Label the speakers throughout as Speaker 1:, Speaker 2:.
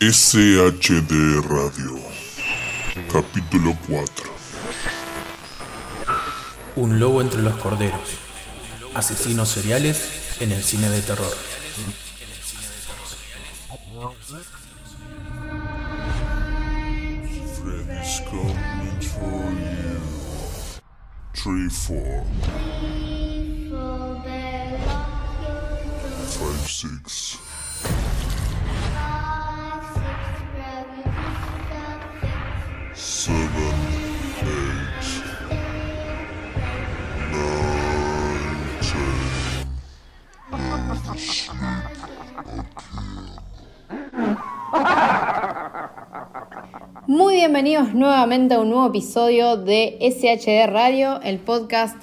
Speaker 1: SHD Radio, capítulo 4.
Speaker 2: Un lobo entre los corderos. Asesinos seriales en el cine de terror.
Speaker 1: Freddy's coming for you. 3 4 5 6
Speaker 3: bienvenidos nuevamente a un nuevo episodio de SHD Radio, el podcast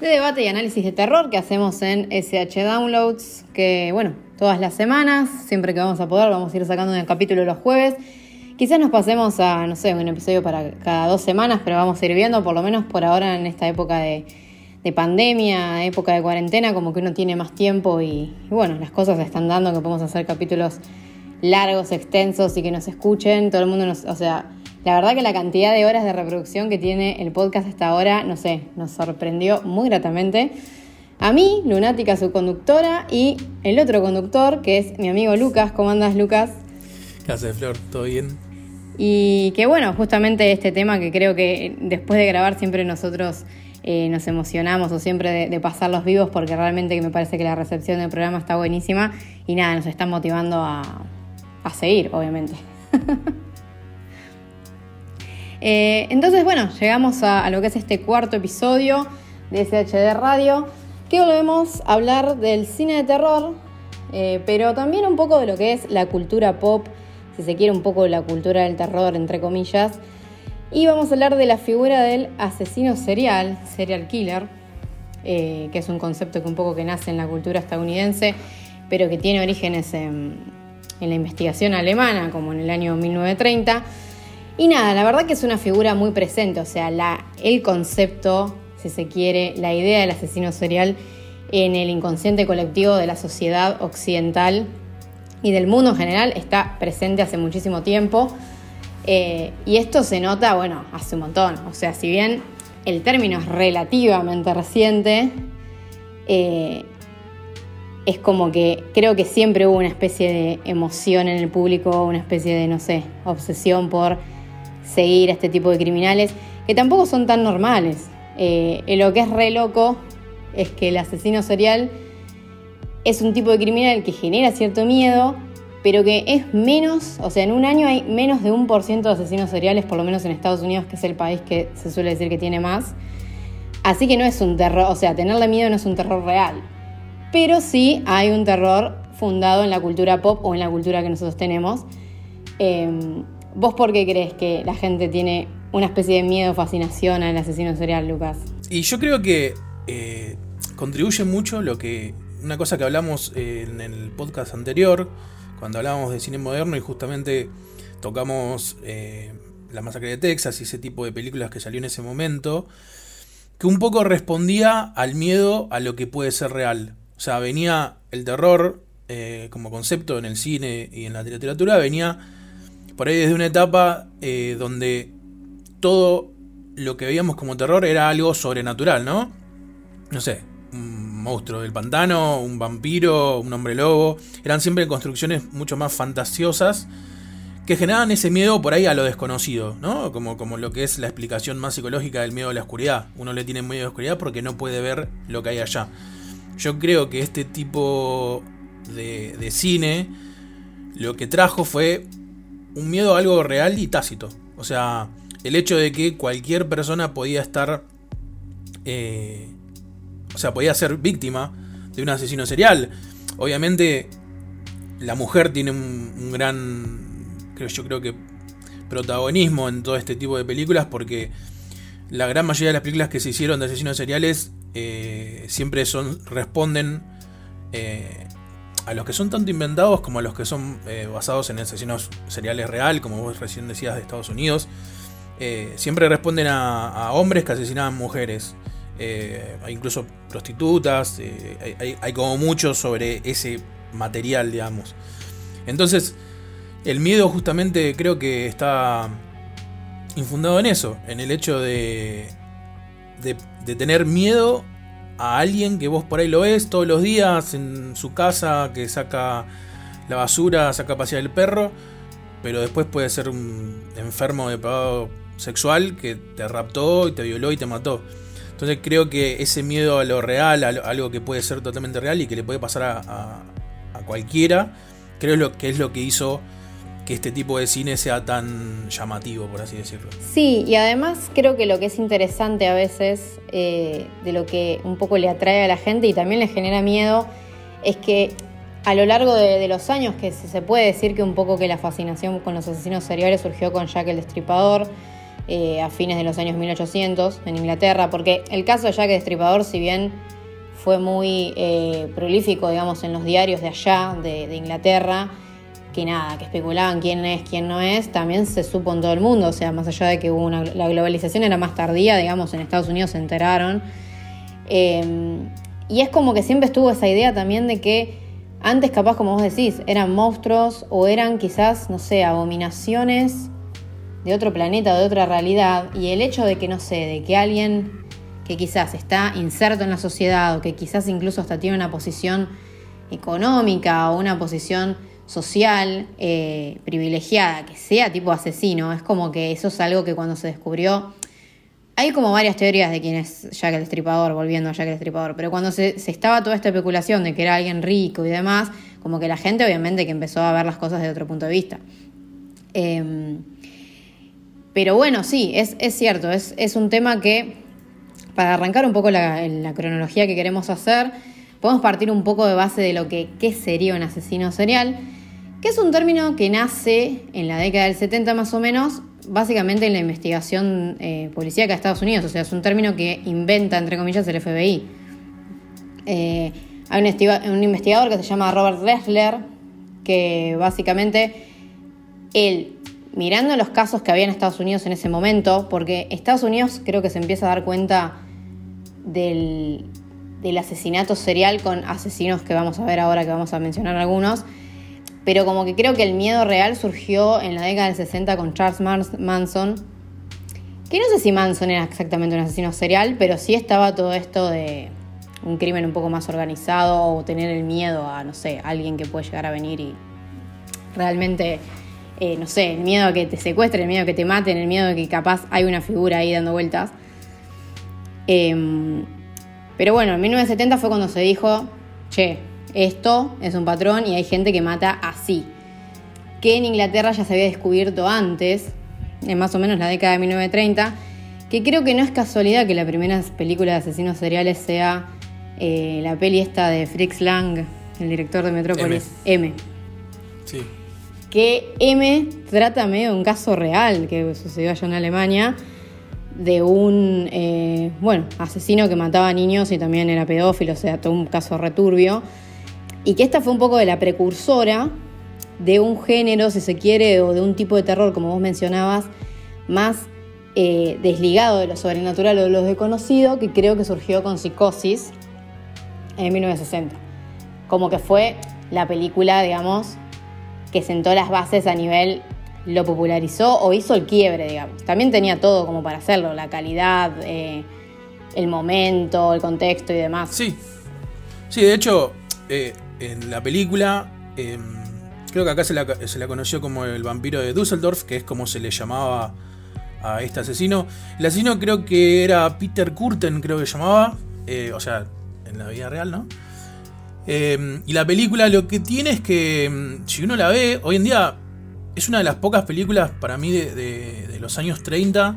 Speaker 3: de debate y análisis de terror que hacemos en SH Downloads, que bueno, todas las semanas, siempre que vamos a poder, vamos a ir sacando un capítulo los jueves. Quizás nos pasemos a, no sé, un episodio para cada dos semanas, pero vamos a ir viendo, por lo menos por ahora en esta época de, de pandemia, época de cuarentena, como que uno tiene más tiempo y, y bueno, las cosas se están dando, que podemos hacer capítulos largos, extensos y que nos escuchen, todo el mundo nos, o sea, la verdad que la cantidad de horas de reproducción que tiene el podcast hasta ahora, no sé, nos sorprendió muy gratamente. A mí, Lunática, su conductora, y el otro conductor, que es mi amigo Lucas. ¿Cómo andas, Lucas?
Speaker 2: ¿Qué haces, Flor? ¿Todo bien?
Speaker 3: Y que bueno, justamente este tema que creo que después de grabar siempre nosotros eh, nos emocionamos o siempre de, de pasar los vivos porque realmente que me parece que la recepción del programa está buenísima y nada, nos está motivando a, a seguir, obviamente. Eh, entonces, bueno, llegamos a, lo que es este cuarto episodio de SHD Radio, que volvemos a hablar del cine de terror, eh, pero también un poco de lo que es la cultura pop, si se quiere un poco la cultura del terror, entre comillas. Y vamos a hablar de la figura del asesino serial, serial killer, eh, que es un concepto que un poco que nace en la cultura estadounidense, pero que tiene orígenes en, en la investigación alemana, como en el año 1930. Y nada, la verdad que es una figura muy presente, o sea, el concepto, si se quiere, la idea del asesino serial en el inconsciente colectivo de la sociedad occidental y del mundo en general está presente hace muchísimo tiempo. Eh, y esto se nota, bueno, hace un montón. O sea, si bien el término es relativamente reciente, eh, es como que creo que siempre hubo una especie de emoción en el público, una especie de, no sé, obsesión por seguir a este tipo de criminales, que tampoco son tan normales. Eh, lo que es re loco es que el asesino serial es un tipo de criminal que genera cierto miedo, pero que es menos, o sea, en un año hay menos de un por ciento de asesinos seriales, por lo menos en Estados Unidos, que es el país que se suele decir que tiene más. Así que no es un terror, o sea, tenerle miedo no es un terror real, pero sí hay un terror fundado en la cultura pop o en la cultura que nosotros tenemos. Eh, ¿Vos por qué crees que la gente tiene una especie de miedo o fascinación al asesino serial, Lucas?
Speaker 2: Y yo creo que eh, contribuye mucho lo que. Una cosa que hablamos en el podcast anterior, cuando hablábamos de cine moderno y justamente tocamos eh, La Masacre de Texas y ese tipo de películas que salió en ese momento, que un poco respondía al miedo a lo que puede ser real. O sea, venía el terror eh, como concepto en el cine y en la literatura, venía por ahí desde una etapa eh, donde todo lo que veíamos como terror era algo sobrenatural, ¿no? No sé, un monstruo del pantano, un vampiro, un hombre lobo. Eran siempre construcciones mucho más fantasiosas que generaban ese miedo por ahí a lo desconocido, ¿no? Como, como lo que es la explicación más psicológica del miedo a la oscuridad. Uno le tiene miedo a la oscuridad porque no puede ver lo que hay allá. Yo creo que este tipo de, de cine lo que trajo fue un miedo a algo real y tácito. O sea, el hecho de que cualquier persona podía estar. Eh, o sea, podía ser víctima de un asesino serial. Obviamente, la mujer tiene un, gran. Creo, yo creo que. protagonismo en todo este tipo de películas. Porque la gran mayoría de las películas que se hicieron de asesinos seriales. Eh, siempre son. responden. Eh, a los que son tanto inventados como a los que son eh, basados en asesinos seriales real, como vos recién decías de Estados Unidos, eh, siempre responden a, hombres que asesinaban mujeres. Eh, hay incluso prostitutas, hay, como mucho sobre ese material, digamos. Entonces, El miedo justamente creo que está infundado en eso, en el hecho de tener miedo a alguien que vos por ahí lo ves todos los días en su casa, que saca la basura, saca a pasear el perro, pero después puede ser un enfermo de pagado sexual que te raptó y te violó y te mató. Entonces creo que ese miedo a lo real, a, lo- algo que puede ser totalmente real y que le puede pasar a, a- a cualquiera, creo lo, que es lo que hizo que este tipo de cine sea tan llamativo, por así decirlo.
Speaker 3: Sí, y además creo que lo que es interesante a veces eh, de lo que un poco le atrae a la gente y también le genera miedo es que a lo largo de, los años que se, puede decir que un poco que la fascinación con los asesinos seriales surgió con Jack el Destripador eh, a fines de los años 1800 en Inglaterra, porque el caso de Jack el Destripador, si bien fue muy eh, prolífico, digamos, en los diarios de allá, de Inglaterra, que nada, que especulaban quién es, quién no es, también se supo en todo el mundo, o sea, más allá de que hubo una, la globalización era más tardía, digamos, en Estados Unidos se enteraron. Eh, y es como que siempre estuvo esa idea también de que antes capaz, como vos decís, eran monstruos o eran quizás, no sé, abominaciones de otro planeta, de otra realidad, y el hecho de que, no sé, de que alguien que quizás está inserto en la sociedad o que quizás incluso hasta tiene una posición económica o una posición social eh, privilegiada, que sea tipo asesino, es como que eso es algo que cuando se descubrió, hay como varias teorías de quién es Jack el Destripador, volviendo a Jack el Destripador, pero cuando se, se estaba toda esta especulación de que era alguien rico y demás, como que la gente obviamente que empezó a ver las cosas de otro punto de vista. Em, pero bueno, sí, es, es cierto, es, es un tema que, para arrancar un poco la, la cronología que queremos hacer, podemos partir un poco de base de lo que qué sería un asesino serial, que es un término que nace en la década del 70 más o menos, básicamente en la investigación eh, policíaca de Estados Unidos, o sea, es un término que inventa, entre comillas, el FBI. Eh, hay un, investigador que se llama Robert Leffler, que básicamente él, mirando los casos que había en Estados Unidos en ese momento, porque Estados Unidos creo que se empieza a dar cuenta del, del asesinato serial con asesinos que vamos a ver ahora, que vamos a mencionar algunos, pero como que creo que el miedo real surgió en la década del 60 con Charles Mans- Manson, que no sé si Manson era exactamente un asesino serial, pero sí estaba todo esto de un crimen un poco más organizado o tener el miedo a, no sé, alguien que puede llegar a venir y realmente, eh, no sé, el miedo a que te secuestren, el miedo a que te maten, el miedo de que capaz hay una figura ahí dando vueltas. Em, pero bueno, en 1970 fue cuando se dijo, che, esto es un patrón y hay gente que mata así. Que en Inglaterra ya se había descubierto antes, en más o menos la década de 1930, que creo que no es casualidad que la primera película de asesinos seriales sea eh, la peli esta de Fritz Lang, el director de Metrópolis, M.
Speaker 2: Sí.
Speaker 3: Que M trata medio de un caso real que sucedió allá en Alemania de un, eh, bueno, asesino que mataba a niños y también era pedófilo, o sea, todo un caso returbio. Y que esta fue un poco de la precursora de un género, si se quiere, o de un tipo de terror, como vos mencionabas, más eh, desligado de lo sobrenatural o de lo desconocido, que creo que surgió con Psicosis en 1960. Como que fue la película, digamos, que sentó las bases a nivel, lo popularizó o hizo el quiebre, digamos. También tenía todo como para hacerlo, la calidad, eh, el momento, el contexto y demás.
Speaker 2: Sí. Sí, de hecho, eh, en la película, eh, creo que acá se la, se la conoció como el vampiro de Düsseldorf, que es como se le llamaba a este asesino. El asesino creo que era Peter Kurten, creo que llamaba. eh, o sea, en la vida real, ¿no? Eh, y la película lo que tiene es que, mm, si uno la ve, hoy en día es una de las pocas películas para mí de, los años 30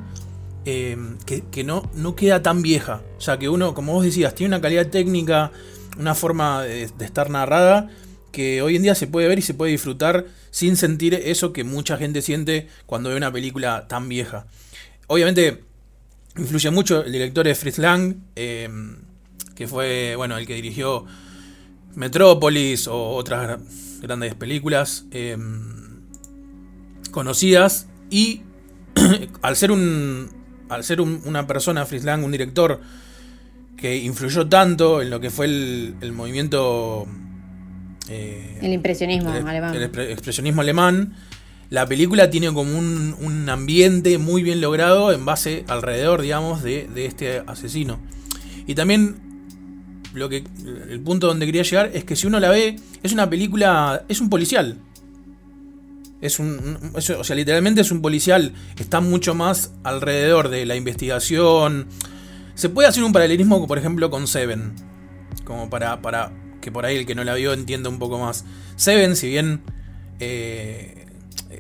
Speaker 2: eh, que, que no, no queda tan vieja. O sea, que uno, como vos decías, tiene una calidad técnica, una forma de, estar narrada que hoy en día se puede ver y se puede disfrutar sin sentir eso que mucha gente siente cuando ve una película tan vieja. Obviamente influye mucho el director de Fritz Lang, eh, que fue bueno el que dirigió Metrópolis o otras gra- grandes películas eh, conocidas y al ser un al ser un- una persona Fritz Lang, un director que influyó tanto en lo que fue el, el movimiento eh,
Speaker 3: El impresionismo
Speaker 2: el,
Speaker 3: alemán.
Speaker 2: el expre- expresionismo alemán. La película tiene como un, un ambiente muy bien logrado en base alrededor, digamos, de, de este asesino. Y también lo que el punto donde quería llegar es que si uno la ve, es una película, es un policial. Es un, un- es- o sea, literalmente es un policial. Está mucho más alrededor de la investigación. Se puede hacer un paralelismo, por ejemplo, con Seven. Como para, para que por ahí el que no la vio entienda un poco más. Seven, si bien eh,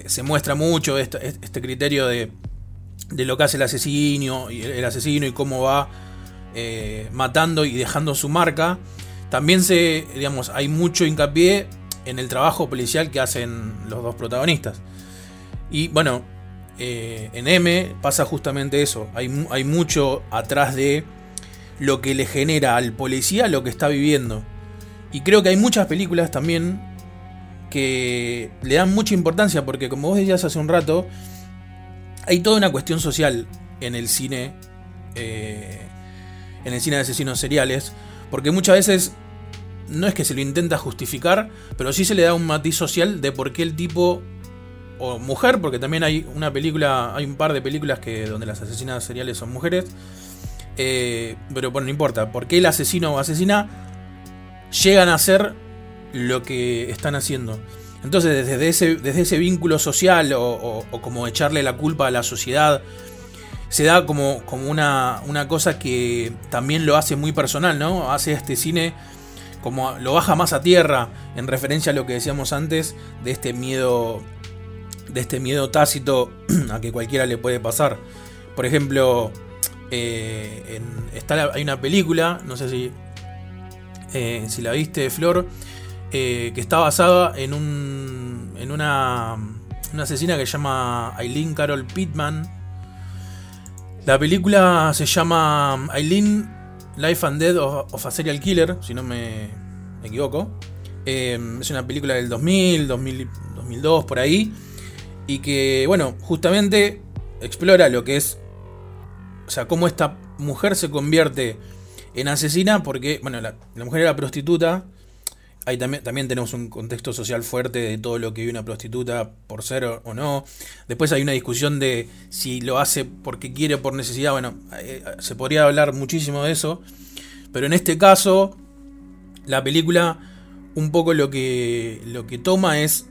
Speaker 2: se muestra mucho este, criterio de, de lo que hace el asesino y el asesino y cómo va eh, matando y dejando su marca, también se, digamos, hay mucho hincapié en el trabajo policial que hacen los dos protagonistas. Y bueno, eh, en M pasa justamente eso. Hay, mu- hay mucho atrás de lo que le genera al policía lo que está viviendo. Y creo que hay muchas películas también que le dan mucha importancia porque como vos decías hace un rato, hay toda una cuestión social en el cine, eh, en el cine de asesinos seriales, porque muchas veces no es que se lo intenta justificar, pero sí se le da un matiz social de por qué el tipo o mujer, porque también hay una película, hay un par de películas que donde las asesinas seriales son mujeres, eh, pero bueno, no importa, por qué el asesino o asesina llegan a hacer lo que están haciendo. Entonces, desde ese, desde ese vínculo social o, o- o como echarle la culpa a la sociedad, se da como, como una, una cosa que también lo hace muy personal, ¿no? Hace este cine como lo baja más a tierra en referencia a lo que decíamos antes de este miedo de este miedo tácito a que cualquiera le puede pasar. Por ejemplo, eh, está hay una película, no sé si eh, si la viste, Flor, eh, que está basada en un en una una asesina que se llama Eileen Carol Pittman. La película se llama Eileen Life and Death of, of a Serial Killer, si no me, equivoco. Es una película del 2000, 2000, 2002, por ahí. Y que, bueno, justamente explora lo que es. O sea, cómo esta mujer se convierte en asesina porque, bueno, la, mujer era prostituta. Ahí también, también tenemos un contexto social fuerte de todo lo que vive una prostituta por ser o, no. Después hay una discusión de si lo hace porque quiere o por necesidad. Bueno, eh, se podría hablar muchísimo de eso. Pero en este caso, la película un poco lo que, lo que toma es...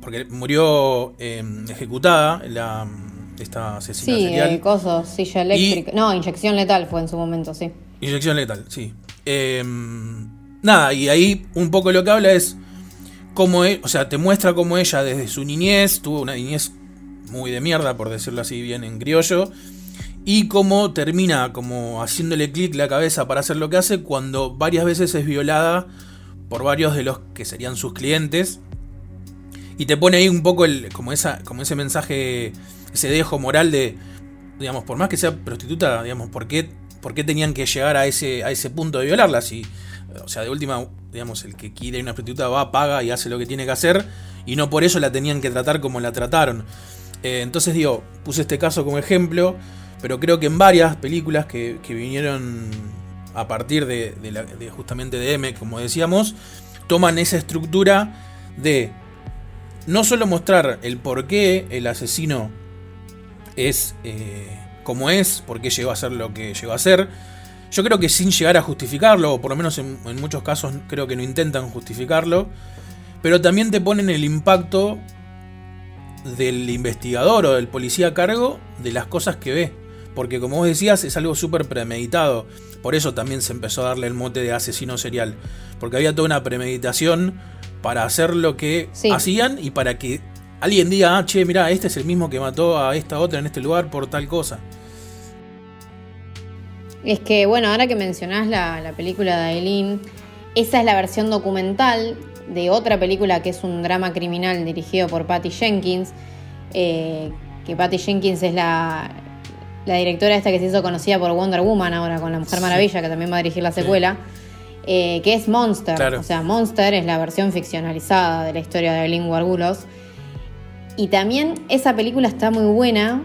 Speaker 2: Porque murió eh, ejecutada la, esta asesina
Speaker 3: Sí,
Speaker 2: serial.
Speaker 3: el coso, silla eléctrica. No, inyección letal fue en su momento, sí.
Speaker 2: Inyección letal, sí. Eh, nada, y ahí un poco lo que habla es cómo, e- o sea, te muestra cómo ella desde su niñez tuvo una niñez muy de mierda, por decirlo así bien en criollo, y cómo termina como haciéndole clic la cabeza para hacer lo que hace cuando varias veces es violada por varios de los que serían sus clientes. Y te pone ahí un poco el, como, esa, como ese mensaje, ese dejo moral de, digamos, por más que sea prostituta, digamos, ¿por qué, por qué tenían que llegar a ese, a ese punto de violarla? Si, o sea, de última, digamos, el que quiere una prostituta va, paga y hace lo que tiene que hacer, y no por eso la tenían que tratar como la trataron. Eh, entonces, digo, puse este caso como ejemplo, pero creo que en varias películas que, que vinieron a partir de, la- de justamente de M, como decíamos, toman esa estructura de no solo mostrar el por qué el asesino es eh, como es, por qué llegó a ser lo que llegó a ser. Yo creo que sin llegar a justificarlo, o por lo menos en, en muchos casos creo que no intentan justificarlo, pero también te ponen el impacto del investigador o del policía a cargo de las cosas que ve. Porque como vos decías, es algo súper premeditado. Por eso también se empezó a darle el mote de asesino serial. Porque había toda una premeditación para hacer lo que
Speaker 3: Sí.
Speaker 2: hacían y para que alguien diga, ah, che, mirá, este es el mismo que mató a esta otra en este lugar por tal cosa.
Speaker 3: Es que, bueno, ahora que mencionás la, la película de Aileen, esa es la versión documental de otra película que es un drama criminal dirigido por Patty Jenkins. eh, que Patty Jenkins es la, la directora esta que se hizo conocida por Wonder Woman ahora con la Mujer
Speaker 2: Sí.
Speaker 3: Maravilla, que también va a dirigir la secuela. Eh, que es Monster.
Speaker 2: Claro.
Speaker 3: O sea, Monster es la versión ficcionalizada de la historia de Aileen Wargulos. Y también esa película está muy buena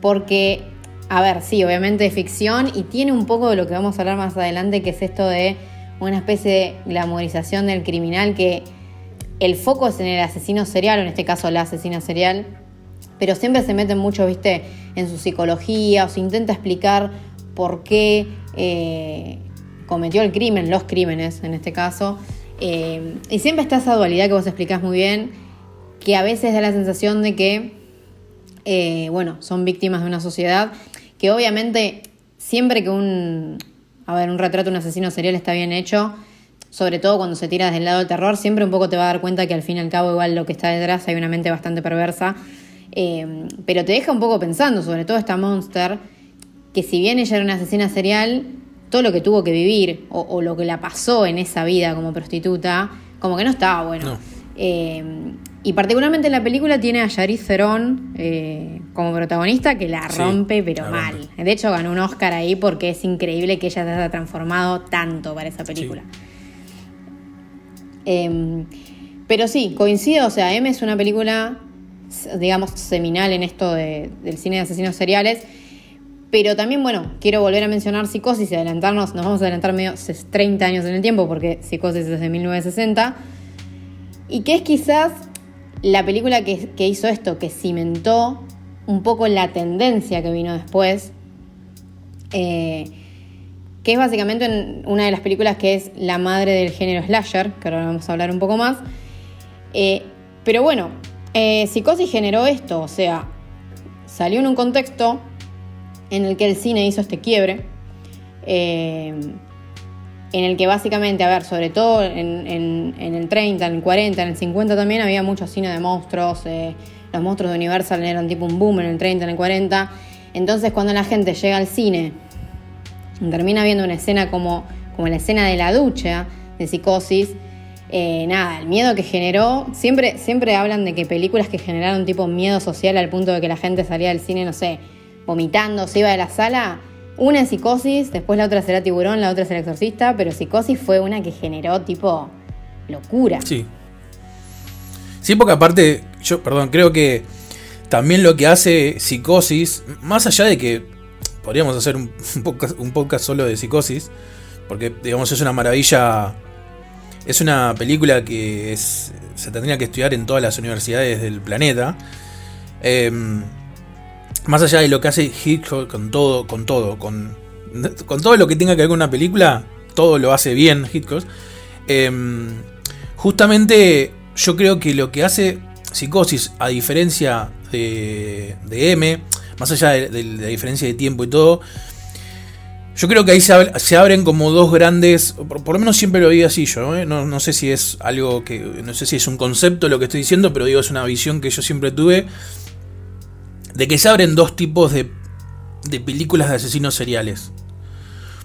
Speaker 3: porque, a ver, sí, obviamente es ficción y tiene un poco de lo que vamos a hablar más adelante, que es esto de una especie de glamorización del criminal que el foco es en el asesino serial, o en este caso la asesina serial, pero siempre se meten mucho, viste, en su psicología o se intenta explicar por qué eh, cometió el crimen, los crímenes en este caso. Eh, y siempre está esa dualidad que vos explicás muy bien, que a veces da la sensación de que, eh, bueno, son víctimas de una sociedad que obviamente siempre que un, a ver, un retrato de un asesino serial está bien hecho, sobre todo cuando se tira desde el lado del terror, siempre un poco te va a dar cuenta que al fin y al cabo igual lo que está detrás hay una mente bastante perversa, eh, pero te deja un poco pensando, sobre todo esta monster, que si bien ella era una asesina serial, todo lo que tuvo que vivir o, lo que la pasó en esa vida como prostituta, como que no estaba bueno. Eh, y particularmente en la película tiene a Yaris Cerón eh, como protagonista que la rompe, pero mal. De hecho, ganó un Oscar ahí porque es increíble que ella se haya transformado tanto para esa película. Em, pero sí, coincido, o sea, M es una película, digamos, seminal en esto del cine de asesinos seriales. Pero también, bueno, quiero volver a mencionar Psicosis y adelantarnos, nos vamos a adelantar medio 30 años en el tiempo porque Psicosis es de 1960. Y que es quizás la película que, hizo esto, que cimentó un poco la tendencia que vino después, eh, que es básicamente una de las películas que es la madre del género slasher, que ahora vamos a hablar un poco más. Eh, pero bueno, eh, Psicosis generó esto, o sea, salió en un contexto en el que el cine hizo este quiebre en el que básicamente, a ver, sobre todo en, el 30, en el 40, en el 50 también había mucho cine de monstruos, eh, los monstruos de Universal eran tipo un boom en el 30, en el 40, entonces cuando la gente llega al cine, termina viendo una escena como, como la escena de la ducha de psicosis, eh, nada, el miedo que generó, siempre, siempre hablan de que películas que generaron tipo miedo social al punto de que la gente salía del cine, no sé, vomitando, se iba de la sala, una es psicosis, después la otra será tiburón, la otra el exorcista, pero psicosis fue una que generó tipo locura.
Speaker 2: Sí. Sí, porque aparte, yo, perdón, creo que también lo que hace psicosis, más allá de que podríamos hacer un, podcast, solo de psicosis, porque digamos es una maravilla, es una película que se tendría que estudiar en todas las universidades del planeta. Eh, más allá de lo que hace Hitchcock con todo, con todo, con, con todo lo que tenga que ver con una película, todo lo hace bien Hitchcock. Em, justamente yo creo que lo que hace Psicosis, a diferencia de, de M, más allá de, la diferencia de tiempo y todo, yo creo que ahí se, abren como dos grandes, por, lo menos siempre lo vi así yo, ¿eh? no, no, sé si es algo que, no sé si es un concepto lo que estoy diciendo, pero digo, es una visión que yo siempre tuve de que se abren dos tipos de, de películas de asesinos seriales.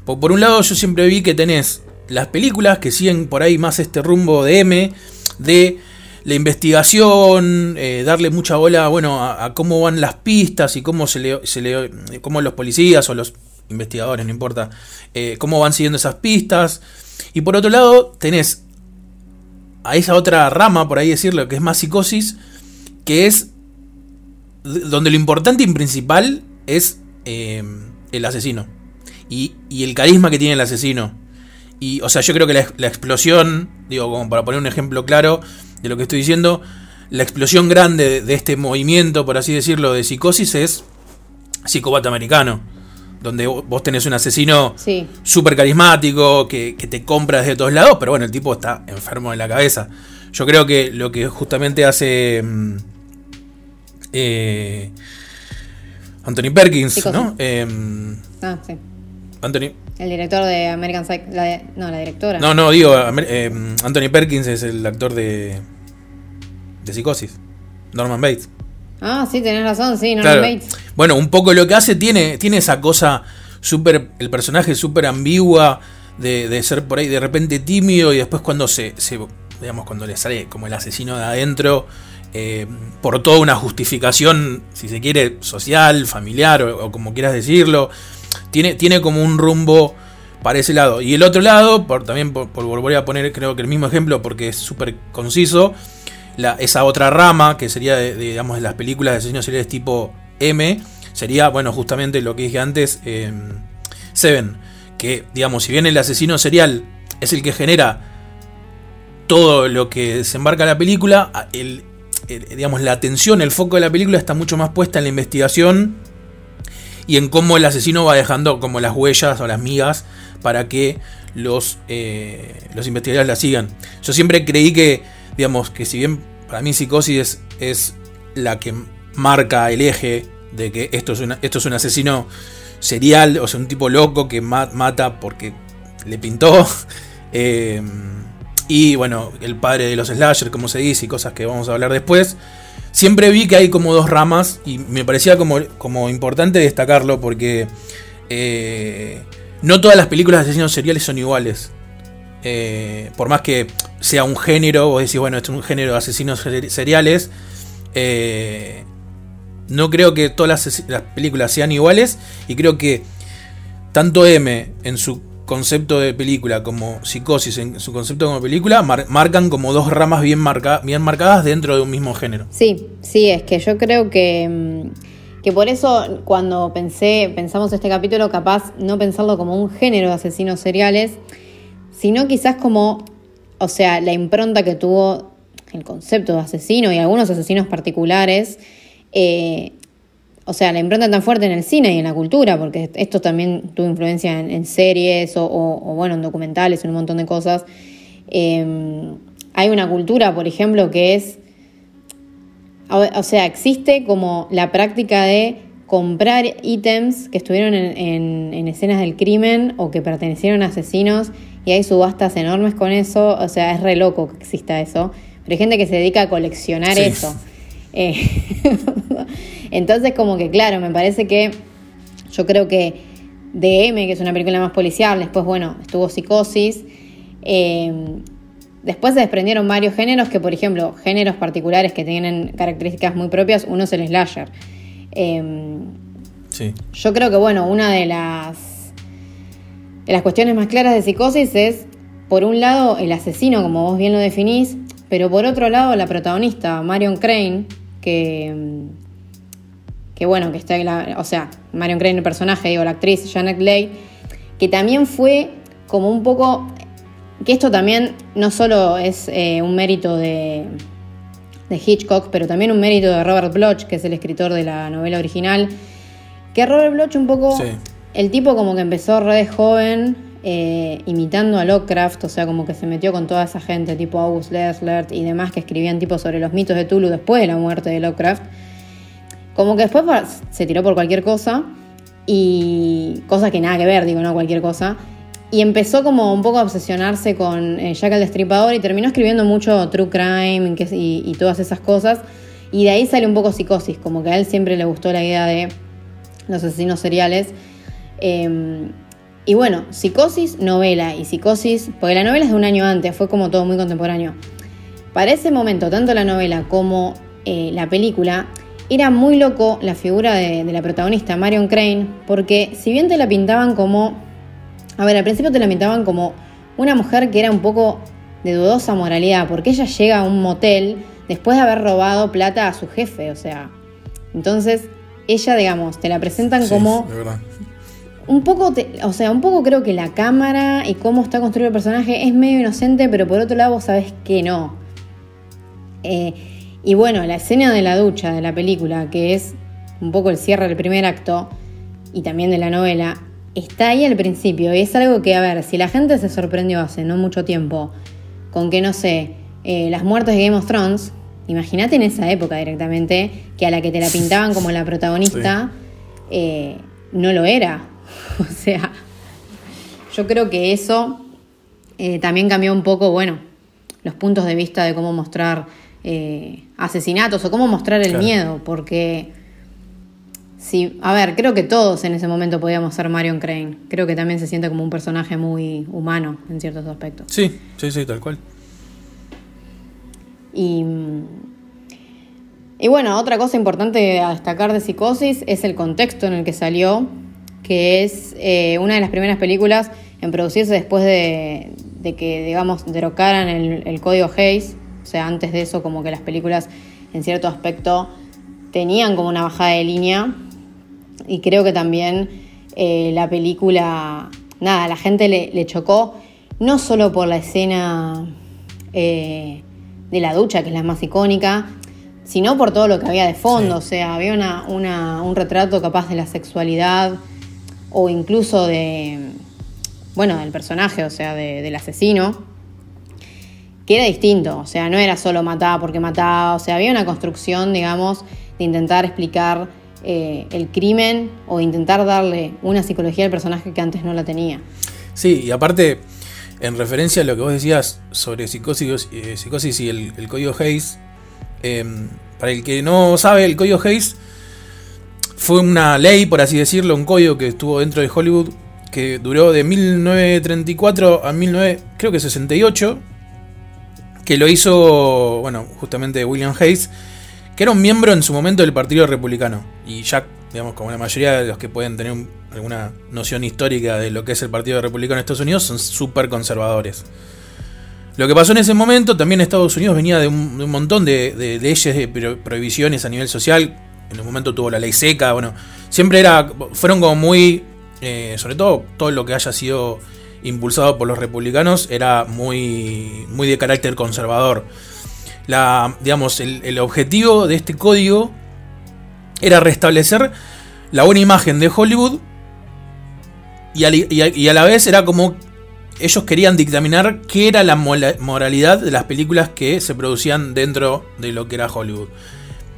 Speaker 2: Por, un lado yo siempre vi que tenés las películas que siguen por ahí más este rumbo de M, de la investigación, eh, darle mucha bola bueno, a, cómo van las pistas y cómo, se le, se le, cómo los policías o los investigadores, no importa, eh, cómo van siguiendo esas pistas. Y por otro lado tenés a esa otra rama, por ahí decirlo, que es más psicosis, que es donde lo importante y principal es eh, el asesino. Y, el carisma que tiene el asesino. Y, o sea, yo creo que la, explosión, digo, como para poner un ejemplo claro de lo que estoy diciendo, la explosión grande de, este movimiento, por así decirlo, de psicosis es psicopata americano. Donde vos tenés un asesino súper carismático, que, que, te compra desde todos lados, pero bueno, el tipo está enfermo de la cabeza. Yo creo que lo que justamente hace mm, eh, Anthony Perkins, ¿no? Em,
Speaker 3: ah, sí.
Speaker 2: Anthony.
Speaker 3: El director de American Psycho. no, la directora.
Speaker 2: No, no, digo, em, Anthony Perkins es el actor de. de Psicosis. Norman Bates.
Speaker 3: Ah, sí, tenés razón, sí, Norman Bates.
Speaker 2: Bueno, un poco lo que hace tiene, tiene esa cosa súper. el personaje súper ambigua. De, de, ser por ahí de repente tímido y después cuando se, se digamos cuando le sale como el asesino de adentro eh, por toda una justificación, si se quiere, social, familiar o, como quieras decirlo. Tiene, tiene, como un rumbo para ese lado. Y el otro lado, también por, volver a poner creo que el mismo ejemplo porque es súper conciso, esa otra rama que sería de, digamos, de las películas de asesinos seriales tipo M, sería, bueno, justamente lo que dije antes, em, Seven. Que, digamos, si bien el asesino serial es el que genera todo lo que desembarca la película. El, digamos, la atención, el foco de la película está mucho más puesta en la investigación y en cómo el asesino va dejando como las huellas o las migas para que los, eh, los investigadores la sigan. Yo siempre creí que, digamos, que si bien para mí Psicosis es, la que marca el eje de que esto es, esto es un asesino serial, o sea, un tipo loco que mata porque le pintó. Eh, y bueno, el padre de los slasher, como se dice, y cosas que vamos a hablar después. Siempre vi que hay como dos ramas y me parecía como, como importante destacarlo porque eh, no todas las películas de asesinos seriales son iguales. Eh, por más que sea un género, vos decís, bueno, es un género de asesinos seriales, eh, no creo que todas las, películas sean iguales y creo que tanto M en su concepto de película como Psicosis en su concepto como película marcan como dos ramas bien, bien marcadas dentro de un mismo género.
Speaker 3: Sí, sí, es que yo creo que, mm, que por eso cuando pensé, pensamos este capítulo, capaz no pensarlo como un género de asesinos seriales, sino quizás como, o sea, la impronta que tuvo el concepto de asesino y algunos asesinos particulares, eh, o sea, la impronta tan fuerte en el cine y en la cultura, porque esto también tuvo influencia en, series o, bueno, en documentales, en un montón de cosas. Em, hay una cultura, por ejemplo, que es, o sea, existe como la práctica de comprar ítems que estuvieron en, en escenas del crimen o que pertenecieron a asesinos y hay subastas enormes con eso, o sea, es re loco que exista eso, pero hay gente que se dedica a coleccionar eso. Eh, entonces, como que claro, me parece que yo creo que DM, que es una película más policial, después, bueno, estuvo Psicosis. Eh, después se desprendieron varios géneros que, por ejemplo, géneros particulares que tienen características muy propias, uno es el slasher. Eh, sí. Yo creo que, bueno, una de las las cuestiones más claras de psicosis es, por un lado, el asesino, como vos bien lo definís, pero por otro lado, la protagonista, Marion Crane, que, que bueno, que está, la, o sea, Marion Crane, el personaje, digo, la actriz Janet Leigh, que también fue como un poco, que esto también no solo es eh, un mérito de, de Hitchcock, pero también un mérito de Robert Bloch, que es el escritor de la novela original, que Robert Bloch un poco el tipo como que empezó re joven eh, imitando a Lovecraft, o sea, como que se metió con toda esa gente, tipo August Leslert y demás que escribían tipo sobre los mitos de Tulu después de la muerte de Lovecraft. Como que después se tiró por cualquier cosa y cosas que nada que ver, digo, no cualquier cosa. Y empezó como un poco a obsesionarse con eh, Jack el Destripador y terminó escribiendo mucho True Crime y, todas esas cosas. Y de ahí sale un poco psicosis, como que a él siempre le gustó la idea de los asesinos seriales. Em, y bueno, Psicosis, novela. Y Psicosis, porque la novela es de un año antes, fue como todo muy contemporáneo. Para ese momento, tanto la novela como eh, la película, era muy loco la figura de, la protagonista, Marion Crane, porque si bien te la pintaban como... A ver, al principio te la pintaban como una mujer que era un poco de dudosa moralidad, porque ella llega a un motel después de haber robado plata a su jefe, o sea... Entonces, ella, digamos, te la presentan como un poco, o sea, un poco creo que la cámara y cómo está construido el personaje es medio inocente, pero por otro lado sabes que no. Eh, y bueno, la escena de la ducha de la película, que es un poco el cierre del primer acto y también de la novela, está ahí al principio. Y es algo que, a ver, si la gente se sorprendió hace no mucho tiempo con que, no sé, eh, las muertes de Game of Thrones, imagínate en esa época directamente, que a la que te la pintaban como la protagonista, eh, no lo era. O sea, yo creo que eso eh, también cambió un poco, bueno, los puntos de vista de cómo mostrar eh, asesinatos o cómo mostrar el miedo, porque sí, a ver, creo que todos en ese momento podíamos ser Marion Crane. Creo que también se siente como un personaje muy humano en ciertos aspectos.
Speaker 2: Sí, sí, sí, tal cual.
Speaker 3: Y, y bueno, otra cosa importante a destacar de Psicosis es el contexto en el que salió, que es eh, una de las primeras películas en producirse después de, que, digamos, derrocaran el, código Hayes. O sea, antes de eso, como que las películas, en cierto aspecto, tenían como una bajada de línea. Y creo que también eh, la película, nada, a la gente le, chocó no solo por la escena eh, de la ducha, que es la más icónica, sino por todo lo que había de fondo. O sea, había una, una, un retrato capaz de la sexualidad o incluso de, bueno, del personaje, o sea, de- del asesino, que era distinto. O sea, no era solo mataba porque mataba. O sea, había una construcción, digamos, de intentar explicar eh, el crimen o intentar darle una psicología al personaje que antes no la tenía.
Speaker 2: Sí, y aparte, en referencia a lo que vos decías sobre psicosis, eh, psicosis y el, el código Hayes, eh, para el que no sabe, el código Hayes fue una ley, por así decirlo, un código que estuvo dentro de Hollywood que duró de 1934 a 19, creo que 68, que lo hizo, bueno, justamente William Hayes, que era un miembro en su momento del Partido Republicano. Y ya, digamos, como la mayoría de los que pueden tener un- alguna noción histórica de lo que es el Partido Republicano en Estados Unidos, son súper conservadores. Lo que pasó en ese momento, también Estados Unidos venía de un, montón de, leyes, de pro- prohibiciones a nivel social. En un momento tuvo la ley seca, bueno, siempre era, fueron como muy, eh, sobre todo todo lo que haya sido impulsado por los republicanos era muy, muy de carácter conservador. La, digamos, el, objetivo de este código era restablecer la buena imagen de Hollywood y, a, y a la vez era como ellos querían dictaminar qué era la moralidad de las películas que se producían dentro de lo que era Hollywood.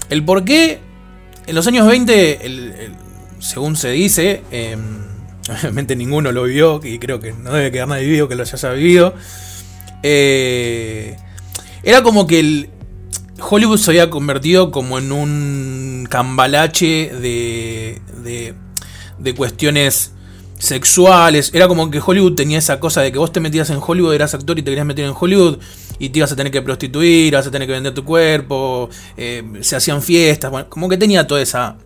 Speaker 2: El por qué, en los años 20, el- según se dice, eh, obviamente ninguno lo vivió, y creo que no debe quedar nadie vivo que lo haya vivido, eh, era como que el Hollywood se había convertido como en un cambalache de, de, de cuestiones sexuales. Era como que Hollywood tenía esa cosa de que vos te metías en Hollywood, eras actor y te querías meter en Hollywood y te ibas a tener que prostituir, vas a tener que vender tu cuerpo, eh, se hacían fiestas, bueno, como que tenía todo esa,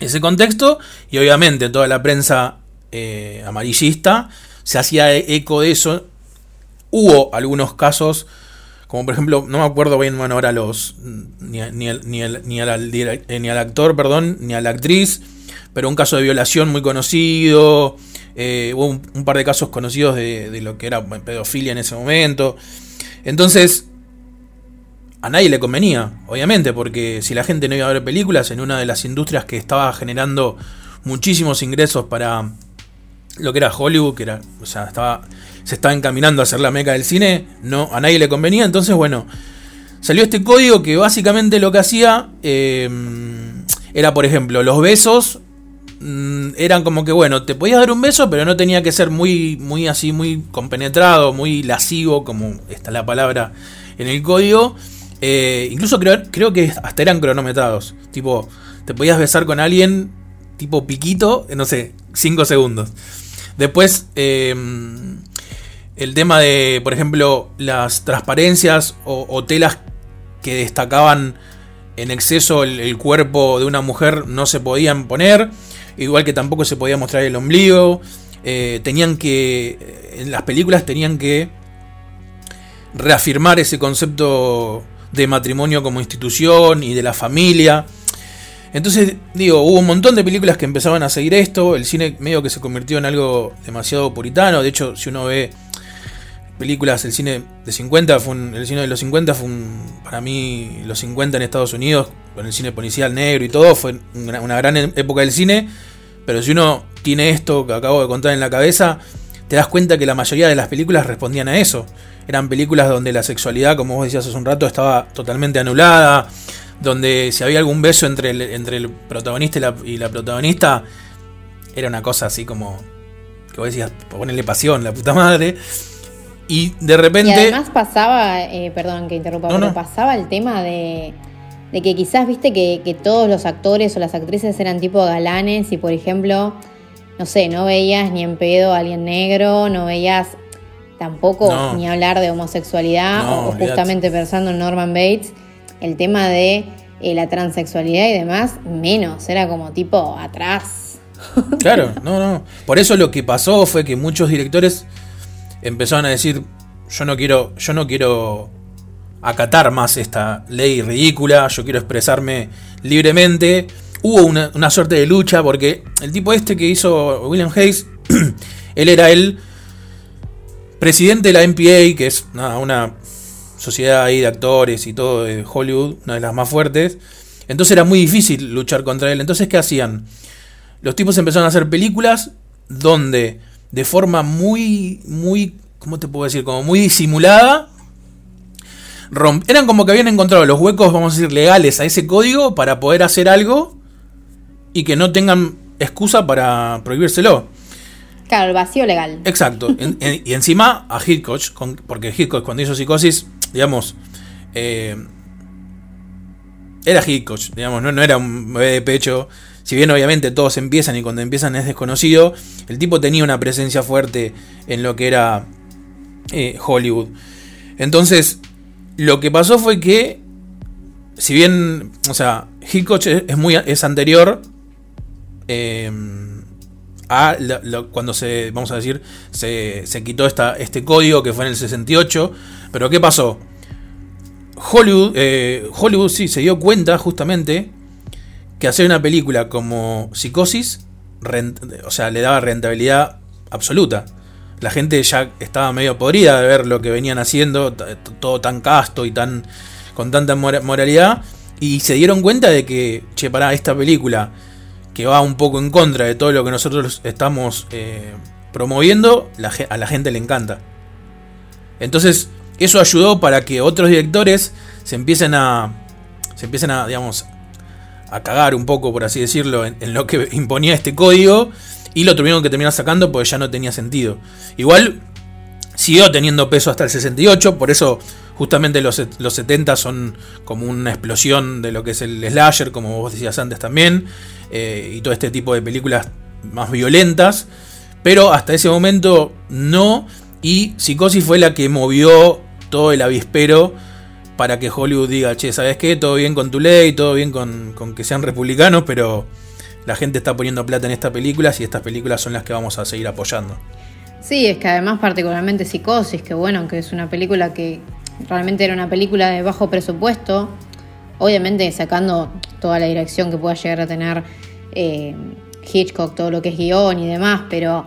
Speaker 2: ese contexto y obviamente toda la prensa eh, amarillista se hacía eco de eso. Hubo algunos casos, como por ejemplo, no me acuerdo bien bueno, ahora los ni, ni, ni, ni al, eh, al actor, perdón, ni a la actriz, pero un caso de violación muy conocido. eh, hubo un, un par de casos conocidos de, de lo que era pedofilia en ese momento. Entonces, a nadie le convenía, obviamente, porque si la gente no iba a ver películas en una de las industrias que estaba generando muchísimos ingresos para lo que era Hollywood, que era, o sea, estaba, se estaba encaminando a ser la meca del cine, no, a nadie le convenía, entonces bueno, salió este código que básicamente lo que hacía eh, era, por ejemplo, los besos mm, eran como que, bueno, te podías dar un beso, pero no tenía que ser muy, muy así, muy compenetrado, muy lascivo, como está la palabra en el código. Eh, incluso creo, creo que hasta eran cronometrados. Tipo, te podías besar con alguien, tipo piquito, eh, no sé, 5 segundos. Después, eh, el tema de, por ejemplo, las transparencias o, telas que destacaban en exceso el cuerpo de una mujer no se podían poner. Igual que tampoco se podía mostrar el ombligo. Eh, tenían que. En las películas tenían que reafirmar ese concepto de matrimonio como institución y de la familia. Entonces, digo, hubo un montón de películas que empezaban a seguir esto. El cine medio que se convirtió en algo demasiado puritano. De hecho, si uno ve películas, el cine de 50, fue el cine de los 50 fue un, para mí, los 50 en Estados Unidos, con el cine policial negro y todo, fue una, gran época del cine. Pero si uno tiene esto que acabo de contar en la cabeza, te das cuenta que la mayoría de las películas respondían a eso. Eran películas donde la sexualidad, como vos decías hace un rato, estaba totalmente anulada. Donde si había algún beso entre el, entre el protagonista y la, y la protagonista, era una cosa así como. que vos decías, ponerle pasión, la puta madre. Y de
Speaker 3: Y
Speaker 2: repente.
Speaker 3: además pasaba, eh, perdón que interrumpa,
Speaker 2: No,
Speaker 3: pero
Speaker 2: no.
Speaker 3: pasaba el tema de, de que quizás viste que, que todos los actores o las actrices eran tipo galanes y por ejemplo, no sé, no veías ni en pedo a alguien negro, no veías tampoco
Speaker 2: No.
Speaker 3: ni hablar de homosexualidad o, justamente pensando en Norman Bates, el tema de eh, la transexualidad y demás, menos, era como tipo atrás.
Speaker 2: Claro, no, no. Por eso lo que pasó fue que muchos directores empezaron a decir, yo no quiero, yo no quiero acatar más esta ley ridícula, yo quiero expresarme libremente. Hubo una, una suerte de lucha porque el tipo este que hizo William Hayes, él era el presidente de la MPA, que es nada, una sociedad de actores y todo de Hollywood, una de las más fuertes. Entonces era muy difícil luchar contra él. Entonces, ¿qué hacían? Los tipos empezaron a hacer películas donde de forma muy, muy, ¿cómo te puedo decir? Como muy disimulada. romp- eran como que habían encontrado los huecos, vamos a decir, legales a ese código para poder hacer algo y que no tengan excusa para prohibírselo.
Speaker 3: Claro, el vacío legal.
Speaker 2: Exacto. En- en- y encima a Hitchcock, con- porque Hitchcock cuando hizo Psicosis, digamos, eh, era Hitchcock, digamos, no, no era un bebé de pecho. Si bien obviamente todos empiezan y cuando empiezan es desconocido, el tipo tenía una presencia fuerte en lo que era eh, Hollywood. Entonces, lo que pasó fue que, si bien, o sea, Hitchcock es, muy es anterior eh, a cuando se, vamos a decir, se, se quitó esta, este código que fue en el 68. Pero ¿qué pasó? Hollywood, eh, Hollywood sí se dio cuenta justamente que hacer una película como Psicosis, o sea, le daba rentabilidad absoluta. La gente ya estaba medio podrida de ver lo que venían haciendo, todo tan casto y tan con tanta mora- moralidad, y se dieron cuenta de que, che, pará, esta película que va un poco en contra de todo lo que nosotros estamos eh, promoviendo, a la gente le encanta. Entonces, eso ayudó para que otros directores se empiecen a. se empiecen a, digamos, a cagar un poco, por así decirlo, en, lo que imponía este código. Y lo tuvieron que terminar sacando porque ya no tenía sentido. Igual siguió teniendo peso hasta el 68, por eso justamente los, los 70 son como una explosión de lo que es el slasher, como vos decías antes también, eh, y todo este tipo de películas más violentas, pero hasta ese momento no, y Psicosis fue la que movió todo el avispero para que Hollywood diga, che, ¿sabes qué? Todo bien con tu ley, todo bien con, con que sean republicanos, pero la gente está poniendo plata en estas películas y estas películas son las que vamos a seguir apoyando.
Speaker 3: Sí, es que además particularmente Psicosis, que bueno, que es una película que realmente era una película de bajo presupuesto, obviamente sacando toda la dirección que pueda llegar a tener eh, Hitchcock, todo lo que es guion y demás, pero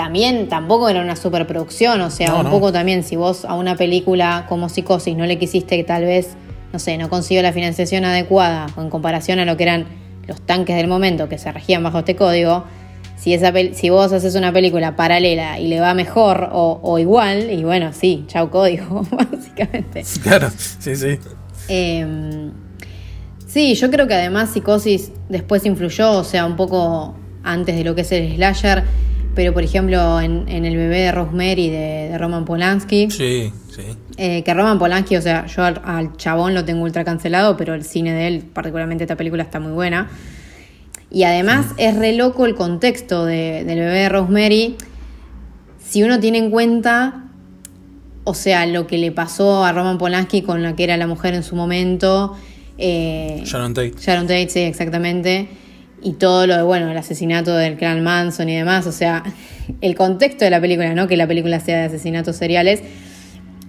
Speaker 3: también tampoco era una superproducción, o sea,
Speaker 2: No,
Speaker 3: un
Speaker 2: no.
Speaker 3: poco también si vos a una película como Psicosis no le quisiste que tal vez, no sé, no consiguió la financiación adecuada o en comparación a lo que eran los tanques del momento que se regían bajo este código, si, esa si vos haces una película paralela y le va mejor o, o igual, y bueno, sí, chau código, básicamente.
Speaker 2: Claro, sí, sí.
Speaker 3: Eh, sí, yo creo que además Psicosis después influyó, o sea, un poco antes de lo que es el slasher, pero por ejemplo en, en El bebé de Rosemary de, de Roman Polanski,
Speaker 2: Sí, sí.
Speaker 3: eh, que Roman Polanski, o sea, yo al, al chabón lo tengo ultra cancelado, pero el cine de él, particularmente esta película, está muy buena. Y además es re loco el contexto de- del bebé de Rosemary. Si uno tiene en cuenta, o sea, lo que le pasó a Roman Polanski con la que era la mujer en su momento. eh,
Speaker 2: Sharon Tate.
Speaker 3: Sharon Tate, sí, exactamente. Y todo lo de, bueno, el asesinato del clan Manson y demás. O sea, el contexto de la película, no que la película sea de asesinatos seriales.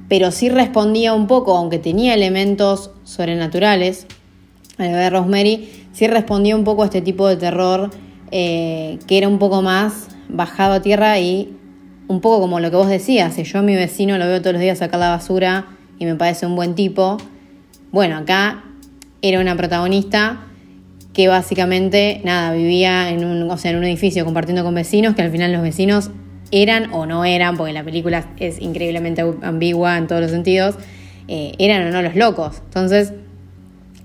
Speaker 3: Pero sí respondía un poco, aunque tenía elementos sobrenaturales, bebé de Rosemary, sí respondía un poco a este tipo de terror eh, que era un poco más bajado a tierra y un poco como lo que vos decías, si yo a mi vecino lo veo todos los días sacar la basura y me parece un buen tipo, bueno, acá era una protagonista que básicamente, nada, vivía en un, o sea, en un edificio compartiendo con vecinos, que al final los vecinos eran o no eran, porque la película es increíblemente ambigua en todos los sentidos, eh, eran o no los locos. Entonces,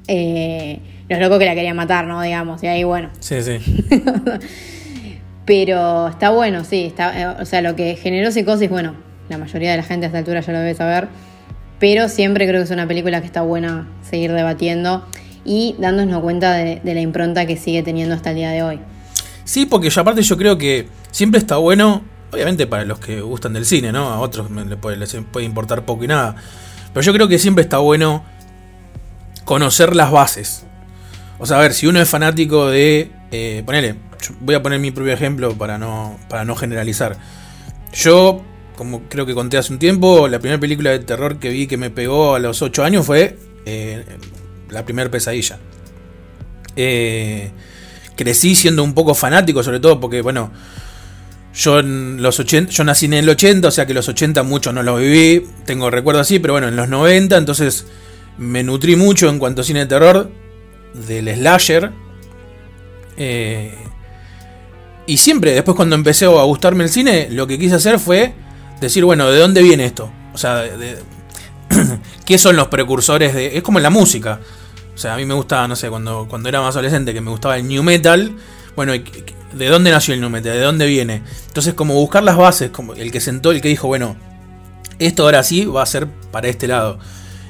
Speaker 3: eh, los locos que la querían matar, ¿no? Digamos, y ahí, bueno,
Speaker 2: Sí, sí.
Speaker 3: pero está bueno, sí. Está, eh, o sea, lo que generó psicosis, bueno, la mayoría de la gente a esta altura ya lo debe saber. Pero siempre creo que es una película que está buena seguir debatiendo y dándonos cuenta de, la impronta que sigue teniendo hasta el día de hoy.
Speaker 2: Sí, porque yo aparte yo creo que siempre está bueno, obviamente para los que gustan del cine, ¿no? A otros les puede importar poco y nada. Pero yo creo que siempre está bueno conocer las bases. O sea, a ver, si uno es fanático de... Eh, ponele, voy a poner mi propio ejemplo para no, para no generalizar. Yo, como creo que conté hace un tiempo, la primera película de terror que vi que me pegó a los 8 años fue eh, La primera pesadilla. Eh, crecí siendo un poco fanático, sobre todo porque, bueno, yo en los 80, yo nací en el 80, o sea que los 80 muchos no los viví, tengo recuerdo así, pero bueno, en los 90, entonces me nutrí mucho en cuanto a cine de terror del slasher. Eh, y siempre, después cuando empecé a gustarme el cine, lo que quise hacer fue decir, bueno, ¿de dónde viene esto? O sea, de, ¿qué son los precursores de...? Es como en la música. O sea, a mí me gustaba, no sé, cuando, cuando era más adolescente, que me gustaba el new metal. Bueno, ¿de dónde nació el new metal? ¿De dónde viene? Entonces, como buscar las bases, como el que sentó, el que dijo, bueno, esto ahora sí va a ser para este lado.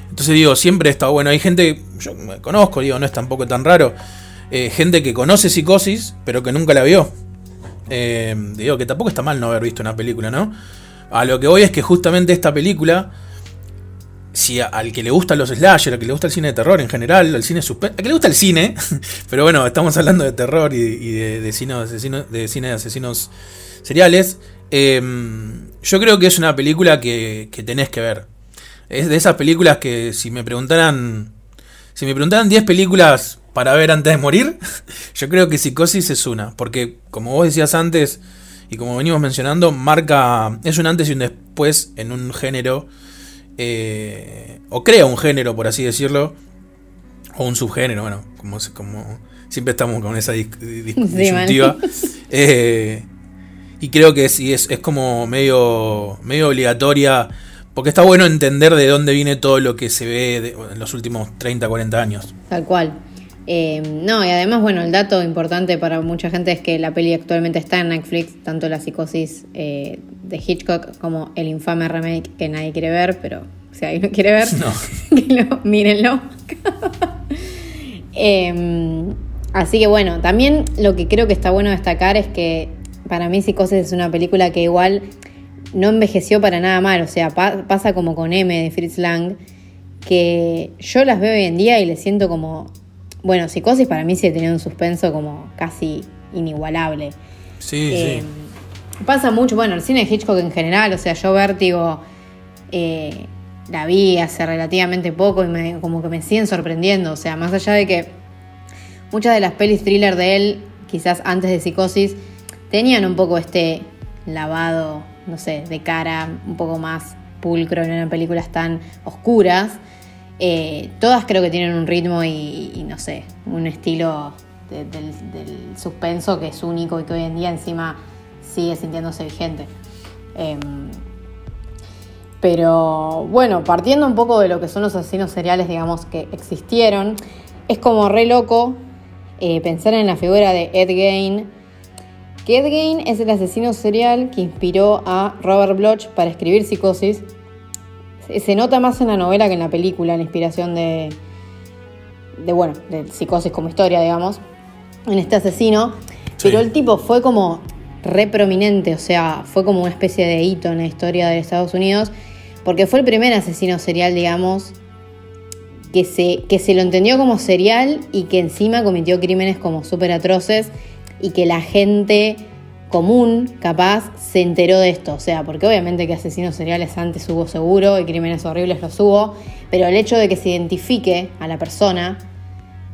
Speaker 2: Entonces digo, siempre está bueno. Hay gente, yo me conozco, digo, no es tampoco tan raro. Eh, gente que conoce psicosis, pero que nunca la vio. Eh, digo que tampoco está mal no haber visto una película, ¿no? A lo que voy es que justamente esta película, si al que le gustan los slasher, al que le gusta el cine de terror en general, el cine suspense, al que le gusta el cine, pero bueno, estamos hablando de terror y, de, cine de, asesinos, de cine de asesinos seriales, eh, yo creo que es una película que, que tenés que ver. Es de esas películas que si me preguntaran, si me preguntaran 10 películas para ver antes de morir, yo creo que Psicosis es una, porque como vos decías antes y como venimos mencionando, marca, es un antes y un después en un género, eh, o crea un género, por así decirlo, o un subgénero, bueno, como, como siempre estamos con esa disyuntiva. Eh, y creo que sí, es, es como medio, medio obligatoria porque está bueno entender de dónde viene todo lo que se ve en los últimos 30, 40 años.
Speaker 3: Tal cual. Eh, no, y además, bueno, el dato importante para mucha gente es que la peli actualmente está en Netflix, tanto la psicosis eh, de Hitchcock como el infame remake que nadie quiere ver, pero si alguien lo quiere ver, no. mírenlo. Em, así que bueno, también lo que creo que está bueno destacar es que para mí Psicosis es una película que igual no envejeció para nada mal, o sea, pasa como con M de Fritz Lang, que yo las veo hoy en día y le siento como bueno, Psicosis para mí sí tenía un suspenso como casi inigualable.
Speaker 2: Sí, eh,
Speaker 3: sí. Pasa mucho, bueno, el cine de Hitchcock en general, o sea, yo Vértigo eh, la vi hace relativamente poco y me, como que me siguen sorprendiendo, o sea, más allá de que muchas de las pelis thriller de él, quizás antes de Psicosis, tenían un poco este lavado, no sé, de cara, un poco más pulcro, no eran películas tan oscuras. Eh, todas creo que tienen un ritmo y, no sé, un estilo del, suspenso que es único y que hoy en día encima sigue sintiéndose vigente. Em, pero bueno, partiendo un poco de lo que son los asesinos seriales, digamos, que existieron, es como re loco eh, pensar en la figura de Ed Gein, que Ed Gein es el asesino serial que inspiró a Robert Bloch para escribir Psicosis se nota más en la novela que en la película, la inspiración de, de bueno, de psicosis como historia, digamos, en este asesino. Pero el tipo fue como re prominente, o sea, fue como una especie de hito en la historia de Estados Unidos, porque fue el primer asesino serial, digamos, que se, que se lo entendió como serial y que encima cometió crímenes como súper atroces y que la gente común, capaz, se enteró de esto. O sea, porque obviamente que asesinos seriales antes hubo seguro y crímenes horribles los hubo, pero el hecho de que se identifique a la persona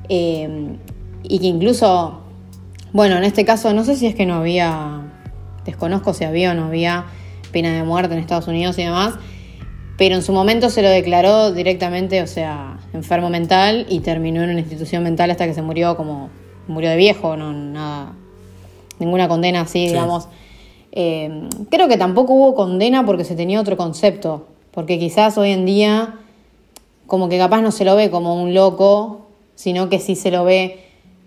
Speaker 3: eh, y que incluso, bueno, en este caso no sé si es que no había, desconozco si había o no había pena de muerte en Estados Unidos y demás, pero en su momento se lo declaró directamente, o sea, enfermo mental y terminó en una institución mental hasta que se murió como, murió de viejo, no, nada ninguna condena así, digamos. Eh, creo que tampoco hubo condena porque se tenía otro concepto, porque quizás hoy en día como que capaz no se lo ve como un loco, sino que sí se lo ve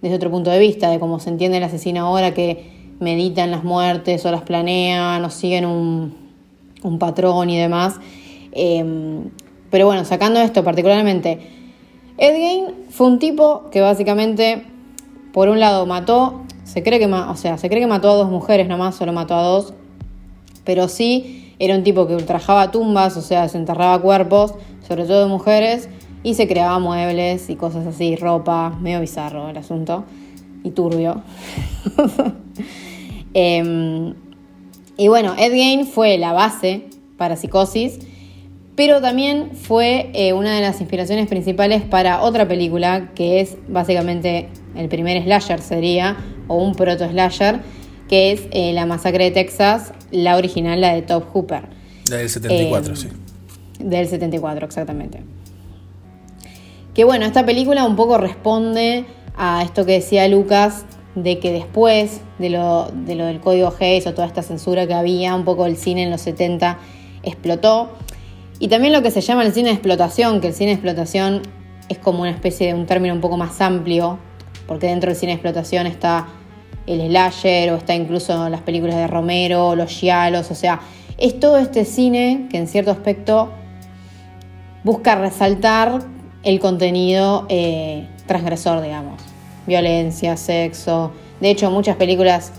Speaker 3: desde otro punto de vista, de cómo se entiende el asesino ahora que medita en las muertes o las planea, no siguen un, un patrón y demás. Eh, pero bueno, sacando esto particularmente, Ed fue un tipo que básicamente, por un lado, mató se cree que, o sea, se cree que mató a dos mujeres nomás, solo mató a dos. Pero sí, era un tipo que ultrajaba tumbas, o sea, desenterraba cuerpos, sobre todo de mujeres, y se creaba muebles y cosas así, ropa, medio bizarro el asunto, y turbio. Em, y bueno, Ed Gein fue la base para Psicosis, pero también fue eh, una de las inspiraciones principales para otra película que es básicamente el primer slasher sería, o un proto-slasher, que es eh, La Masacre de Texas, la original, la de Top Hooper.
Speaker 2: La del 74,
Speaker 3: Eh,
Speaker 2: sí.
Speaker 3: Del 74, exactamente. Que bueno, esta película un poco responde a esto que decía Lucas, de que después de lo, de lo del código Hayes o toda esta censura que había, un poco el cine en los 70 explotó. Y también lo que se llama el cine de explotación, que el cine de explotación es como una especie de un término un poco más amplio, porque dentro del cine de explotación está el slasher o está incluso las películas de Romero, los giallos, o sea, es todo este cine que en cierto aspecto busca resaltar el contenido eh, transgresor, digamos. Violencia, sexo. De hecho, muchas películas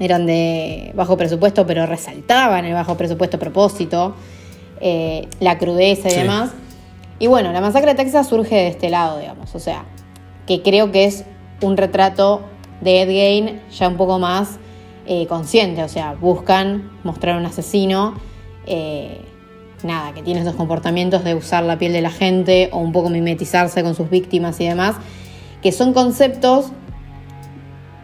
Speaker 3: eran de bajo presupuesto, pero resaltaban el bajo presupuesto propósito, eh, la crudeza y
Speaker 2: Sí.
Speaker 3: demás. Y bueno, la masacre de Texas surge de este lado, digamos. O sea, que creo que es un retrato de Ed Gein ya un poco más eh, consciente. O sea, buscan mostrar un asesino. eh, nada, que tiene estos comportamientos de usar la piel de la gente o un poco mimetizarse con sus víctimas y demás, que son conceptos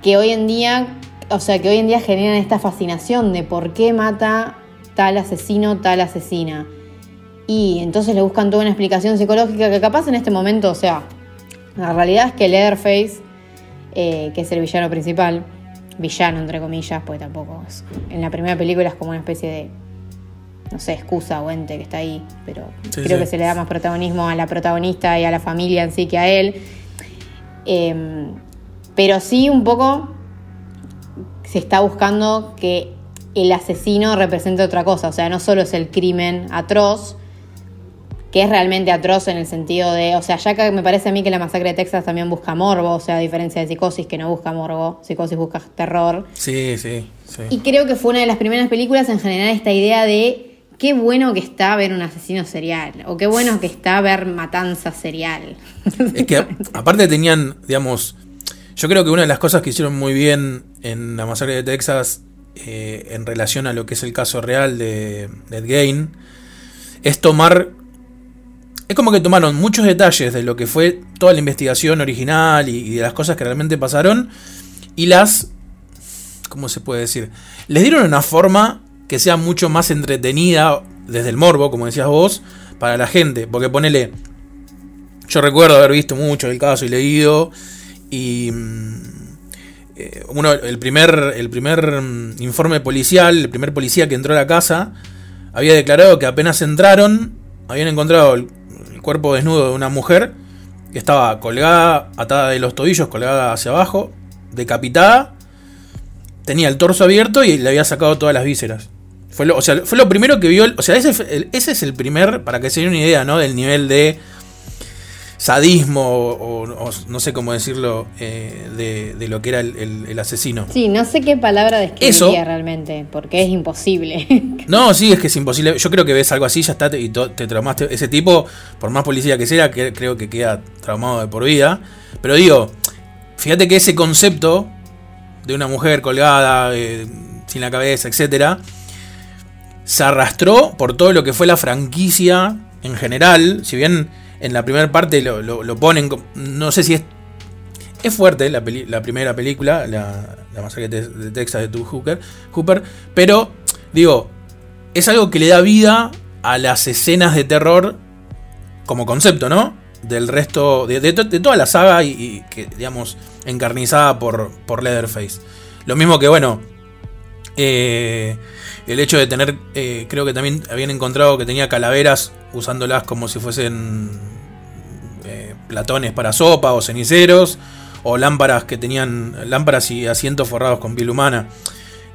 Speaker 3: que hoy en día, o sea, que hoy en día generan esta fascinación de por qué mata tal asesino, tal asesina. Y entonces le buscan toda una explicación psicológica que capaz en este momento, o sea, la realidad es que Leatherface, eh, que es el villano principal, villano entre comillas, pues tampoco es- en la primera película es como una especie de, no sé, excusa o ente que está ahí, pero
Speaker 2: Sí,
Speaker 3: creo
Speaker 2: sí.
Speaker 3: que se le da más protagonismo a la protagonista y a la familia en sí que a él. Em, pero sí un poco se está buscando que el asesino represente otra cosa, o sea, no solo es el crimen atroz, que es realmente atroz en el sentido de, o sea, ya que me parece a mí que la masacre de Texas también busca morbo, o sea, a diferencia de Psicosis que no busca morbo, Psicosis busca terror.
Speaker 2: Sí, sí, sí.
Speaker 3: Y creo que fue una de las primeras películas en generar esta idea de qué bueno que está ver un asesino serial, o qué bueno que está ver matanza serial.
Speaker 2: Es que aparte tenían, digamos, yo creo que una de las cosas que hicieron muy bien en la masacre de Texas eh, en relación a lo que es el caso real de, de Ed Gein es tomar, es como que tomaron muchos detalles de lo que fue toda la investigación original y, de las cosas que realmente pasaron y las, ¿cómo se puede decir? Les dieron una forma que sea mucho más entretenida desde el morbo, como decías vos, para la gente, porque ponele... Yo recuerdo haber visto mucho el caso y leído. Y mm, eh, uno, el primer, el primer mm, informe policial, el primer policía que entró a la casa, había declarado que apenas entraron, habían encontrado el, cuerpo desnudo de una mujer que estaba colgada, atada de los tobillos, colgada hacia abajo, decapitada, tenía el torso abierto y le había sacado todas las vísceras. Fue lo, o sea, fue lo primero que vio, o sea, ese, ese es el primer, para que se den una idea, ¿no? Del nivel de sadismo o, o- o no sé cómo decirlo eh, de, de lo que era el, el- el asesino.
Speaker 3: Sí, no sé qué palabra describiría
Speaker 2: Eso-
Speaker 3: realmente, porque es imposible.
Speaker 2: No, sí, es que es imposible. Yo creo que ves algo así, ya está, y te traumaste. Ese tipo, por más policía que sea, que, creo que queda traumado de por vida. Pero digo, fíjate que ese concepto de una mujer colgada, eh, sin la cabeza, etcétera, se arrastró por todo lo que fue la franquicia en general. Si bien en la primera parte lo, lo- lo ponen, no sé si es. Es fuerte la, peli- la primera película, la, la masacre de, Texas de Tu Hooker, Hooper, pero digo, es algo que le da vida a las escenas de terror como concepto, ¿no? Del resto, de, de to- de toda la saga y, que, digamos, encarnizada por, por Leatherface. Lo mismo que, bueno, eh, el hecho de tener, eh, creo que también habían encontrado que tenía calaveras usándolas como si fuesen platones para sopa o ceniceros, o lámparas que tenían, lámparas y asientos forrados con piel humana.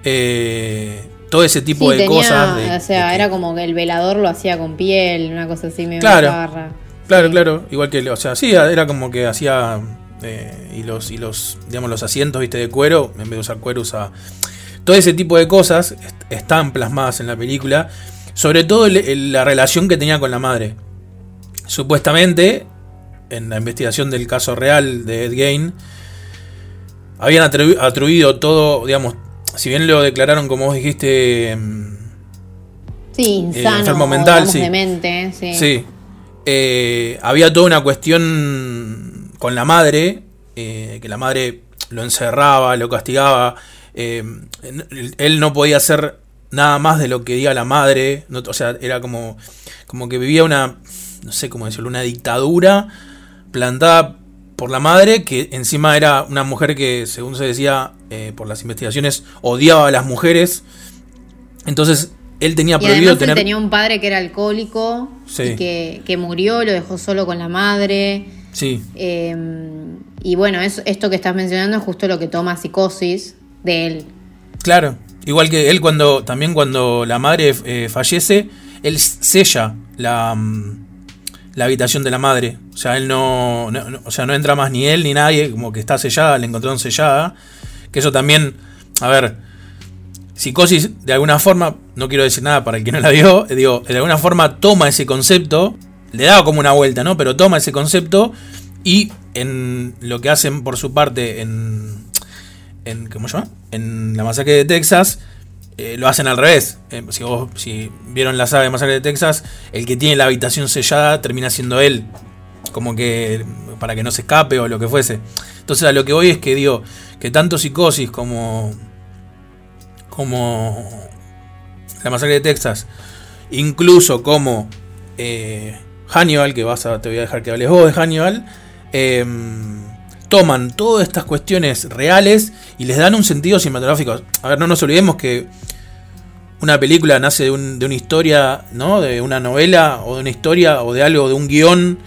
Speaker 2: Eh, todo ese tipo
Speaker 3: Sí,
Speaker 2: de
Speaker 3: tenía,
Speaker 2: cosas. de-
Speaker 3: o sea,
Speaker 2: de que-
Speaker 3: era como que el velador lo hacía con piel, una cosa así medio
Speaker 2: Claro.
Speaker 3: bizarra.
Speaker 2: Claro,
Speaker 3: Sí.
Speaker 2: claro. Igual que, o sea, sí, era como que hacía. eh, y los, y los, digamos, los asientos, viste, de cuero, en vez de usar cuero, usaba. Todo ese tipo de cosas est- están plasmadas en la película. Sobre todo el- el- la relación que tenía con la madre. Supuestamente, en la investigación del caso real de Ed Gein, habían atribu- atribuido todo, digamos, si bien lo declararon, como vos dijiste, mm,
Speaker 3: Sí, insano,
Speaker 2: Eh, enfermo mental, sí.
Speaker 3: demente, sí.
Speaker 2: Sí. Eh, había toda una cuestión con la madre, eh, que la madre lo encerraba, lo castigaba, eh, él no podía hacer nada más de lo que diga la madre, no, o sea, era como, como que vivía una, no sé cómo decirlo, una dictadura plantada por la madre, que encima era una mujer que, según se decía eh, por las investigaciones, odiaba a las mujeres. Entonces, él tenía
Speaker 3: Y
Speaker 2: prohibido
Speaker 3: él
Speaker 2: tener...
Speaker 3: tenía un padre que era alcohólico
Speaker 2: Sí.
Speaker 3: y que, que murió, lo dejó solo con la madre.
Speaker 2: Sí,
Speaker 3: Eh, y bueno, es, esto que estás mencionando es justo lo que toma psicosis de él.
Speaker 2: Claro, igual que él cuando también cuando la madre eh, fallece, él sella la, mm, la habitación de la madre. O sea, él no, o sea, no entra más ni él ni nadie, como que está sellada, la encontraron sellada. Que eso también, a ver, psicosis de alguna forma, no quiero decir nada para el que no la vio, eh, digo, de alguna forma toma ese concepto, le da como una vuelta, ¿no? Pero toma ese concepto y en lo que hacen por su parte en en ¿cómo se llama? En la masacre de Texas eh, lo hacen al revés. Eh, si, vieron la saga de masacre de Texas, el que tiene la habitación sellada termina siendo él, como que para que no se escape o lo que fuese. Entonces a lo que voy es que digo que tanto psicosis como como la masacre de Texas, incluso como eh, Hannibal, que vas a, te voy a dejar que hables vos de Hannibal, toman todas estas cuestiones reales y les dan un sentido cinematográfico. A ver, no nos olvidemos que una película nace de, un- de una historia, ¿no? De una novela o de una historia o de algo, de un guion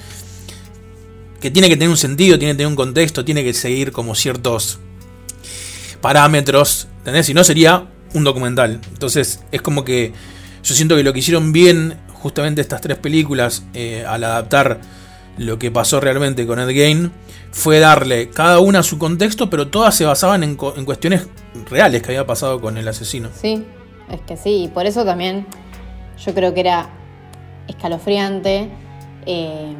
Speaker 2: que tiene que tener un sentido, tiene que tener un contexto, tiene que seguir como ciertos parámetros, ¿entendés? Si no sería un documental. Entonces es como que yo siento que lo que hicieron bien justamente estas tres películas eh, al adaptar lo que pasó realmente con Ed Gein fue darle cada una su contexto, pero todas se basaban en, en cuestiones reales que había pasado con el asesino.
Speaker 3: Sí, es que sí, y por eso también yo creo que era escalofriante. eh,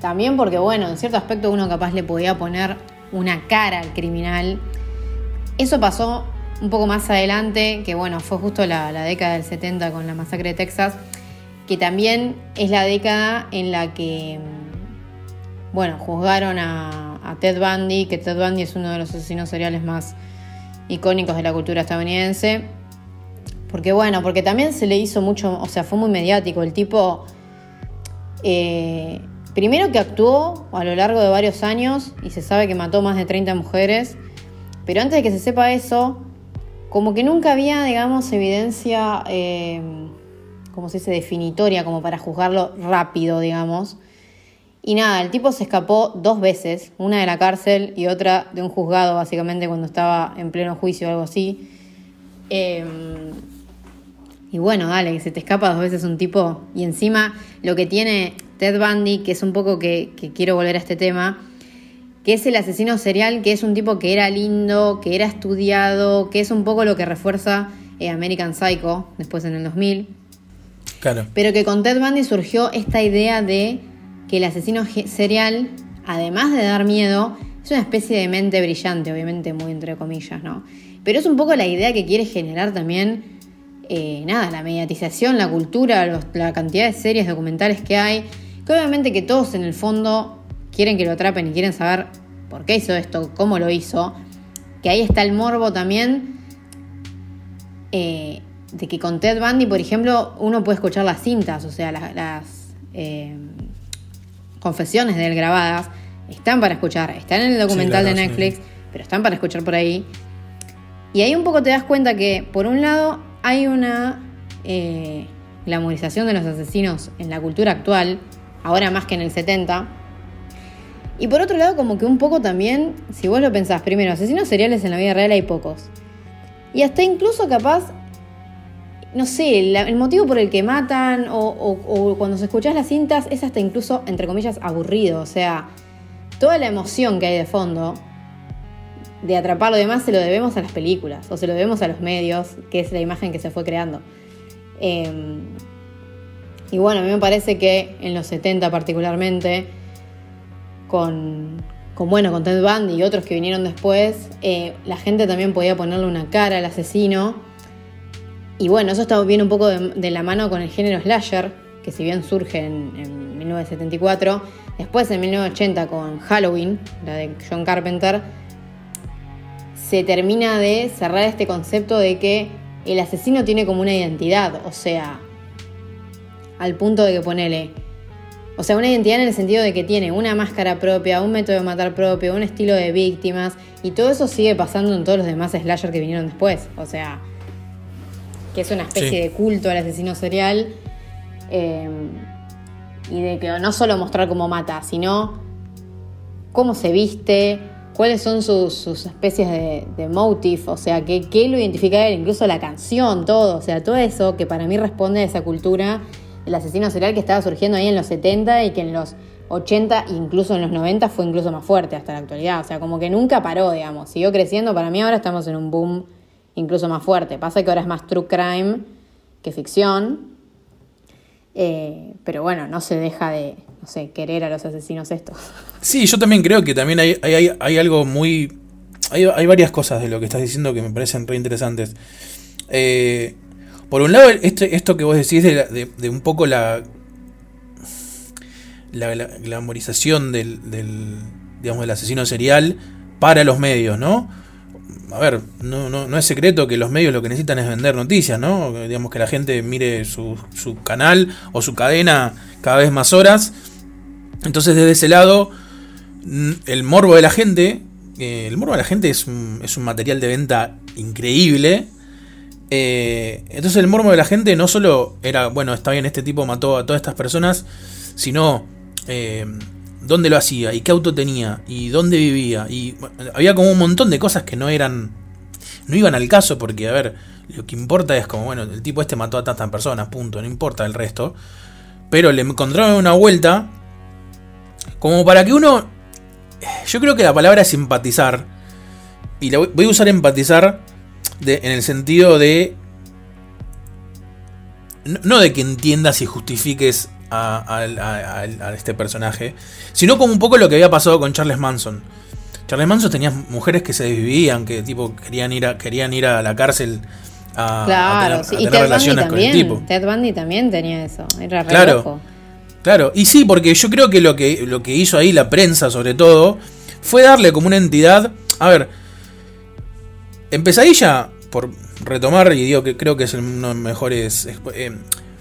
Speaker 3: también porque, bueno, en cierto aspecto uno capaz le podía poner una cara al criminal. Eso pasó un poco más adelante, que bueno, fue justo la, la década del 70 con la masacre de Texas, que también es la década en la que, mm, bueno, juzgaron a, Ted Bundy, que Ted Bundy es uno de los asesinos seriales más icónicos de la cultura estadounidense. Porque bueno, porque también se le hizo mucho, o sea, fue muy mediático. El tipo, eh, primero que actuó a lo largo de varios años y se sabe que mató más de 30 mujeres, pero antes de que se sepa eso, como que nunca había, digamos, evidencia, eh, como se dice, definitoria, como para juzgarlo rápido, digamos. Y nada, el tipo se escapó dos veces, una de la cárcel y otra de un juzgado, básicamente cuando estaba en pleno juicio o algo así. Eh, y bueno, dale, que se te escapa dos veces un tipo. Y encima lo que tiene Ted Bundy, que es un poco que, que quiero volver a este tema, que es el asesino serial, que es un tipo que era lindo, que era estudiado, que es un poco lo que refuerza eh, American Psycho, después en el 2000.
Speaker 2: Claro.
Speaker 3: Pero que con Ted Bundy surgió esta idea de que el asesino serial, además de dar miedo, es una especie de mente brillante, obviamente muy entre comillas, ¿no? Pero es un poco la idea que quiere generar también, eh, nada, la mediatización, la cultura, la cantidad de series documentales que hay, que obviamente que todos en el fondo quieren que lo atrapen y quieren saber por qué hizo esto, cómo lo hizo, que ahí está el morbo también eh, de que con Ted Bundy, por ejemplo, uno puede escuchar las cintas, o sea, las, las, eh, confesiones de él grabadas, están para escuchar, están en el documental
Speaker 2: claro,
Speaker 3: de
Speaker 2: sí.
Speaker 3: Netflix, pero están para escuchar por ahí. Y ahí un poco te das cuenta que, por un lado, hay una eh, glamorización de los asesinos en la cultura actual, ahora más que en el 70. Y por otro lado, como que un poco también, si vos lo pensás, primero, asesinos seriales en la vida real hay pocos. Y hasta incluso capaz, no sé, el motivo por el que matan o, o- o cuando se escuchás las cintas es hasta incluso, entre comillas, aburrido. O sea, toda la emoción que hay de fondo de atraparlo y demás se lo debemos a las películas o se lo debemos a los medios, que es la imagen que se fue creando. Eh, y bueno, a mí me parece que en los 70 particularmente, con, con bueno, con Ted Bundy y otros que vinieron después, eh, la gente también podía ponerle una cara al asesino. Y bueno, eso está bien un poco de, la mano con el género slasher, que si bien surge en, en 1974, después en 1980 con Halloween, la de John Carpenter, se termina de cerrar este concepto de que el asesino tiene como una identidad, o sea, al punto de que ponele, o sea, una identidad en el sentido de que tiene una máscara propia, un método de matar propio, un estilo de víctimas, y todo eso sigue pasando en todos los demás slasher que vinieron después, o sea, que es una especie
Speaker 2: Sí.
Speaker 3: de culto al asesino serial, eh, y de que no solo mostrar cómo mata, sino cómo se viste, cuáles son sus, sus especies de, de motive, o sea, qué, qué lo identifica a él, incluso la canción, todo, o sea, todo eso que para mí responde a esa cultura del asesino serial que estaba surgiendo ahí en los 70 y que en los 80, incluso en los 90 fue incluso más fuerte hasta la actualidad, o sea, como que nunca paró, digamos, siguió creciendo, para mí ahora estamos en un boom incluso más fuerte, pasa que ahora es más true crime que ficción, eh, pero bueno, no se deja de, no sé, querer a los asesinos estos.
Speaker 2: Sí, yo también creo que también hay, hay, algo muy... Hay, varias cosas de lo que estás diciendo que me parecen re interesantes. Eh, por un lado, este, esto que vos decís de, la- de- un poco la, la, la glamorización del, del, digamos, del asesino serial para los medios, ¿no? A ver, no, no, no es secreto que los medios lo que necesitan es vender noticias, ¿no? Digamos que la gente mire su, su canal o su cadena cada vez más horas. Entonces, desde ese lado, mm, el morbo de la gente, eh, el morbo de la gente es un, es un material de venta increíble. Eh, entonces el morbo de la gente no solo era, bueno, está bien, este tipo mató a todas estas personas, sino eh, dónde lo hacía y qué auto tenía y dónde vivía. Y había como un montón de cosas que no eran, no iban al caso porque, a ver, lo que importa es como, bueno, el tipo este mató a tantas personas, punto, no importa el resto. Pero le encontraron una vuelta como para que uno, yo creo que la palabra es empatizar. Y la voy a usar empatizar de- en el sentido de. No de que entiendas y justifiques a, a- a- a- a este personaje, sino como un poco lo que había pasado con Charles Manson. Charles Manson tenía mujeres que se desvivían, que tipo querían ir a, querían ir a la cárcel a,
Speaker 3: Claro,
Speaker 2: tener,
Speaker 3: sí. Y Ted Bundy
Speaker 2: relaciones con el tipo.
Speaker 3: también. Ted Bundy también tenía eso. Era re
Speaker 2: Claro.
Speaker 3: loco.
Speaker 2: Claro, y sí, porque yo creo que lo que, lo que hizo ahí la prensa, sobre todo, fue darle como una entidad. A ver, en Pesadilla, por retomar, y digo que creo que es uno de los mejores. eh,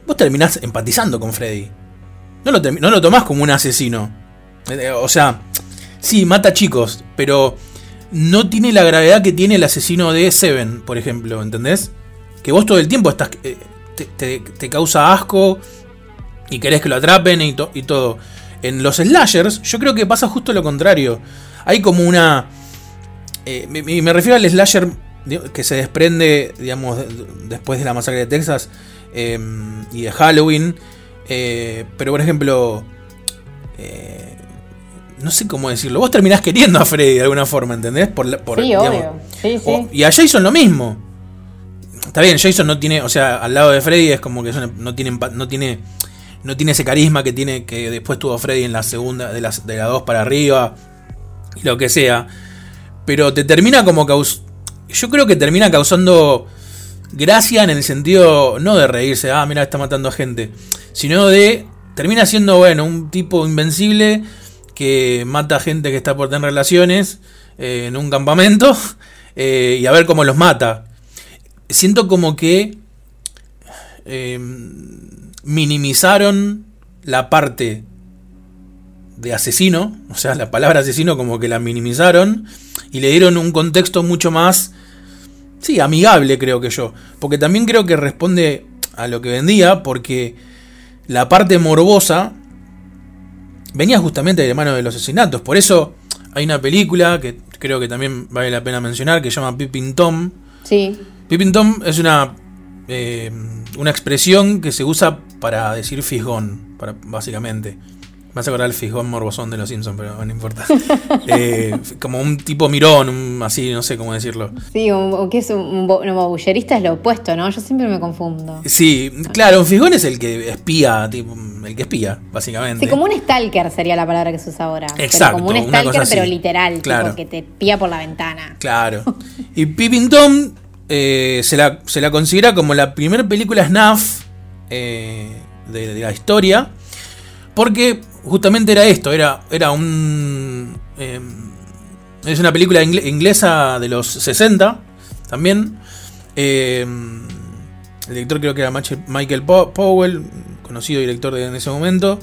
Speaker 2: vos terminás empatizando con Freddy. No lo, no lo tomás como un asesino. Eh, O sea, sí, mata chicos, pero no tiene la gravedad que tiene el asesino de Seven, por ejemplo, ¿entendés? Que vos todo el tiempo estás. eh, te, te- causa asco y querés que lo atrapen y, to- y todo. En los slashers, yo creo que pasa justo lo contrario. Hay como una. eh, me, refiero al slasher que se desprende, digamos, de- de- después de la masacre de Texas eh, y de Halloween. Eh, pero, por ejemplo. eh, no sé cómo decirlo. Vos terminás queriendo a Freddy de alguna forma, ¿entendés? Por,
Speaker 3: Sí,
Speaker 2: digamos,
Speaker 3: obvio. Sí, sí.
Speaker 2: o- y a Jason lo mismo. Está bien, Jason no tiene, o sea, al lado de Freddy es como que no tiene no tiene no tiene ese carisma que tiene que después tuvo Freddy en la segunda de las de la 2 para arriba y lo que sea. Pero te termina como caus yo creo que termina causando gracia en el sentido no de reírse, ah, mira, está matando a gente, sino de termina siendo bueno, un tipo invencible que mata a gente que está por tener relaciones eh, en un campamento eh, y a ver cómo los mata. Siento como que eh, minimizaron la parte de asesino, o sea, la palabra asesino como que la minimizaron y le dieron un contexto mucho más, sí, amigable creo que yo, porque también creo que responde a lo que vendía, porque la parte morbosa venía justamente de la mano de los asesinatos, por eso hay una película que creo que también vale la pena mencionar, que se llama Pippin Tom,
Speaker 3: Sí.
Speaker 2: Pippin Tom es una, eh, una expresión que se usa para decir fisgón, para, básicamente. Vas a acordar el fisgón morbosón de los Simpsons, pero no importa. Eh, como un tipo mirón, un- así, no sé cómo decirlo.
Speaker 3: Sí, un- que es un, un bobullerista es lo opuesto, ¿no? Yo siempre me confundo.
Speaker 2: Sí, claro, un fisgón es el que espía, tipo, el que espía, básicamente.
Speaker 3: Sí, como un stalker sería la palabra que se usa ahora. Pero
Speaker 2: Exacto,
Speaker 3: como un
Speaker 2: una
Speaker 3: stalker,
Speaker 2: cosa
Speaker 3: pero literal,
Speaker 2: Claro.
Speaker 3: tipo que te pía por la ventana.
Speaker 2: Claro. Y Pippin Tom eh, se, la, se la considera como la primera película snuff eh, de, de la historia. Porque justamente era esto, era, era un... eh, Es una película ingle- inglesa de los 60 también. Eh, el director creo que era Michael Po- Powell, conocido director en ese momento.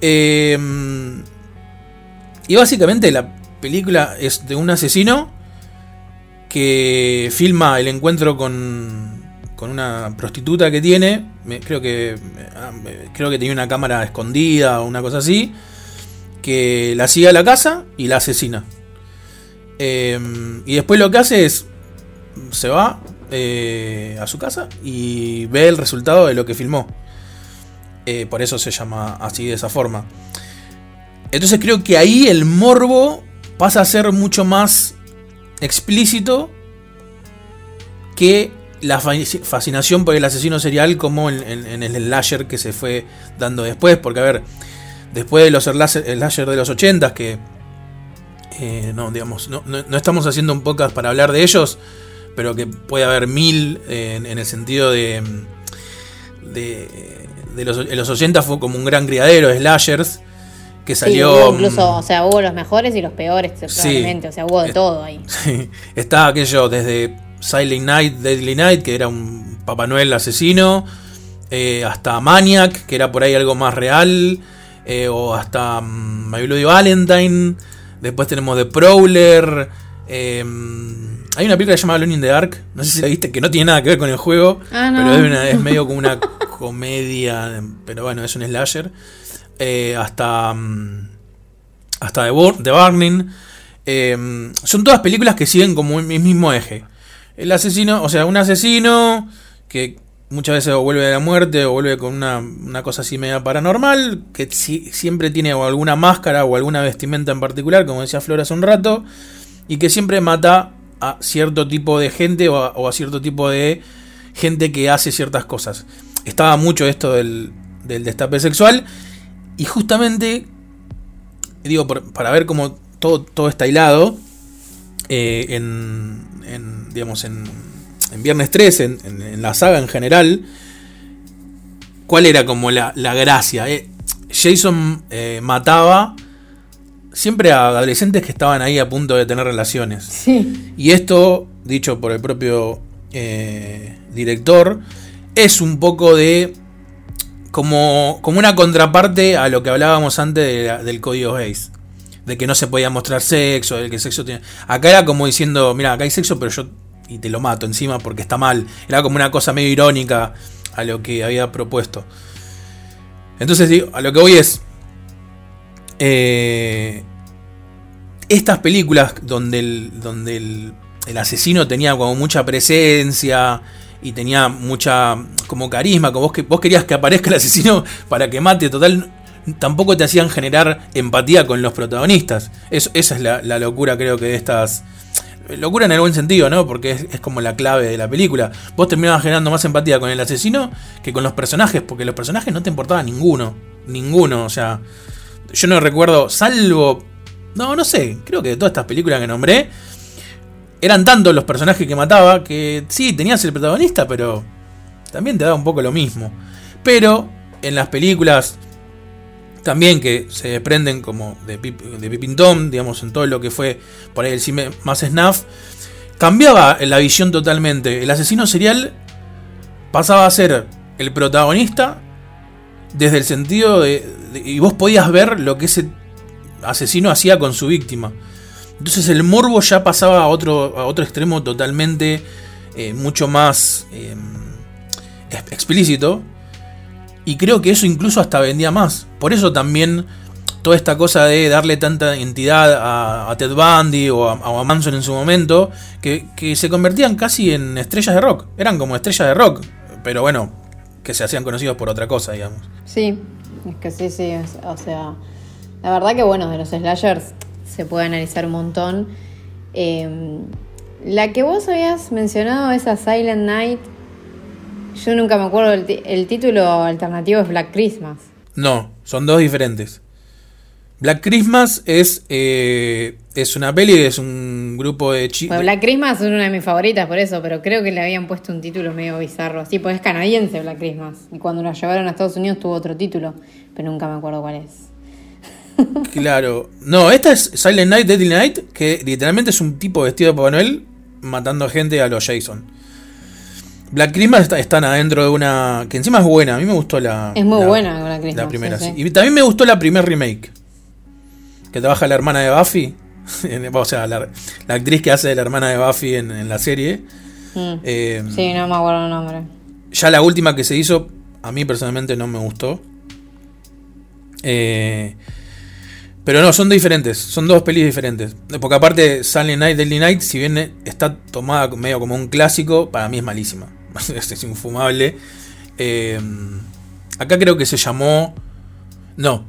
Speaker 2: Eh, y básicamente la película es de un asesino que filma el encuentro con, con una prostituta que tiene. Creo que ah, creo que tenía una cámara escondida o una cosa así. Que la sigue a la casa y la asesina. Eh, y después lo que hace es. Se va eh, a su casa y ve el resultado de lo que filmó. Eh, por eso se llama así de esa forma. Entonces creo que ahí el morbo pasa a ser mucho más explícito que la fa- fascinación por el asesino serial como en, en- en el slasher que se fue dando después. Porque a ver, después de los slasher, de los 80 que eh, no, digamos, no, no- no estamos haciendo un podcast para hablar de ellos, pero que puede haber mil eh, en, en el sentido de, de, de los, en los 80 fue como un gran criadero de slashers que salió...
Speaker 3: hubo incluso, o sea, hubo los mejores y los peores. O sea, hubo de todo ahí.
Speaker 2: Sí, está aquello desde Silent Night, Deadly Night, que era un Papá Noel asesino, eh, hasta Maniac, que era por ahí algo más real, eh, o hasta mm, My Bloody Valentine. Después tenemos The Prowler. eh, hay una película llamada Alone in the Dark, no sé si la viste, que no tiene nada que ver con el juego,
Speaker 3: Ah, no.
Speaker 2: pero es, una- es medio como una comedia, pero bueno, es un slasher. Eh, hasta. mm, hasta The, The Burning. Eh, son todas películas que siguen como un mismo eje. El asesino, o sea, un asesino que muchas veces o vuelve de la muerte o vuelve con una, una cosa así media paranormal, que si- siempre tiene o alguna máscara o alguna vestimenta en particular, como decía Flor hace un rato, y que siempre mata a cierto tipo de gente o a, cierto tipo de gente que hace ciertas cosas. Estaba mucho esto del, del destape sexual y justamente digo, por- para ver cómo todo, todo está hilado, eh, en, en, digamos, en, en Viernes 13, en, en- en la saga en general, ¿cuál era como la, la gracia? Eh, Jason eh, mataba siempre a adolescentes que estaban ahí a punto de tener relaciones.
Speaker 3: Sí.
Speaker 2: Y esto, dicho por el propio eh, director, es un poco de como, como una contraparte a lo que hablábamos antes de la- del código Hayes. De que no se podía mostrar sexo, de que sexo tiene... Acá era como diciendo, mira, acá hay sexo, pero yo... Y te lo mato encima porque está mal. Era como una cosa medio irónica a lo que había propuesto. Entonces, digo, a lo que voy es... eh, estas películas donde el, donde el asesino tenía como mucha presencia y tenía mucha como carisma, como vos, que, vos querías que aparezca el asesino para que mate, total, tampoco te hacían generar empatía con los protagonistas. Eso, esa es la, locura creo que de estas... Locura en el buen sentido, ¿no? Porque es, es como la clave de la película. Vos terminabas generando más empatía con el asesino que con los personajes, porque los personajes no te importaba ninguno. Ninguno, o sea... Yo no recuerdo, salvo no, no sé. Creo que de todas estas películas que nombré, eran tantos los personajes que mataba que sí, tenías el protagonista, pero también te daba un poco lo mismo. Pero en las películas también que se desprenden como de, Pip, de Pippin Tom, digamos, en todo lo que fue por ahí el cine más snuff, cambiaba la visión totalmente. El asesino serial pasaba a ser el protagonista desde el sentido de, y vos podías ver lo que ese asesino hacía con su víctima. Entonces el morbo ya pasaba a otro, a otro extremo totalmente eh, mucho más ex- explícito. Y creo que eso incluso hasta vendía más. Por eso también toda esta cosa de darle tanta entidad a, Ted Bundy o a, Manson en su momento, que, que se convertían casi en estrellas de rock. Eran como estrellas de rock, pero bueno, que se hacían conocidos por otra cosa, digamos.
Speaker 3: Sí, es que sí, sí. o sea, la verdad que bueno, de los slashers se puede analizar un montón. Eh, la que vos habías mencionado, esa Silent Night, yo nunca me acuerdo, el, título alternativo es Black Christmas.
Speaker 2: No, son dos diferentes. Black Christmas es, eh, es una peli, es un grupo de chicos.
Speaker 3: Bueno, Black Christmas es una de mis favoritas por eso, pero creo que le habían puesto un título medio bizarro. Sí, pues es canadiense Black Christmas. Y cuando la llevaron a Estados Unidos tuvo otro título, pero nunca me acuerdo cuál es.
Speaker 2: Claro. No, esta es Silent Night, Deadly Night, que literalmente es un tipo vestido de Papá Noel matando gente a los Jason. Black Christmas está, están adentro de una. que encima es buena. A mí me gustó la.
Speaker 3: Es muy
Speaker 2: la-
Speaker 3: buena Black Christmas,
Speaker 2: La primera,
Speaker 3: sí.
Speaker 2: Y también me gustó la primer remake. Que trabaja la hermana de Buffy. o sea, la, la actriz que hace de la hermana de Buffy en, en la serie.
Speaker 3: Mm.
Speaker 2: Eh,
Speaker 3: Sí, no me acuerdo el nombre.
Speaker 2: ya la última que se hizo, a mí personalmente no me gustó. Eh, pero no, son diferentes. Son dos pelis diferentes. Porque aparte, Silent Night, Deadly Night, si bien está tomada medio como un clásico, para mí es malísima. es infumable. Eh, acá creo que se llamó. No.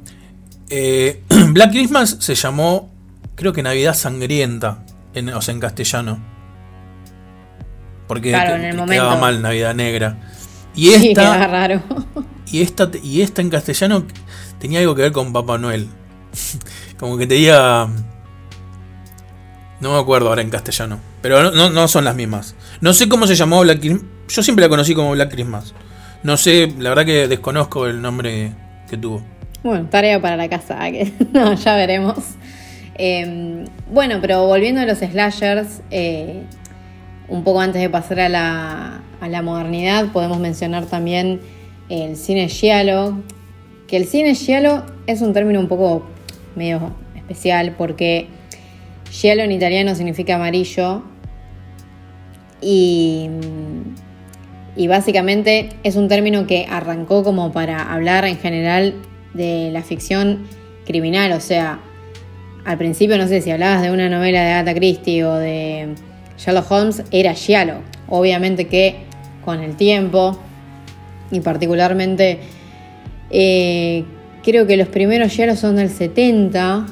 Speaker 2: Eh, Black Christmas se llamó. Creo que Navidad Sangrienta. En, o sea, en castellano. Porque
Speaker 3: Claro,
Speaker 2: que-
Speaker 3: en el momento.
Speaker 2: quedaba mal Navidad Negra. Y
Speaker 3: Sí,
Speaker 2: esta.
Speaker 3: queda raro.
Speaker 2: Y esta, y esta en castellano tenía algo que ver con Papá Noel. Como que te diga. No me acuerdo ahora en castellano. Pero no, no, no son las mismas. No sé cómo se llamó Black Christmas. Yo siempre la conocí como Black Christmas. No sé, la verdad que desconozco el nombre que tuvo.
Speaker 3: Bueno, tarea para la casa, que no, ya veremos. Eh, bueno, pero volviendo a los slashers, eh, un poco antes de pasar a la, a la modernidad, podemos mencionar también el cine giallo, que el cine giallo es un término un poco medio especial porque giallo en italiano significa amarillo y, y básicamente es un término que arrancó como para hablar en general de la ficción criminal, o sea, al principio no sé si hablabas de una novela de Agatha Christie o de Sherlock Holmes, era giallo. Obviamente que con el tiempo y particularmente eh, creo que los primeros giallos son del 70,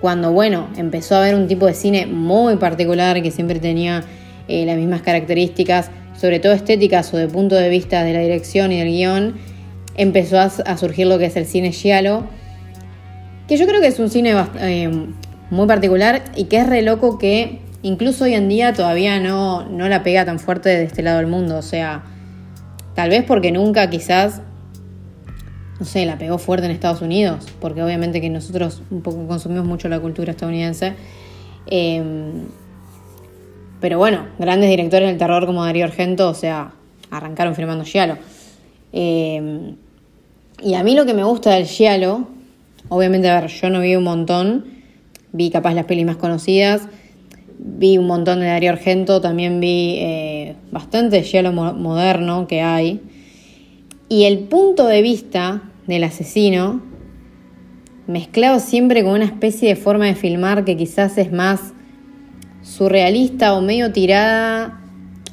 Speaker 3: cuando bueno, empezó a haber un tipo de cine muy particular que siempre tenía eh, las mismas características, sobre todo estéticas o de punto de vista de la dirección y del guion, empezó a, surgir lo que es el cine giallo, que yo creo que es un cine eh, muy particular y que es re loco que incluso hoy en día todavía no, no la pega tan fuerte de este lado del mundo, o sea, tal vez porque nunca quizás no sé, la pegó fuerte en Estados Unidos, porque obviamente que nosotros un poco consumimos mucho la cultura estadounidense. Eh, pero bueno, grandes directores del terror como Darío Argento, o sea, arrancaron filmando Giallo. Eh, y a mí lo que me gusta del Giallo, obviamente, a ver, yo no vi un montón, vi capaz las pelis más conocidas, vi un montón de Darío Argento, también vi eh, bastante Giallo mo- moderno que hay. Y el punto de vista del asesino, mezclado siempre con una especie de forma de filmar que quizás es más surrealista o medio tirada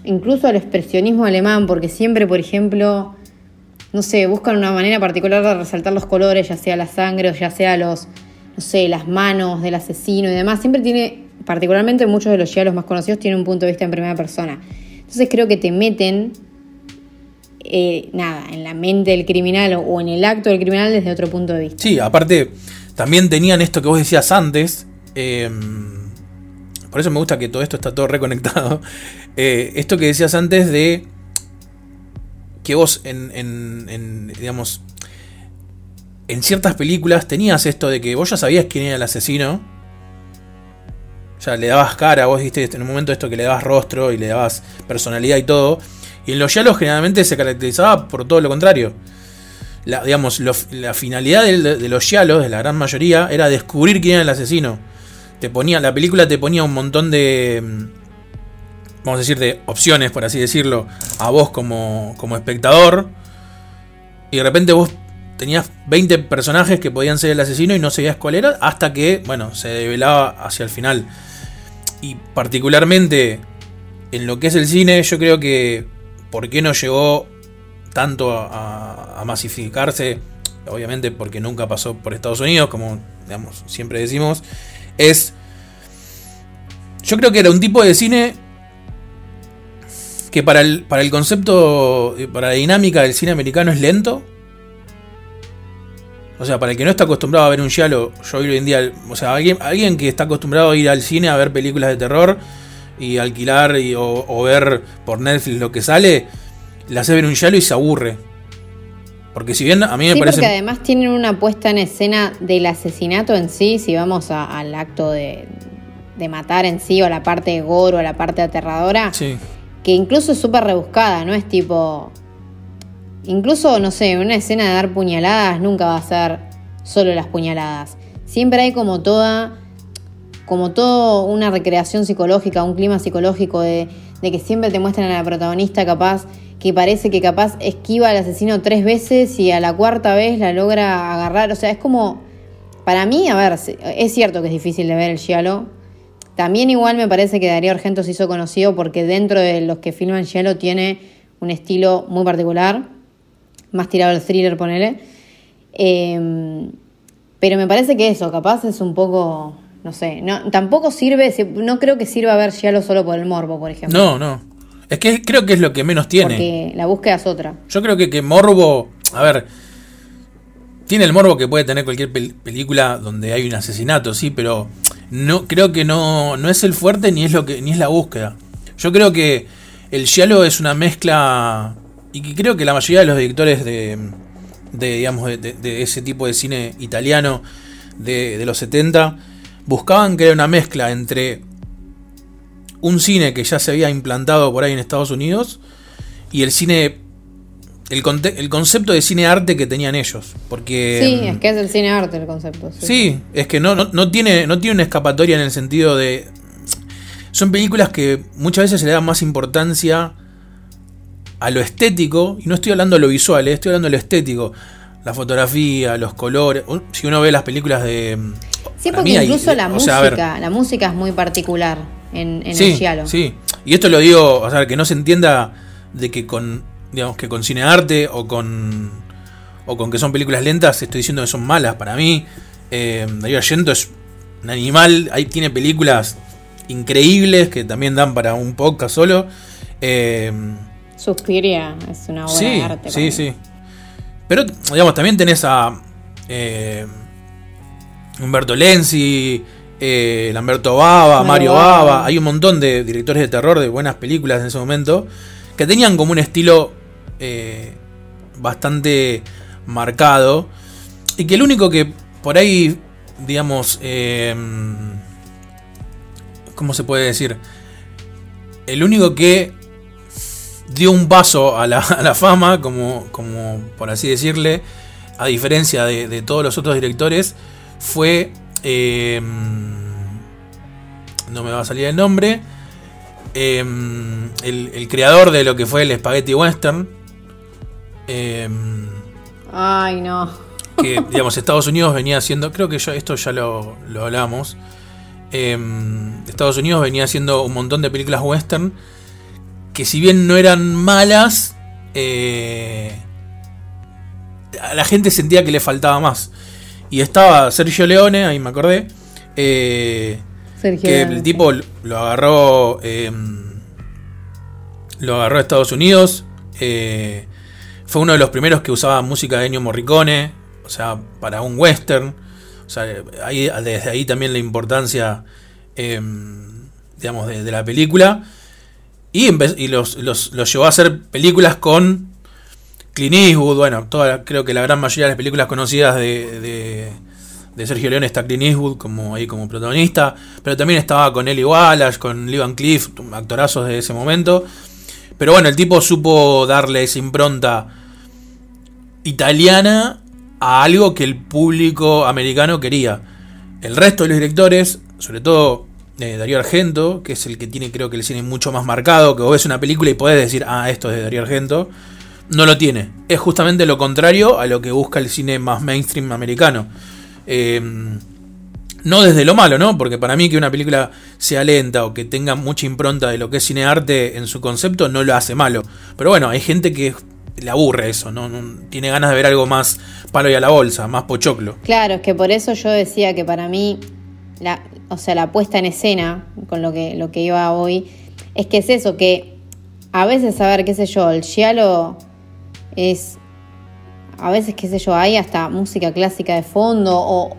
Speaker 3: incluso al expresionismo alemán, porque siempre, por ejemplo, no sé, buscan una manera particular de resaltar los colores, ya sea la sangre o ya sea los, no sé, las manos del asesino y demás. Siempre tiene, particularmente muchos de los giallos más conocidos, tienen un punto de vista en primera persona. Entonces creo que te meten eh, nada, en la mente del criminal o, en el acto del criminal desde otro punto de vista.
Speaker 2: Sí, aparte, también tenían esto que vos decías antes. eh, por eso me gusta que todo esto está todo reconectado. Eh, esto que decías antes de que vos en, en- digamos, en ciertas películas tenías esto de que vos ya sabías quién era el asesino. Ya le dabas cara, vos viste en un momento esto que le dabas rostro y le dabas personalidad y todo. Y en los yalos generalmente se caracterizaba por todo lo contrario. La, digamos, la finalidad del- de, los yalos, de la gran mayoría, era descubrir quién era el asesino. Te ponía, la película te ponía un montón de. mm, Vamos a decir, de opciones, por así decirlo, a vos como, como espectador. Y de repente vos tenías 20 personajes que podían ser el asesino y no sabías cuál era, hasta que, bueno, se develaba hacia el final. Y particularmente en lo que es el cine, yo creo que por qué no llegó tanto a, masificarse, obviamente porque nunca pasó por Estados Unidos, como siempre decimos, es... Yo creo que era un tipo de cine que para el, para el concepto, eh, para la dinámica del cine americano es lento. O sea, para el que no está acostumbrado a ver un giallo, yo hoy en día, o sea, alguien, alguien que está acostumbrado a ir al cine a ver películas de terror y alquilar y- o, ver por Netflix lo que sale, le hace ver un giallo y se aburre. Porque si bien a mí me
Speaker 3: sí,
Speaker 2: parece...
Speaker 3: porque además tienen una puesta en escena del asesinato en sí, si vamos a- al acto de, de matar en sí, o a la parte de gore o a la parte aterradora,
Speaker 2: Sí,
Speaker 3: que incluso es súper rebuscada, no es tipo... Incluso, no sé, una escena de dar puñaladas nunca va a ser solo las puñaladas. Siempre hay como toda, como todo una recreación psicológica, un clima psicológico de, de que siempre te muestran a la protagonista capaz, que parece que capaz esquiva al asesino tres veces y a la cuarta vez la logra agarrar. O sea, es como, para mí, a ver, es cierto que es difícil de ver el Giallo, también igual me parece que Darío Argento se hizo conocido porque dentro de los que filman Giallo tiene un estilo muy particular, más tirado al thriller, ponele. Eh, pero me parece que eso, capaz es un poco, no sé, no, tampoco sirve, no creo que sirva ver Giallo solo por el morbo, por ejemplo.
Speaker 2: no, no. Es que creo que es lo que menos tiene.
Speaker 3: Porque la búsqueda es otra.
Speaker 2: Yo creo que, que Morbo, a ver, tiene el morbo que puede tener cualquier pel- película donde hay un asesinato, sí, pero no creo que no, no es el fuerte ni es lo que ni es la búsqueda. Yo creo que el giallo es una mezcla y que creo que la mayoría de los directores de, de digamos de, ese tipo de cine italiano de, de los 70 buscaban era una mezcla entre un cine que ya se había implantado por ahí en Estados Unidos y el cine el, el concepto de cine arte que tenían ellos porque
Speaker 3: sí, es que es el cine arte el concepto. Sí,
Speaker 2: Sí, es que no, no, no tiene, no tiene una escapatoria en el sentido de. Son películas que muchas veces se le da más importancia a lo estético, y no estoy hablando de lo visual, eh, estoy hablando de lo estético. La fotografía, los colores. Si uno ve las películas de.
Speaker 3: Sí, porque
Speaker 2: mí hay-
Speaker 3: incluso la
Speaker 2: sea,
Speaker 3: música, la música es muy particular en, en
Speaker 2: sí,
Speaker 3: el Giallo.
Speaker 2: sí. Y esto lo digo, o sea, que no se entienda de que con, digamos, que con cine arte o con, o con que son películas lentas, estoy diciendo que son malas. Para mí, eh, Darío Argento es un animal, ahí tiene películas increíbles que también dan para un podcast solo. Eh,
Speaker 3: Suspiria es una obra
Speaker 2: sí,
Speaker 3: de arte.
Speaker 2: sí,
Speaker 3: mí.
Speaker 2: sí. Pero, digamos, también tenés a eh, Humberto Lenzi, eh, Lamberto Bava,
Speaker 3: Mario
Speaker 2: Mario
Speaker 3: Bava.
Speaker 2: Bava. Hay un montón de directores de terror de buenas películas en ese momento que tenían como un estilo eh, bastante marcado y que el único que por ahí, digamos, eh, ¿cómo se puede decir? El único que dio un paso a la, a la fama, como, como por así decirle, a diferencia de, de todos los otros directores, fue... eh, no me va a salir el nombre. eh, el, el creador de lo que fue el Spaghetti Western. eh,
Speaker 3: Ay, no.
Speaker 2: que digamos Estados Unidos venía haciendo, creo que ya, esto ya lo, lo hablamos, eh, Estados Unidos venía haciendo un montón de películas western que si bien no eran malas, eh, a la gente sentía que le faltaba más. Y estaba Sergio Leone, ahí me acordé, eh,
Speaker 3: Sergio.
Speaker 2: que
Speaker 3: Leone.
Speaker 2: el tipo lo agarró eh, lo agarró a Estados Unidos eh, fue uno de los primeros que usaba música de Ennio Morricone o sea para un western o sea ahí, desde ahí también la importancia eh, digamos de, de la película y, y los, los- los llevó a hacer películas con Clint Eastwood bueno toda, creo que la gran mayoría de las películas conocidas de, Sergio Leone está Clint Eastwood como ahí como protagonista, pero también estaba con Eli Wallace, con Lee Van Cleef, actorazos de ese momento. Pero bueno, el tipo supo darle esa impronta italiana a algo que el público americano quería. El resto de los directores, sobre todo eh, Darío Argento, que es el que tiene creo que el cine mucho más marcado, que vos ves una película y podés decir, ah, esto es de Darío Argento, no lo tiene. Es justamente lo contrario a lo que busca el cine más mainstream americano. Eh, no desde lo malo, ¿no? Porque para mí que una película sea lenta o que tenga mucha impronta de lo que es cine arte en su concepto no lo hace malo. Pero bueno, hay gente que le aburre eso. No- tiene ganas de ver algo más palo y a la bolsa, más pochoclo.
Speaker 3: Claro, es que por eso yo decía que para mí, la, o sea, la puesta en escena, con lo que, lo que iba hoy, es que es eso, que a veces, a ver, qué sé yo, el giallo es, a veces, qué sé yo, hay hasta música clásica de fondo o,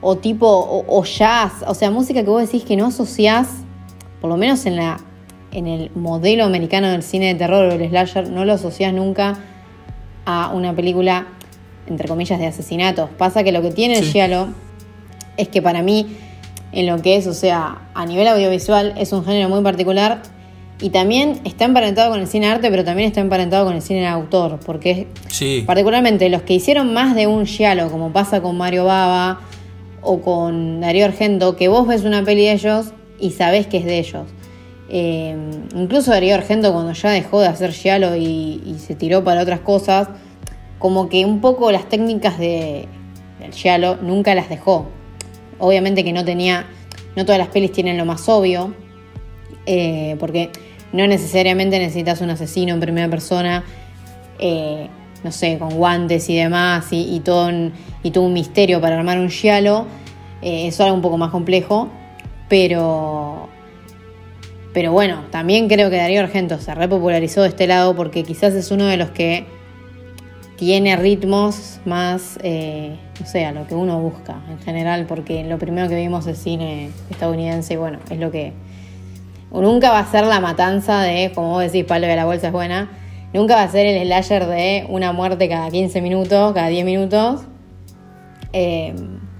Speaker 3: o tipo, o, o jazz, o sea, música que vos decís que no asociás, por lo menos en la en el modelo americano del cine de terror o el slasher, no lo asociás nunca a una película, entre comillas, de asesinatos. Pasa que lo que tiene el giallo es que para mí, en lo que es, o sea, a nivel audiovisual, es un género muy particular y también está emparentado con el cine arte, pero también está emparentado con el cine autor, porque
Speaker 2: Sí.
Speaker 3: particularmente los que hicieron más de un giallo, como pasa con Mario Baba o con Darío Argento, que vos ves una peli de ellos y sabés que es de ellos. Eh, incluso Darío Argento cuando ya dejó de hacer giallo y, y se tiró para otras cosas, como que un poco las técnicas de, del giallo nunca las dejó. Obviamente que no tenía, no todas las pelis tienen lo más obvio, eh, porque no necesariamente necesitas un asesino en primera persona, eh, no sé, con guantes y demás, y, y todo, un, y todo un misterio para armar un giallo. Eh, es un poco más complejo, pero, bueno, también creo que Darío Argento se repopularizó de este lado porque quizás es uno de los que tiene ritmos más, no sé, a lo que uno busca en general, porque lo primero que vimos es cine estadounidense y bueno, es lo que... Nunca va a ser la matanza de, como vos decís, palo de la bolsa es buena, nunca va a ser el slasher de una muerte cada 15 minutos, cada 10 minutos, eh,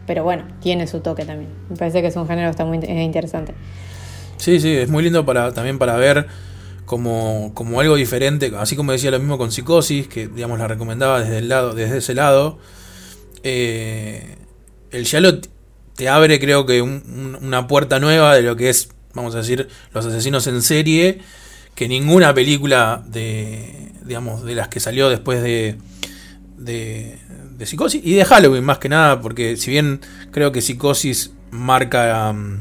Speaker 3: pero bueno, tiene su toque también. Me parece que es un género que está muy in- interesante.
Speaker 2: Sí, sí, es muy lindo para, también para ver como, como algo diferente, así como decía lo mismo con Psicosis, que digamos la recomendaba desde el lado, desde ese lado. Eh, el t- te abre creo que un- un- una puerta nueva de lo que es, vamos a decir, los asesinos en serie, que ninguna película de, digamos, de las que salió después de, de, de Psicosis y de Halloween más que nada, porque si bien creo que Psicosis marca... um,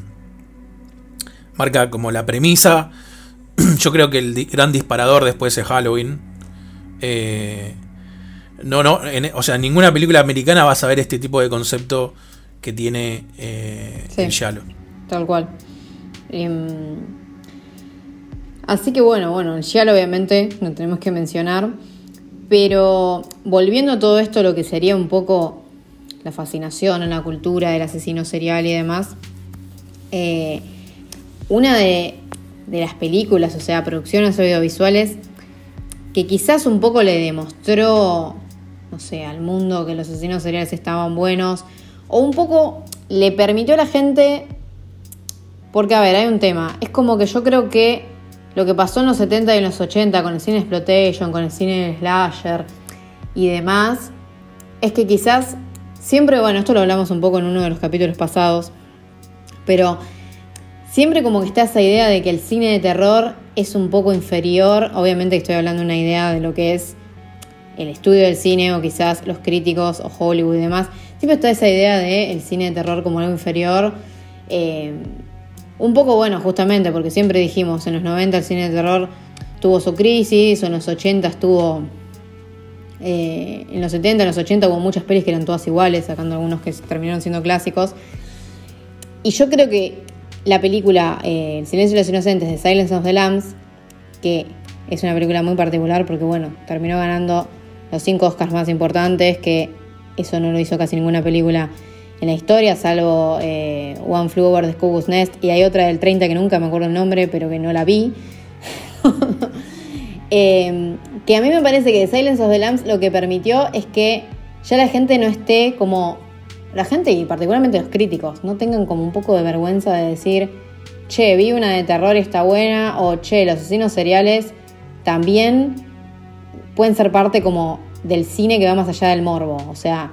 Speaker 2: marca como la premisa. Yo creo que el gran disparador después es Halloween. Eh, no, no, en- o sea, ninguna película americana vas a ver este tipo de concepto que tiene eh,
Speaker 3: Sí.
Speaker 2: el Yalo.
Speaker 3: Tal cual. Em, así que bueno, bueno, el Giallo obviamente lo tenemos que mencionar. Pero volviendo a todo esto, lo que sería un poco la fascinación en la cultura del asesino serial y demás. eh, una de, de las películas, o sea, producciones audiovisuales, que quizás un poco le demostró, no sé, al mundo que los asesinos seriales estaban buenos, o un poco le permitió a la gente, porque a ver, hay un tema, es como que yo creo que lo que pasó en los 70 y en los 80 con el cine exploitation, con el cine slasher y demás, es que quizás siempre, bueno, esto lo hablamos un poco en uno de los capítulos pasados, pero siempre como que está esa idea de que el cine de terror es un poco inferior, obviamente estoy hablando de una idea de lo que es el estudio del cine o quizás los críticos o Hollywood y demás, siempre está esa idea de el cine de terror como algo inferior. eh, un poco bueno, justamente, porque siempre dijimos, en los 90 el cine de terror tuvo su crisis, o en los 80 estuvo... eh, en los 70, en los 80 hubo muchas pelis que eran todas iguales, sacando algunos que terminaron siendo clásicos. Y yo creo que la película eh, El silencio de los inocentes de Silence of the Lambs, que es una película muy particular porque, bueno, terminó ganando los cinco Oscars más importantes, que eso no lo hizo casi ninguna película en la historia, salvo eh, One Flew Over the Cuckoo's Nest, y hay otra del 30 que nunca me acuerdo el nombre, pero que no la vi. Eh, que a mí me parece que Silence of the Lambs lo que permitió es que ya la gente no esté como. La gente y particularmente los críticos no tengan como un poco de vergüenza de decir, che, vi una de terror y está buena, o che, los asesinos seriales también pueden ser parte como del cine que va más allá del morbo. O sea,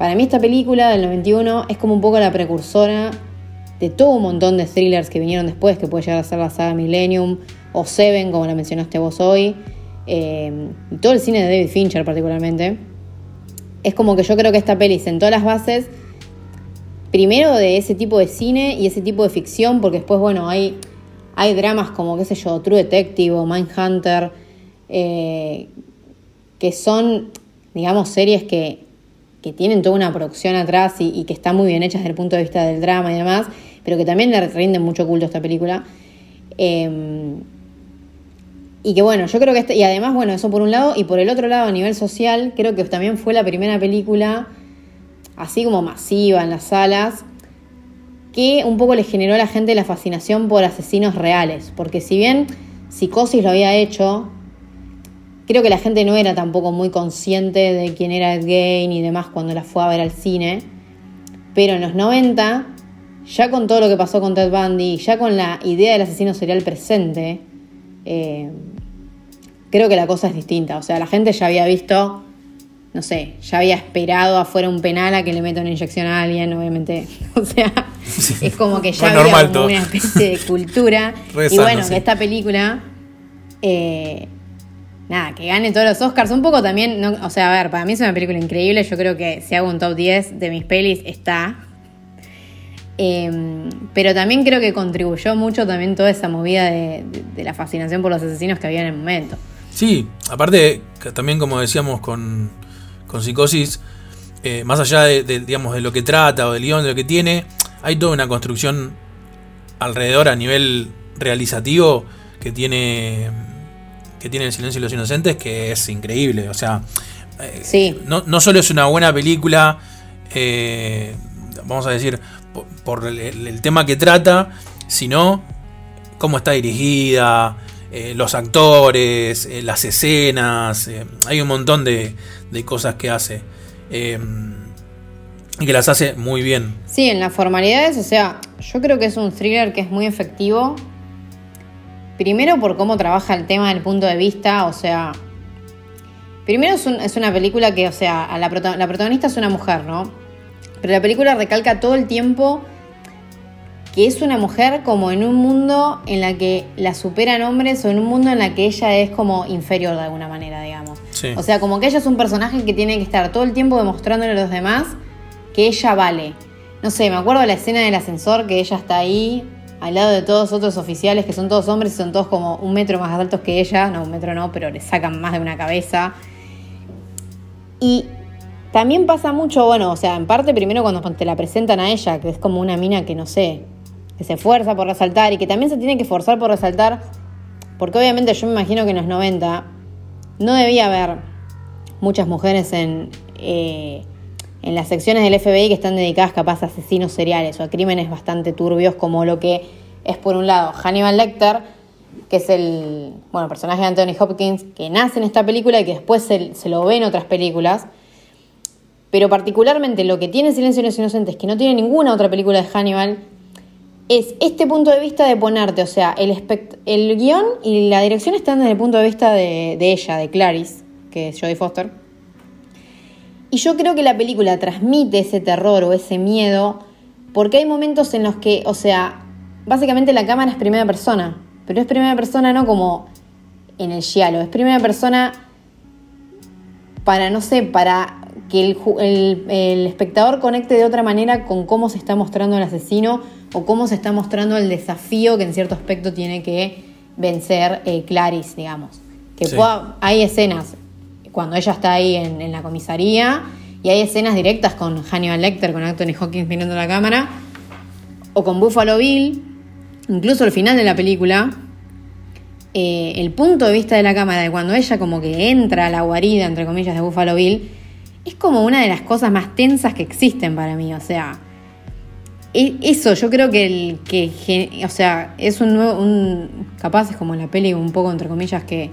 Speaker 3: para mí esta película del 91 es como un poco la precursora de todo un montón de thrillers que vinieron después, que puede llegar a ser la saga Millennium o Seven, como la mencionaste vos hoy, eh, y todo el cine de David Fincher particularmente. Es como que yo creo que esta peli sentó las bases primero de ese tipo de cine y ese tipo de ficción, porque después, bueno, hay, hay dramas como, qué sé yo, True Detective o Mindhunter, eh, que son, digamos, series que, que tienen toda una producción atrás y, que están muy bien hechas desde el punto de vista del drama y demás, pero que también le rinden mucho culto a esta película. Eh, y que bueno, yo creo que este, y además, bueno, eso por un lado, y por el otro lado, a nivel social, creo que también fue la primera película, así como masiva en las salas, que un poco le generó a la gente la fascinación por asesinos reales. Porque si bien Psicosis lo había hecho, creo que la gente no era tampoco muy consciente de quién era Ed Gein y demás cuando la fue a ver al cine. Pero en los 90, ya con todo lo que pasó con Ted Bundy, ya con la idea del asesino serial presente, eh, creo que la cosa es distinta. O sea, la gente ya había visto, no sé, ya había esperado afuera un penal a que le meta una inyección a alguien, obviamente. O sea, es como que ya había como una especie de cultura. Y bueno,
Speaker 2: sí.
Speaker 3: que esta película, eh, nada, que gane todos los Oscars. Un poco también, no- o sea, a ver, para mí es una película increíble. Yo creo que si hago un top 10 de mis pelis, está. Eh, pero también creo que contribuyó mucho también toda esa movida de, la fascinación por los asesinos que había en el momento.
Speaker 2: Sí, aparte, también como decíamos con, con Psicosis, eh, más allá de, digamos, de lo que trata o del guion, de lo que tiene, hay toda una construcción alrededor a nivel realizativo que tiene que tiene El silencio de los inocentes que es increíble. O sea, eh,
Speaker 3: Sí.
Speaker 2: no, no solo es una buena película, eh, vamos a decir, por, por el, el tema que trata, sino cómo está dirigida, eh, los actores, las escenas, hay un montón de, de cosas que hace. y que las hace muy bien.
Speaker 3: Sí, en las formalidades, o sea, yo creo que es un thriller que es muy efectivo. Primero por cómo trabaja el tema del punto de vista, o sea, primero es, un- es una película que, o sea, a la, prota- la protagonista es una mujer, ¿no? Pero la película recalca todo el tiempo que es una mujer como en un mundo en la que la superan hombres o en un mundo en la que ella es como inferior de alguna manera, digamos.
Speaker 2: Sí.
Speaker 3: O sea, como que ella es un personaje que tiene que estar todo el tiempo demostrándole a los demás que ella vale. No sé, me acuerdo de la escena del ascensor que ella está ahí al lado de todos otros oficiales que son todos hombres y son todos como un metro más altos que ella. No, un metro no, pero le sacan más de una cabeza. Y también pasa mucho, bueno, o sea, en parte primero cuando te la presentan a ella, que es como una mina que no sé, que se esfuerza por resaltar y que también se tiene que esforzar por resaltar, porque obviamente yo me imagino que en los 90 no debía haber muchas mujeres en, eh, en las secciones del FBI que están dedicadas capaz a asesinos seriales o a crímenes bastante turbios como lo que es por un lado Hannibal Lecter, que es el bueno, personaje de Anthony Hopkins, que nace en esta película y que después se, lo ve en otras películas. Pero particularmente lo que tiene Silencio de los Inocentes, que no tiene ninguna otra película de Hannibal, es este punto de vista de ponerte, o sea, el, espect- el guion y la dirección están desde el punto de vista de, de ella, de Clarice, que es Jodie Foster. Y yo creo que la película transmite ese terror o ese miedo porque hay momentos en los que, o sea, básicamente la cámara es primera persona, pero es primera persona no como en el giallo, es primera persona para, no sé, para que el, ju- el- el espectador conecte de otra manera con cómo se está mostrando el asesino o cómo se está mostrando el desafío que en cierto aspecto tiene que vencer eh, Clarice, digamos. Que
Speaker 2: Sí.
Speaker 3: pueda- hay escenas cuando ella está ahí en, la comisaría y hay escenas directas con Hannibal Lecter, con Anthony Hawkins mirando la cámara, o con Buffalo Bill, incluso al final de la película, eh, el punto de vista de la cámara de cuando ella como que entra a la guarida, entre comillas, de Buffalo Bill, es como una de las cosas más tensas que existen para mí. O sea, e- eso yo creo que, el, que o sea, es un nuevo, un, capaz es como la peli un poco, entre comillas, que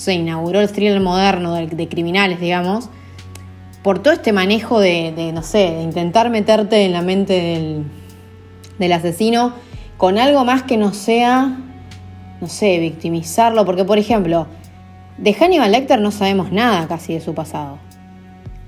Speaker 3: se inauguró el thriller moderno de, criminales, digamos, por todo este manejo de, de, no sé, de intentar meterte en la mente del, del asesino con algo más que no sea, no sé, victimizarlo. Porque, por ejemplo, de Hannibal Lecter no sabemos nada casi de su pasado.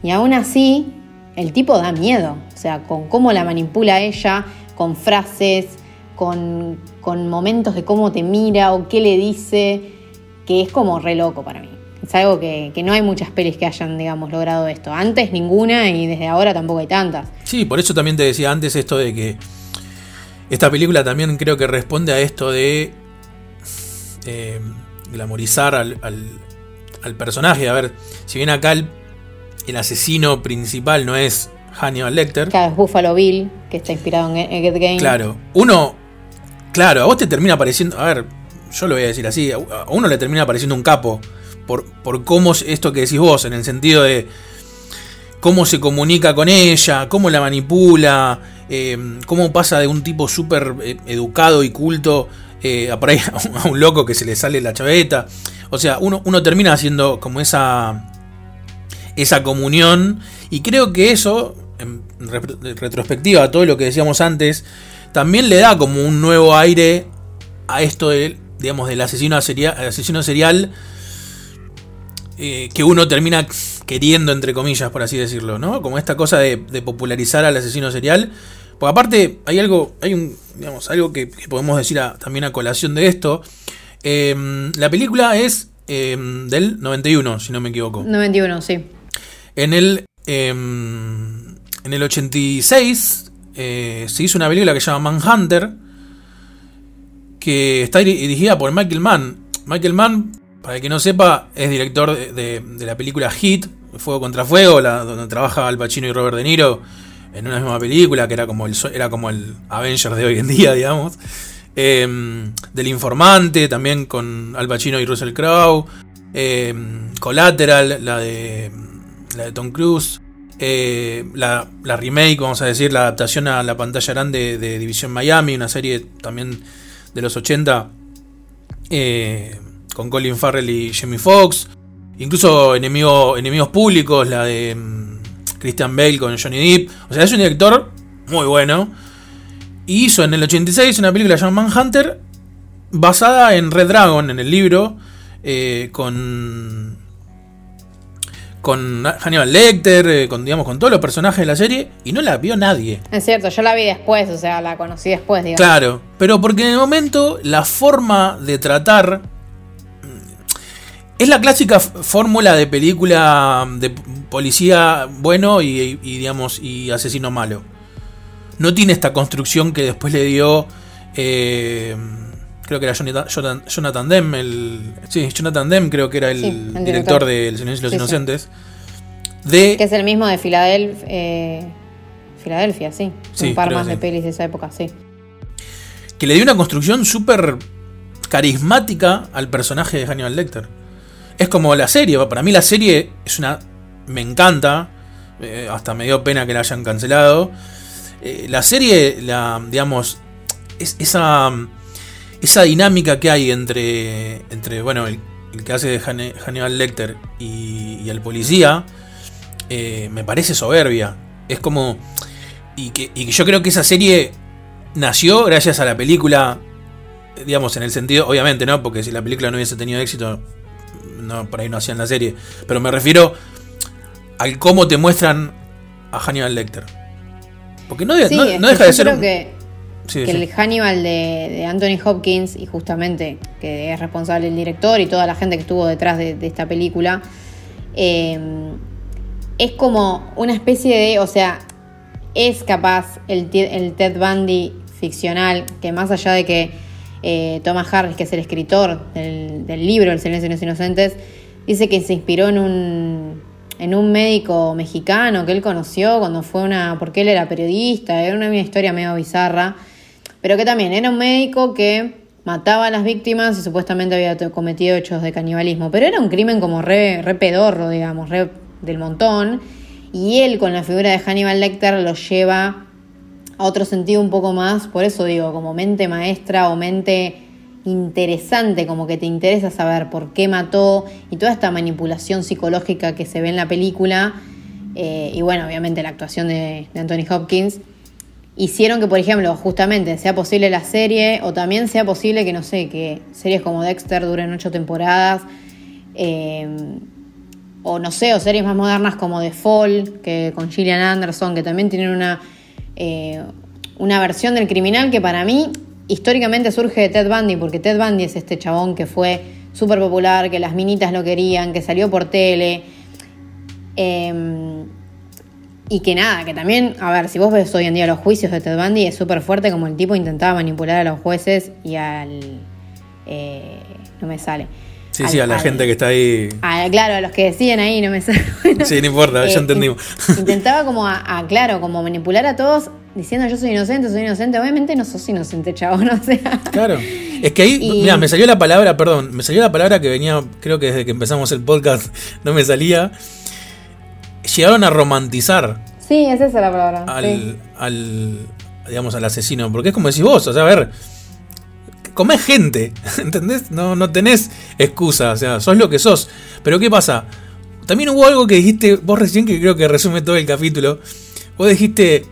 Speaker 3: Y aún así, el tipo da miedo. O sea, con cómo la manipula ella, con frases, con, con momentos de cómo te mira o qué le dice, que es como re loco para mí. Es algo que, que no hay muchas pelis que hayan, digamos, logrado esto. Antes ninguna y desde ahora tampoco hay tantas.
Speaker 2: Sí, por eso también te decía antes esto de que esta película también creo que responde a esto de eh, glamorizar al, al- al personaje. A ver, si bien acá el, el asesino principal no es Hannibal Lecter,
Speaker 3: Claro, es Buffalo Bill, que está inspirado en Get Game.
Speaker 2: claro, uno, claro, a vos te termina pareciendo, a ver, yo lo voy a decir así, a uno le termina pareciendo un capo por, por cómo es esto que decís vos, en el sentido de cómo se comunica con ella, cómo la manipula, eh, cómo pasa de un tipo súper eh, educado y culto eh, a, por ahí a un loco que se le sale la chaveta, O sea, uno, uno termina haciendo como esa, esa comunión y creo que eso, en retrospectiva a todo lo que decíamos antes, también le da como un nuevo aire a esto de, digamos, del asesino serial, asesino serial eh, que uno termina queriendo, entre comillas, por así decirlo, ¿no? Como esta cosa de, popularizar al asesino serial. Porque aparte hay algo, hay un, digamos, algo que, podemos decir también a colación de esto. Em, la película es em, del 91, si no me equivoco.
Speaker 3: 91, sí.
Speaker 2: En el, em, en el 86 eh, se hizo una película que se llama Manhunter, que está dirigida por Michael Mann. Michael Mann, para el que no sepa, es director de, la película Hit, Fuego contra Fuego, donde trabaja Al Pacino y Robert De Niro en una misma película, que era como el, era como el Avengers de hoy en día, digamos. Em, del Informante, también con Al Pacino y Russell Crowe. Em, Collateral, la de, la de Tom Cruise. Eh, la, remake, vamos a decir, la adaptación a la pantalla grande de, División Miami, una serie también de los 80 eh, con Colin Farrell y Jamie Foxx. Incluso Enemigos Públicos, la de mm, Christian Bale con Johnny Depp. O sea, es un director muy bueno. Hizo en el 86 una película llamada Manhunter, basada en Red Dragon, en el libro, eh, con con Hannibal Lecter, eh, con, digamos, con todos los personajes de la serie, y no la vio nadie.
Speaker 3: Es cierto, yo la vi después, o sea, la conocí después, digamos.
Speaker 2: Claro, pero porque en el momento la forma de tratar mm, es la clásica fórmula de película de policía bueno y, digamos, y asesino malo. No tiene esta construcción que después le dio... Eh, creo que era Jonathan, Jonathan Demme, el, sí, Jonathan Demme creo que era el, director, de El Silencio de los Inocentes. De,
Speaker 3: que es el mismo de Filadelfia, eh, Filadelfia, sí. Un par más de pelis de esa época, sí.
Speaker 2: Que le dio una construcción súper carismática al personaje de Hannibal Lecter. Es como la serie, para mí la serie es una... Me encanta, eh, hasta me dio pena que la hayan cancelado. Eh, la serie, la, digamos, es, esa esa dinámica que hay entre, entre bueno, el, que hace de Hannibal Lecter y, el policía, eh, me parece soberbia. Es como... Y que, y yo creo que esa serie nació gracias a la película, digamos, en el sentido, obviamente, ¿no? Porque si la película no hubiese tenido éxito, no, por ahí no hacían la serie. Pero me refiero al cómo te muestran a Hannibal Lecter. Porque no, no, deja de ser...
Speaker 3: que que el Hannibal de, Anthony Hopkins, y justamente que es responsable el director y toda la gente que estuvo detrás de, esta película, eh, es como una especie de, o sea, es capaz el, Ted Bundy ficcional, que más allá de que eh, Thomas Harris, que es el escritor del, libro El silencio de los inocentes, dice que se inspiró en un, en un médico mexicano que él conoció cuando fue una, porque él era periodista, era una historia medio bizarra pero que también era un médico que mataba a las víctimas y supuestamente había cometido hechos de canibalismo, pero era un crimen como re, pedorro, digamos, re del montón, y él con la figura de Hannibal Lecter lo lleva a otro sentido un poco más, por eso digo, como mente maestra o mente interesante, como que te interesa saber por qué mató y toda esta manipulación psicológica que se ve en la película, eh, y bueno, obviamente la actuación de Anthony Hopkins hicieron que, por ejemplo, justamente sea posible la serie o también sea posible que, no sé, que series como Dexter duren ocho temporadas. Eh, o no sé, o series más modernas como The Fall, que con Gillian Anderson, que también tienen una, eh, una versión del criminal que para mí históricamente surge de Ted Bundy, porque Ted Bundy es este chabón que fue súper popular, que las minitas lo querían, que salió por tele. Eh, y que nada, que también, a ver, si vos ves hoy en día los juicios de Ted Bundy, es súper fuerte como el tipo intentaba manipular a los jueces y al... Eh, no me sale.
Speaker 2: Sí, sí, a la gente que está ahí.
Speaker 3: claro, a los que decían ahí, no me sale.
Speaker 2: sí, no importa, ya eh, entendimos.
Speaker 3: intentaba como a, claro, como manipular a todos diciendo yo soy inocente, soy inocente. Obviamente no sos inocente, chavo, no sea.
Speaker 2: Claro. Es que ahí, mira, me salió la palabra, perdón, me salió la palabra que venía, creo que desde que empezamos el podcast no me salía llegaron a romantizar.
Speaker 3: Sí, esa es la palabra.
Speaker 2: Al, al, digamos, al asesino. Porque es como decís vos, o sea, a ver, comés gente, ¿entendés? No, no tenés excusa, o sea, sos lo que sos. Pero ¿qué pasa? También hubo algo que dijiste vos recién que creo que resume todo el capítulo. Vos dijiste,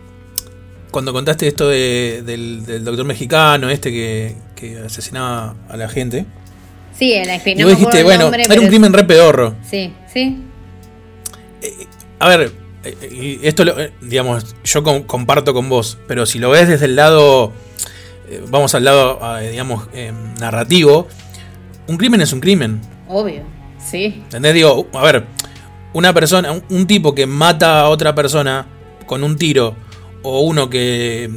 Speaker 2: cuando contaste esto del, doctor mexicano, este que, que, asesinaba a la gente.
Speaker 3: Sí, en la
Speaker 2: y vos dijiste, bueno, era un crimen re pedorro.
Speaker 3: Sí, sí.
Speaker 2: Eh, a ver, eh, esto, lo, eh, digamos, yo comparto con vos, pero si lo ves desde el lado, vamos al lado, digamos, narrativo, un crimen es un crimen.
Speaker 3: Obvio, sí.
Speaker 2: ¿Entendés? Digo, a ver, una persona, un, tipo que mata a otra persona con un tiro, o uno que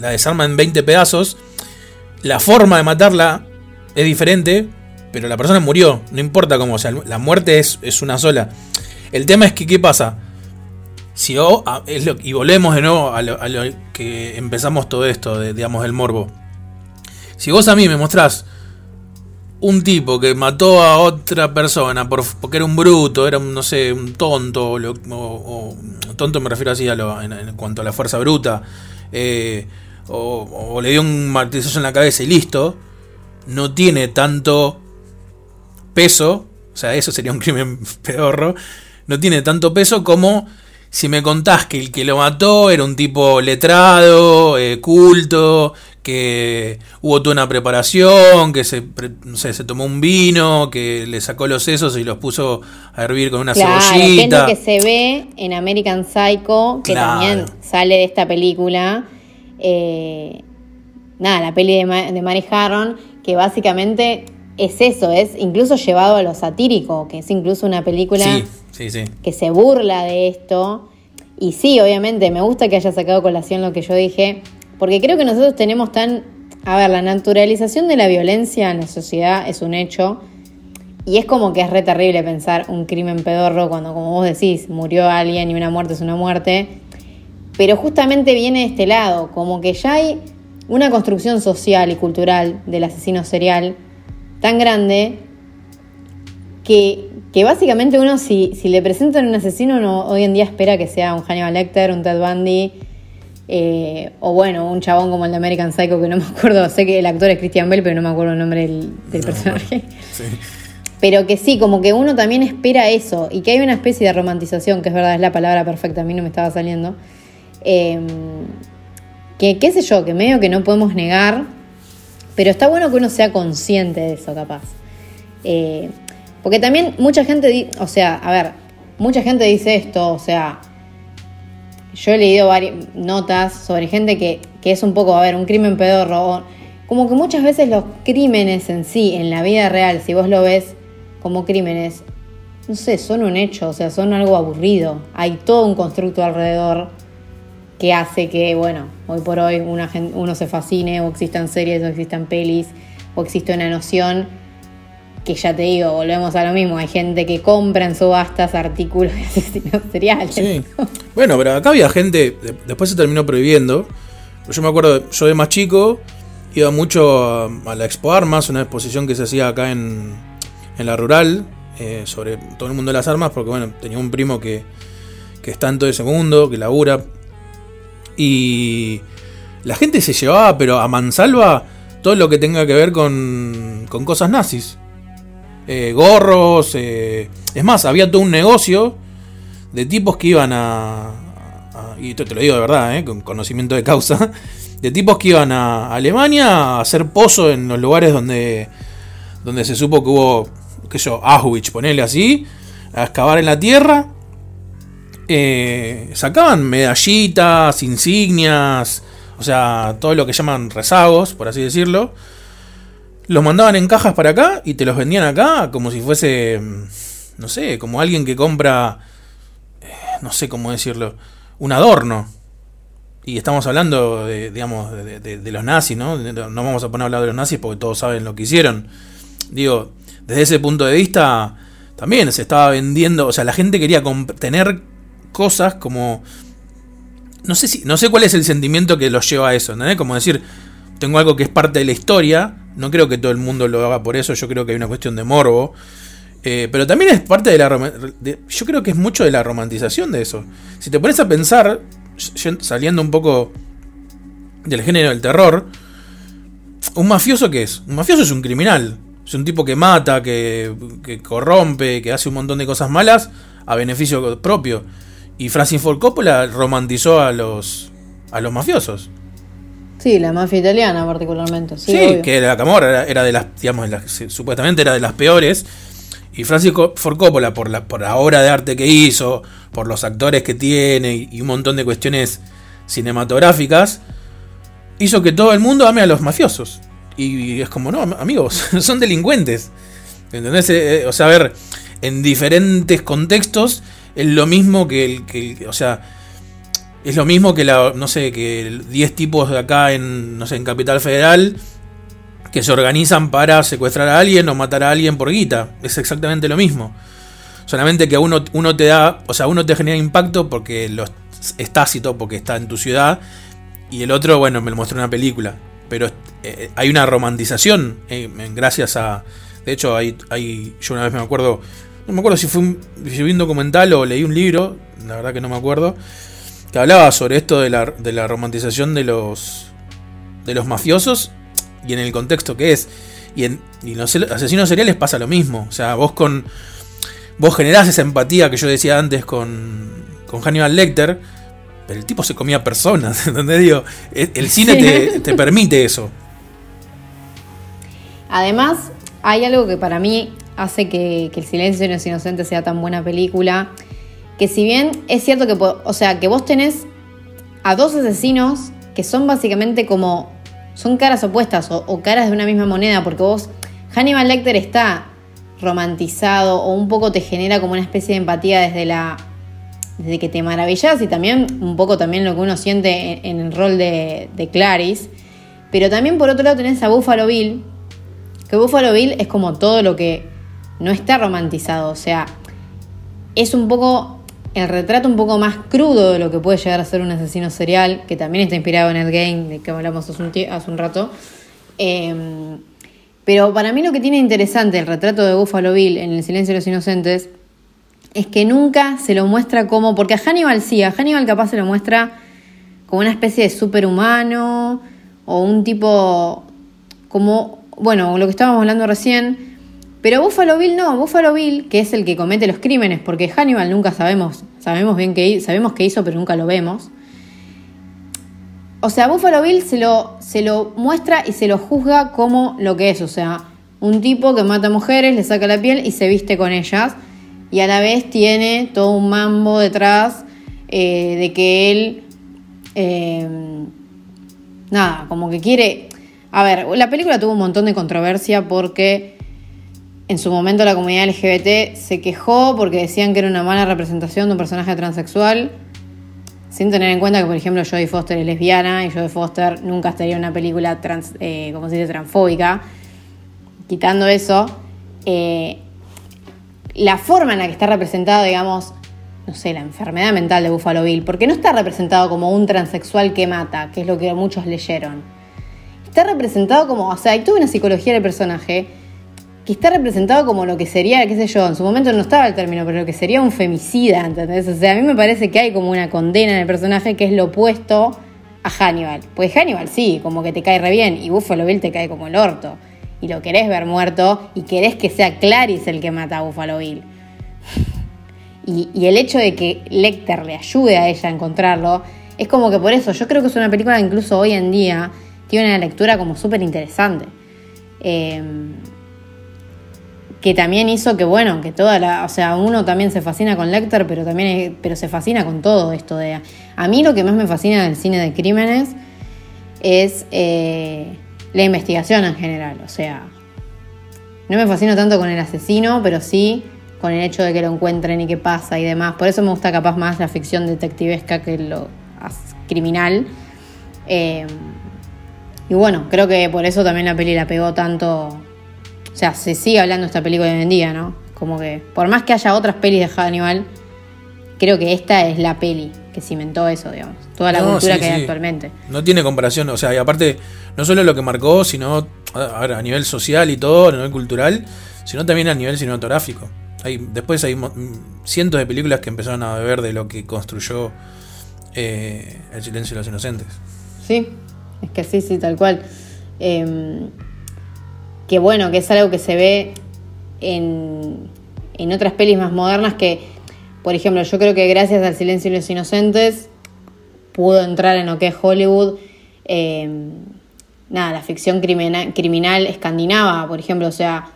Speaker 2: la desarma en 20 pedazos, la forma de matarla es diferente, pero la persona murió, no importa cómo, o sea, la muerte es, es una sola. El tema es que, ¿qué pasa? Si es lo, y volvemos de nuevo a lo, que empezamos todo esto, digamos, del morbo. Si vos a mí me mostrás un tipo que mató a otra persona por, porque era un bruto, era un, no sé, un tonto, o, tonto me refiero así a lo, en, cuanto a la fuerza bruta, eh, o, le dio un martillazo en la cabeza y listo, no tiene tanto peso, o sea, eso sería un crimen pedorro, no tiene tanto peso como si me contás que el que lo mató era un tipo letrado, eh, culto, que hubo toda una preparación, que se, se tomó un vino, que le sacó los sesos y los puso a hervir con una
Speaker 3: claro,
Speaker 2: cebollita.
Speaker 3: Que es lo que se ve en American Psycho, que también sale de esta película. Eh, nada, la peli de, de Mary Harron, que básicamente es eso, es incluso llevado a lo satírico, que es incluso una película que se burla de esto. Y sí, obviamente, me gusta que haya sacado colación lo que yo dije, porque creo que nosotros tenemos tan... A ver, la naturalización de la violencia en la sociedad es un hecho. Y es como que es re terrible pensar un crimen pedorro cuando, como vos decís, murió alguien y una muerte es una muerte. Pero justamente viene de este lado, como que ya hay una construcción social y cultural del asesino serial tan grande que, básicamente uno si, si, le presentan un asesino no, hoy en día espera que sea un Hannibal Lecter, un Ted Bundy eh, o bueno, un chabón como el de American Psycho que no me acuerdo, sé que el actor es Christian Bell pero no me acuerdo el nombre del, personaje. Pero que sí, como que uno también espera eso y que hay una especie de romantización, que es verdad, es la palabra perfecta, a mí no me estaba saliendo. Em, que qué sé yo, que medio que no podemos negar, pero está bueno que uno sea consciente de eso, capaz. Eh, porque también mucha gente, o sea, a ver, mucha gente dice esto, o sea, yo he leído varias notas sobre gente que, que es un poco, a ver, un crimen pedorro. Como que muchas veces los crímenes en sí, en la vida real, si vos lo ves como crímenes, no sé, son un hecho, o sea, son algo aburrido. Hay todo un constructo alrededor que hace que, bueno, hoy por hoy una uno se fascine o existan series o existan pelis o existe una noción que ya te digo, volvemos a lo mismo, hay gente que compra en subastas artículos de asesinos seriales. Sí.
Speaker 2: Bueno, pero acá había gente, después se terminó prohibiendo. Yo me acuerdo, yo de más chico iba mucho a, la Expo Armas, una exposición que se hacía acá en, en la rural, eh, sobre todo el mundo de las armas, porque bueno, tenía un primo que, que está en todo ese mundo, que labura. Y la gente se llevaba, pero a mansalva, todo lo que tenga que ver con, con cosas nazis. Eh, gorros. Eh, es más, había todo un negocio de tipos que iban a. y esto te lo digo de verdad, eh, con conocimiento de causa. De tipos que iban a Alemania a hacer pozo en los lugares donde. donde se supo que hubo. qué yo, Auschwitz, ponele así. A excavar en la tierra. Sacaban medallitas, insignias. O sea, todo lo que llaman rezagos, por así decirlo los mandaban en cajas para acá y te los vendían acá como si fuese, mm, no sé, como alguien que compra, eh, no sé cómo decirlo, un adorno. Y estamos hablando de, digamos, de, los nazis, ¿no? No vamos a poner a hablar de los nazis porque todos saben lo que hicieron. Digo, desde ese punto de vista, también se estaba vendiendo, o sea, la gente quería tener cosas como... No sé, si, no sé cuál es el sentimiento que los lleva a eso, ¿no? Como decir, tengo algo que es parte de la historia, no creo que todo el mundo lo haga por eso, yo creo que hay una cuestión de morbo. Eh, pero también es parte de la... yo creo que es mucho de la romantización de eso. Si te pones a pensar, saliendo un poco del género del terror, ¿Un mafioso qué es? Un mafioso es un criminal. Es un tipo que mata, que, que corrompe, que hace un montón de cosas malas a beneficio propio. Y Francis Ford Coppola romantizó a los, a los mafiosos.
Speaker 3: Sí, la mafia italiana particularmente. Sí,
Speaker 2: que la Camorra era, era de las, digamos, las- supuestamente era de las peores. Y Francis Ford Coppola, por la, por la obra de arte que hizo, por los actores que tiene y, y un montón de cuestiones cinematográficas, hizo que todo el mundo ame a los mafiosos. Y, es como, no, am- amigos, son delincuentes. ¿Entendés? Eh, eh, o sea, a ver, en diferentes contextos es lo mismo que el, que o sea, es lo mismo que la, no sé, que el 10 tipos de acá en, no sé, en Capital Federal que se organizan para secuestrar a alguien o matar a alguien por guita. Es exactamente lo mismo. Solamente que uno, uno te da, o sea, uno te genera impacto porque lo es tácito, porque está en tu ciudad, y el otro, bueno, me lo mostró una película. Pero eh, hay una romantización, eh, gracias a... De hecho, hay, hay, yo una vez me acuerdo, no me acuerdo si fue un, si vi un documental o leí un libro, la verdad que no me acuerdo, que hablaba sobre esto de la, de la romantización de los, de los mafiosos y en el contexto que es. Y en y los asesinos seriales pasa lo mismo. O sea, vos con. Vos generás esa empatía que yo decía antes con. con Hannibal Lecter. Pero el tipo se comía personas. ¿Entendés? Digo, el, el cine
Speaker 3: Sí.
Speaker 2: te, te permite eso.
Speaker 3: Además, hay algo que para mí hace que, El silencio de los inocentes sea tan buena película. Que si bien es cierto que, o sea, que vos tenés a dos asesinos que son básicamente como, son caras opuestas o, caras de una misma moneda, porque vos, Hannibal Lecter está romantizado o un poco te genera como una especie de empatía desde la, desde que te maravillas y también un poco también lo que uno siente en, en el rol de, de Clarice. Pero también por otro lado tenés a Buffalo Bill, que Buffalo Bill es como todo lo que no está romantizado, o sea, es un poco el retrato un poco más crudo de lo que puede llegar a ser un asesino serial, que también está inspirado en el game de que hablamos hace un, rato. Eh, pero para mí lo que tiene interesante el retrato de Buffalo Bill en El silencio de los inocentes es que nunca se lo muestra como, porque a Hannibal sí, a Hannibal capaz se lo muestra como una especie de superhumano o un tipo como, bueno, lo que estábamos hablando recién, pero Buffalo Bill no, Buffalo Bill, que es el que comete los crímenes, porque Hannibal nunca sabemos, sabemos bien que sabemos que hizo, pero nunca lo vemos. O sea, Buffalo Bill se lo, se lo muestra y se lo juzga como lo que es, o sea, un tipo que mata mujeres, le saca la piel y se viste con ellas, y a la vez tiene todo un mambo detrás eh, de que él, eh, nada, como que quiere... A ver, la película tuvo un montón de controversia porque en su momento la comunidad LGBT se quejó porque decían que era una mala representación de un personaje transexual, sin tener en cuenta que, por ejemplo, Jodie Foster es lesbiana y Jodie Foster nunca estaría en una película trans, eh, como se dice, transfóbica. Quitando eso, eh, la forma en la que está representado, digamos, no sé, la enfermedad mental de Buffalo Bill, porque no está representado como un transexual que mata, que es lo que muchos leyeron. Está representado como, o sea, hay toda una psicología del personaje que está representado como lo que sería, qué sé yo, en su momento no estaba el término, pero lo que sería un femicida, ¿entendés? O sea, a mí me parece que hay como una condena en el personaje que es lo opuesto a Hannibal. Pues Hannibal sí, como que te cae re bien, y Buffalo Bill te cae como el orto. Y lo querés ver muerto, y querés que sea Clarice el que mata a Buffalo Bill. Y, el hecho de que Lecter le ayude a ella a encontrarlo, es como que por eso, yo creo que es una película que incluso hoy en día tiene una lectura como súper interesante. Eh, que también hizo que, bueno, que toda la. O sea, uno también se fascina con Lecter, pero también pero se fascina con todo esto de. A mí lo que más me fascina del cine de crímenes es eh, la investigación en general. O sea, no me fascino tanto con el asesino, pero sí con el hecho de que lo encuentren y qué pasa y demás. Por eso me gusta capaz más la ficción detectivesca que lo criminal. Eh, y bueno, creo que por eso también la peli la pegó tanto. O sea, se sigue hablando de esta película hoy en día, ¿no? Como que, por más que haya otras pelis de Hannibal, creo que esta es la peli que cimentó eso, digamos. Toda la
Speaker 2: No,
Speaker 3: cultura
Speaker 2: sí,
Speaker 3: que hay actualmente.
Speaker 2: No tiene comparación, o sea, y aparte, no solo lo que marcó, sino a, nivel social y todo, a nivel cultural, sino también a nivel cinematográfico. Hay, después hay cientos de películas que empezaron a beber de lo que construyó eh, El silencio de los inocentes.
Speaker 3: Sí, es que sí, sí, tal cual. Em, que bueno, que es algo que se ve en, en otras pelis más modernas que, por ejemplo, yo creo que gracias al Silencio de los Inocentes pudo entrar en lo que es Hollywood. em, nada, la ficción criminal, criminal escandinava, por ejemplo, o sea,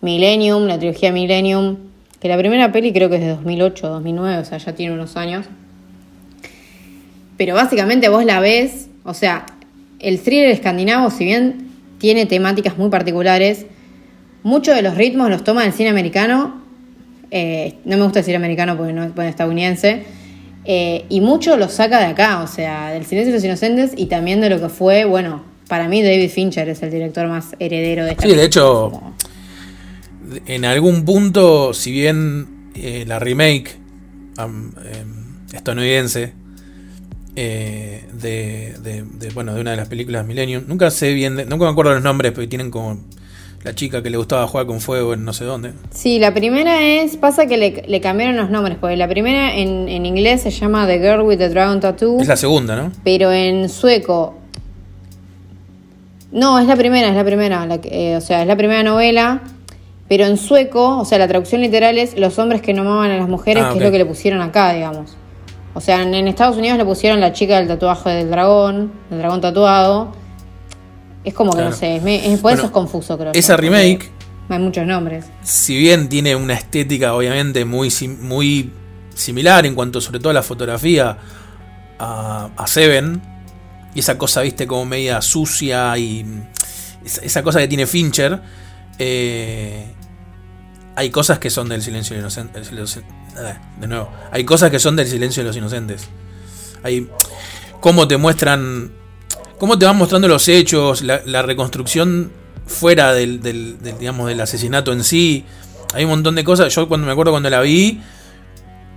Speaker 3: Millennium, la trilogía Millennium, que la primera peli creo que es de 2008, 2009, o sea, ya tiene unos años. Pero básicamente vos la ves, o sea, el thriller escandinavo, si bien tiene temáticas muy particulares, muchos de los ritmos los toma del cine americano, eh, no me gusta decir americano porque no es bueno, estadounidense, eh, y mucho lo saca de acá, o sea, del Silencio de los Inocentes y también de lo que fue, bueno, para mí David Fincher es el director más heredero de esta
Speaker 2: Sí, de hecho, en algún punto, si bien eh, la remake em, estadounidense eh, de, de- de, bueno, de una de las películas Millennium, nunca sé bien, de- nunca me acuerdo los nombres, pero tienen como la chica que le gustaba jugar con fuego en no sé dónde.
Speaker 3: Sí, la primera es, pasa que le, le cambiaron los nombres, porque la primera en, en inglés se llama The Girl with the Dragon Tattoo,
Speaker 2: Es la segunda, ¿no?
Speaker 3: pero en sueco... No, es la primera, es la primera, la eh, o sea, es la primera novela, pero en sueco, o sea, la traducción literal es Los hombres que no amaban a las mujeres,
Speaker 2: Ah,
Speaker 3: que es lo que le pusieron acá, digamos. O sea, en, en Estados Unidos le pusieron la chica del tatuaje del dragón, del dragón tatuado. Es como que
Speaker 2: Claro.
Speaker 3: no sé, es, es- por
Speaker 2: Bueno,
Speaker 3: eso es confuso, creo.
Speaker 2: esa remake-
Speaker 3: Hay muchos nombres.
Speaker 2: si bien tiene una estética obviamente muy, muy similar en cuanto sobre todo a la fotografía a, a Seven, y esa cosa, viste, como media sucia y esa, cosa que tiene Fincher, eh, hay cosas que son del silencio de los inocentes. De nuevo, hay cosas que son del silencio de los inocentes. Hay cómo te muestran, cómo te van mostrando los hechos, la, reconstrucción fuera del, del- digamos, del asesinato en sí. Hay un montón de cosas. Yo cuando me acuerdo cuando la vi,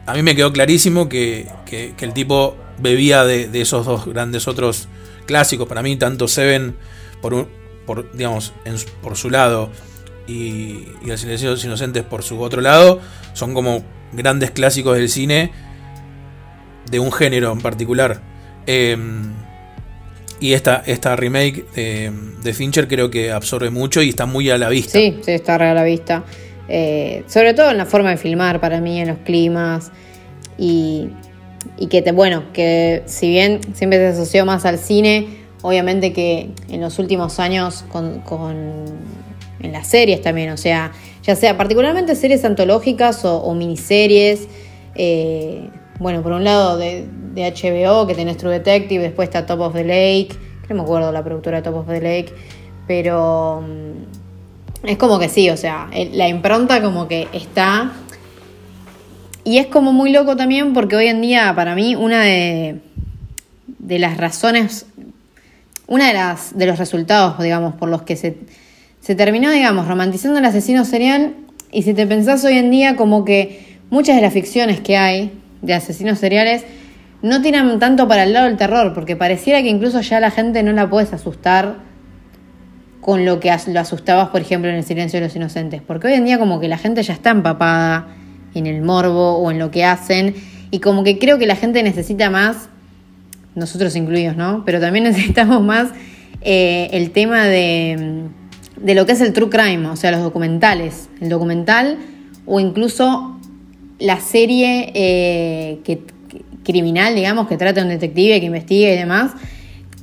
Speaker 2: a mí me quedó clarísimo que, que- el tipo bebía de, de esos dos grandes otros clásicos. Para mí, tanto Seven, por, un- por, digamos, por su lado, y, y El Silencio de los Inocentes por su otro lado, son como grandes clásicos del cine de un género en particular. Eh, y esta, esta remake de, Fincher creo que absorbe mucho y está muy a la vista.
Speaker 3: Sí, sí, está a la vista. Eh, sobre todo en la forma de filmar para mí, en los climas. Y, y que, te, bueno, que si bien siempre se asoció más al cine, obviamente que en los últimos años con, con- en las series también, o sea, ya sea particularmente series antológicas o, miniseries. eh, bueno, por un lado de, HBO, que tenés True Detective, después está Top of the Lake, que no me acuerdo la productora Top of the Lake, pero... mm, es como que sí, o sea, la impronta como que está. Y es como muy loco también porque hoy en día, para mí, una de, de las razones, una de las de los resultados, digamos, por los que se, se terminó, digamos, romantizando el asesino serial. Y si te pensás hoy en día, como que muchas de las ficciones que hay de asesinos seriales no tiran tanto para el lado del terror, porque pareciera que incluso ya la gente no la puedes asustar con lo que lo asustabas, por ejemplo, en el silencio de los inocentes. Porque hoy en día como que la gente ya está empapada en el morbo o en lo que hacen. Y como que creo que la gente necesita más, nosotros incluidos, ¿no? Pero también necesitamos más eh, el tema de, de lo que es el true crime, o sea, los documentales. El documental o incluso la serie eh, que, criminal, digamos, que trata un detective que investiga y demás.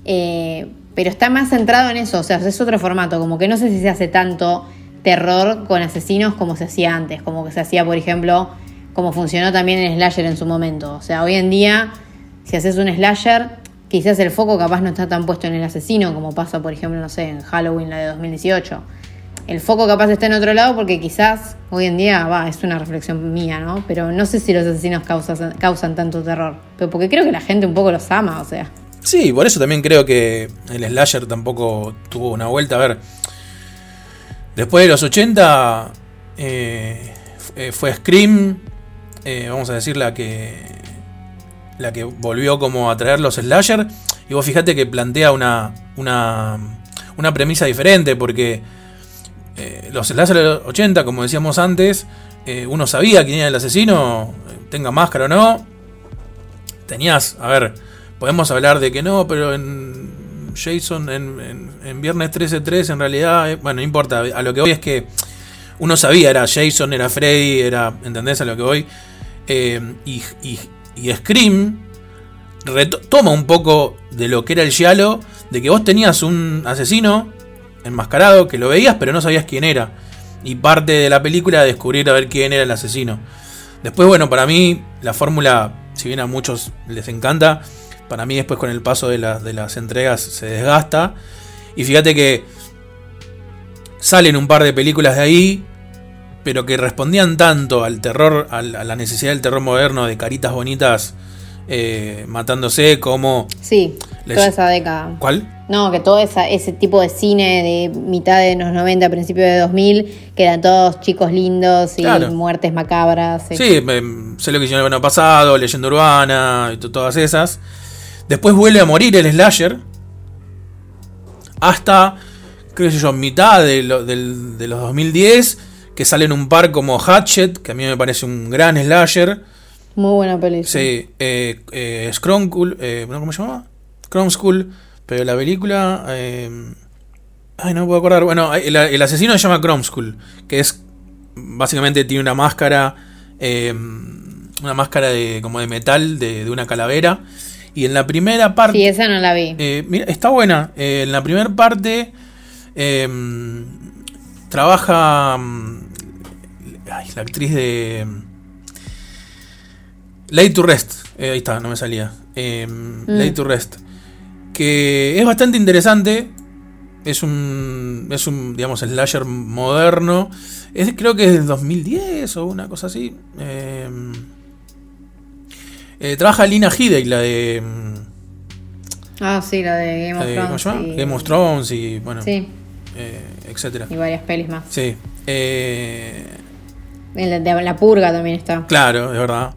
Speaker 3: Eh, pero está más centrado en eso, o sea, es otro formato, como que no sé si se hace tanto terror con asesinos como se hacía antes, como que se hacía, por ejemplo, como funcionó también en Slasher en su momento. O sea, hoy en día, si haces un Slasher, quizás el foco capaz no está tan puesto en el asesino, como pasa, por ejemplo, no sé, en Halloween, la de 2018. El foco capaz está en otro lado porque quizás hoy en día, va, es una reflexión mía, ¿no? Pero no sé si los asesinos causan, causan tanto terror. Pero porque creo que la gente un poco los ama, o sea.
Speaker 2: Sí, por eso también creo que el slasher tampoco tuvo una vuelta. A ver, después de los 80 eh, fue- fue Scream, eh, vamos a decir la que la que volvió como a traer los slasher. Y vos fijate que plantea una, una, una premisa diferente porque eh, los slasher de los 80, como decíamos antes, eh, uno sabía quién era el asesino, tenga máscara o no. Tenías, a ver, podemos hablar de que no, pero en Jason en, en- Viernes 13-3 en realidad, eh, bueno, no importa, a lo que voy es que uno sabía, era Jason, era Freddy, era, ¿entendés a lo que voy? Y, y Scream toma un poco de lo que era el Giallo, de que vos tenías un asesino enmascarado que lo veías pero no sabías quién era. Y parte de la película era descubrir a ver quién era el asesino. Después, bueno, para mí la fórmula, si bien a muchos les encanta, para mí después con el paso de, de las entregas se desgasta. Y fíjate que salen un par de películas de ahí, pero que respondían tanto al terror, a la necesidad del terror moderno, de caritas bonitas eh, matándose, como...
Speaker 3: Sí,
Speaker 2: Les-
Speaker 3: toda esa década.
Speaker 2: ¿Cuál?
Speaker 3: No, que todo esa, ese tipo de cine de mitad de los 90, principios de 2000, que eran todos chicos lindos y
Speaker 2: Claro.
Speaker 3: muertes macabras. sí.
Speaker 2: Sí, em, sé lo que hicieron el año pasado, Leyenda Urbana y to- todas esas. Después vuelve a morir el slasher. Hasta, creo que yo, mitad de, lo- del- de los 2010. Que salen un par como Hatchet, que a mí me parece un gran slasher.
Speaker 3: Muy buena película.
Speaker 2: Sí, eh, eh, eh. ¿cómo se llama? Chrome School, pero la película... eh, ay, no me puedo acordar. Bueno, el, el asesino se llama Chrome School, que es... Básicamente tiene una máscara... eh, una máscara de, como de metal, de, de una calavera. Y en la primera parte...
Speaker 3: Sí, esa no la vi.
Speaker 2: Eh, mira, está buena. Eh, en la primera parte eh, trabaja mm, ay, la actriz de Late to Rest. Eh, ahí está, no me salía. Eh, Late to Rest. Que es bastante interesante. Es un, es un, digamos, slasher moderno. Es, creo que es del 2010 o una cosa así. Eh, eh, trabaja Lina Headey, la de... mm,
Speaker 3: Ah, sí, la de Game of
Speaker 2: ¿cómo
Speaker 3: Thrones.
Speaker 2: se llama?
Speaker 3: y-
Speaker 2: Game of Thrones y bueno,
Speaker 3: Sí,
Speaker 2: eh, etcétera.
Speaker 3: y varias pelis más.
Speaker 2: Sí, eh,
Speaker 3: En la, de la purga también está.
Speaker 2: claro, es verdad.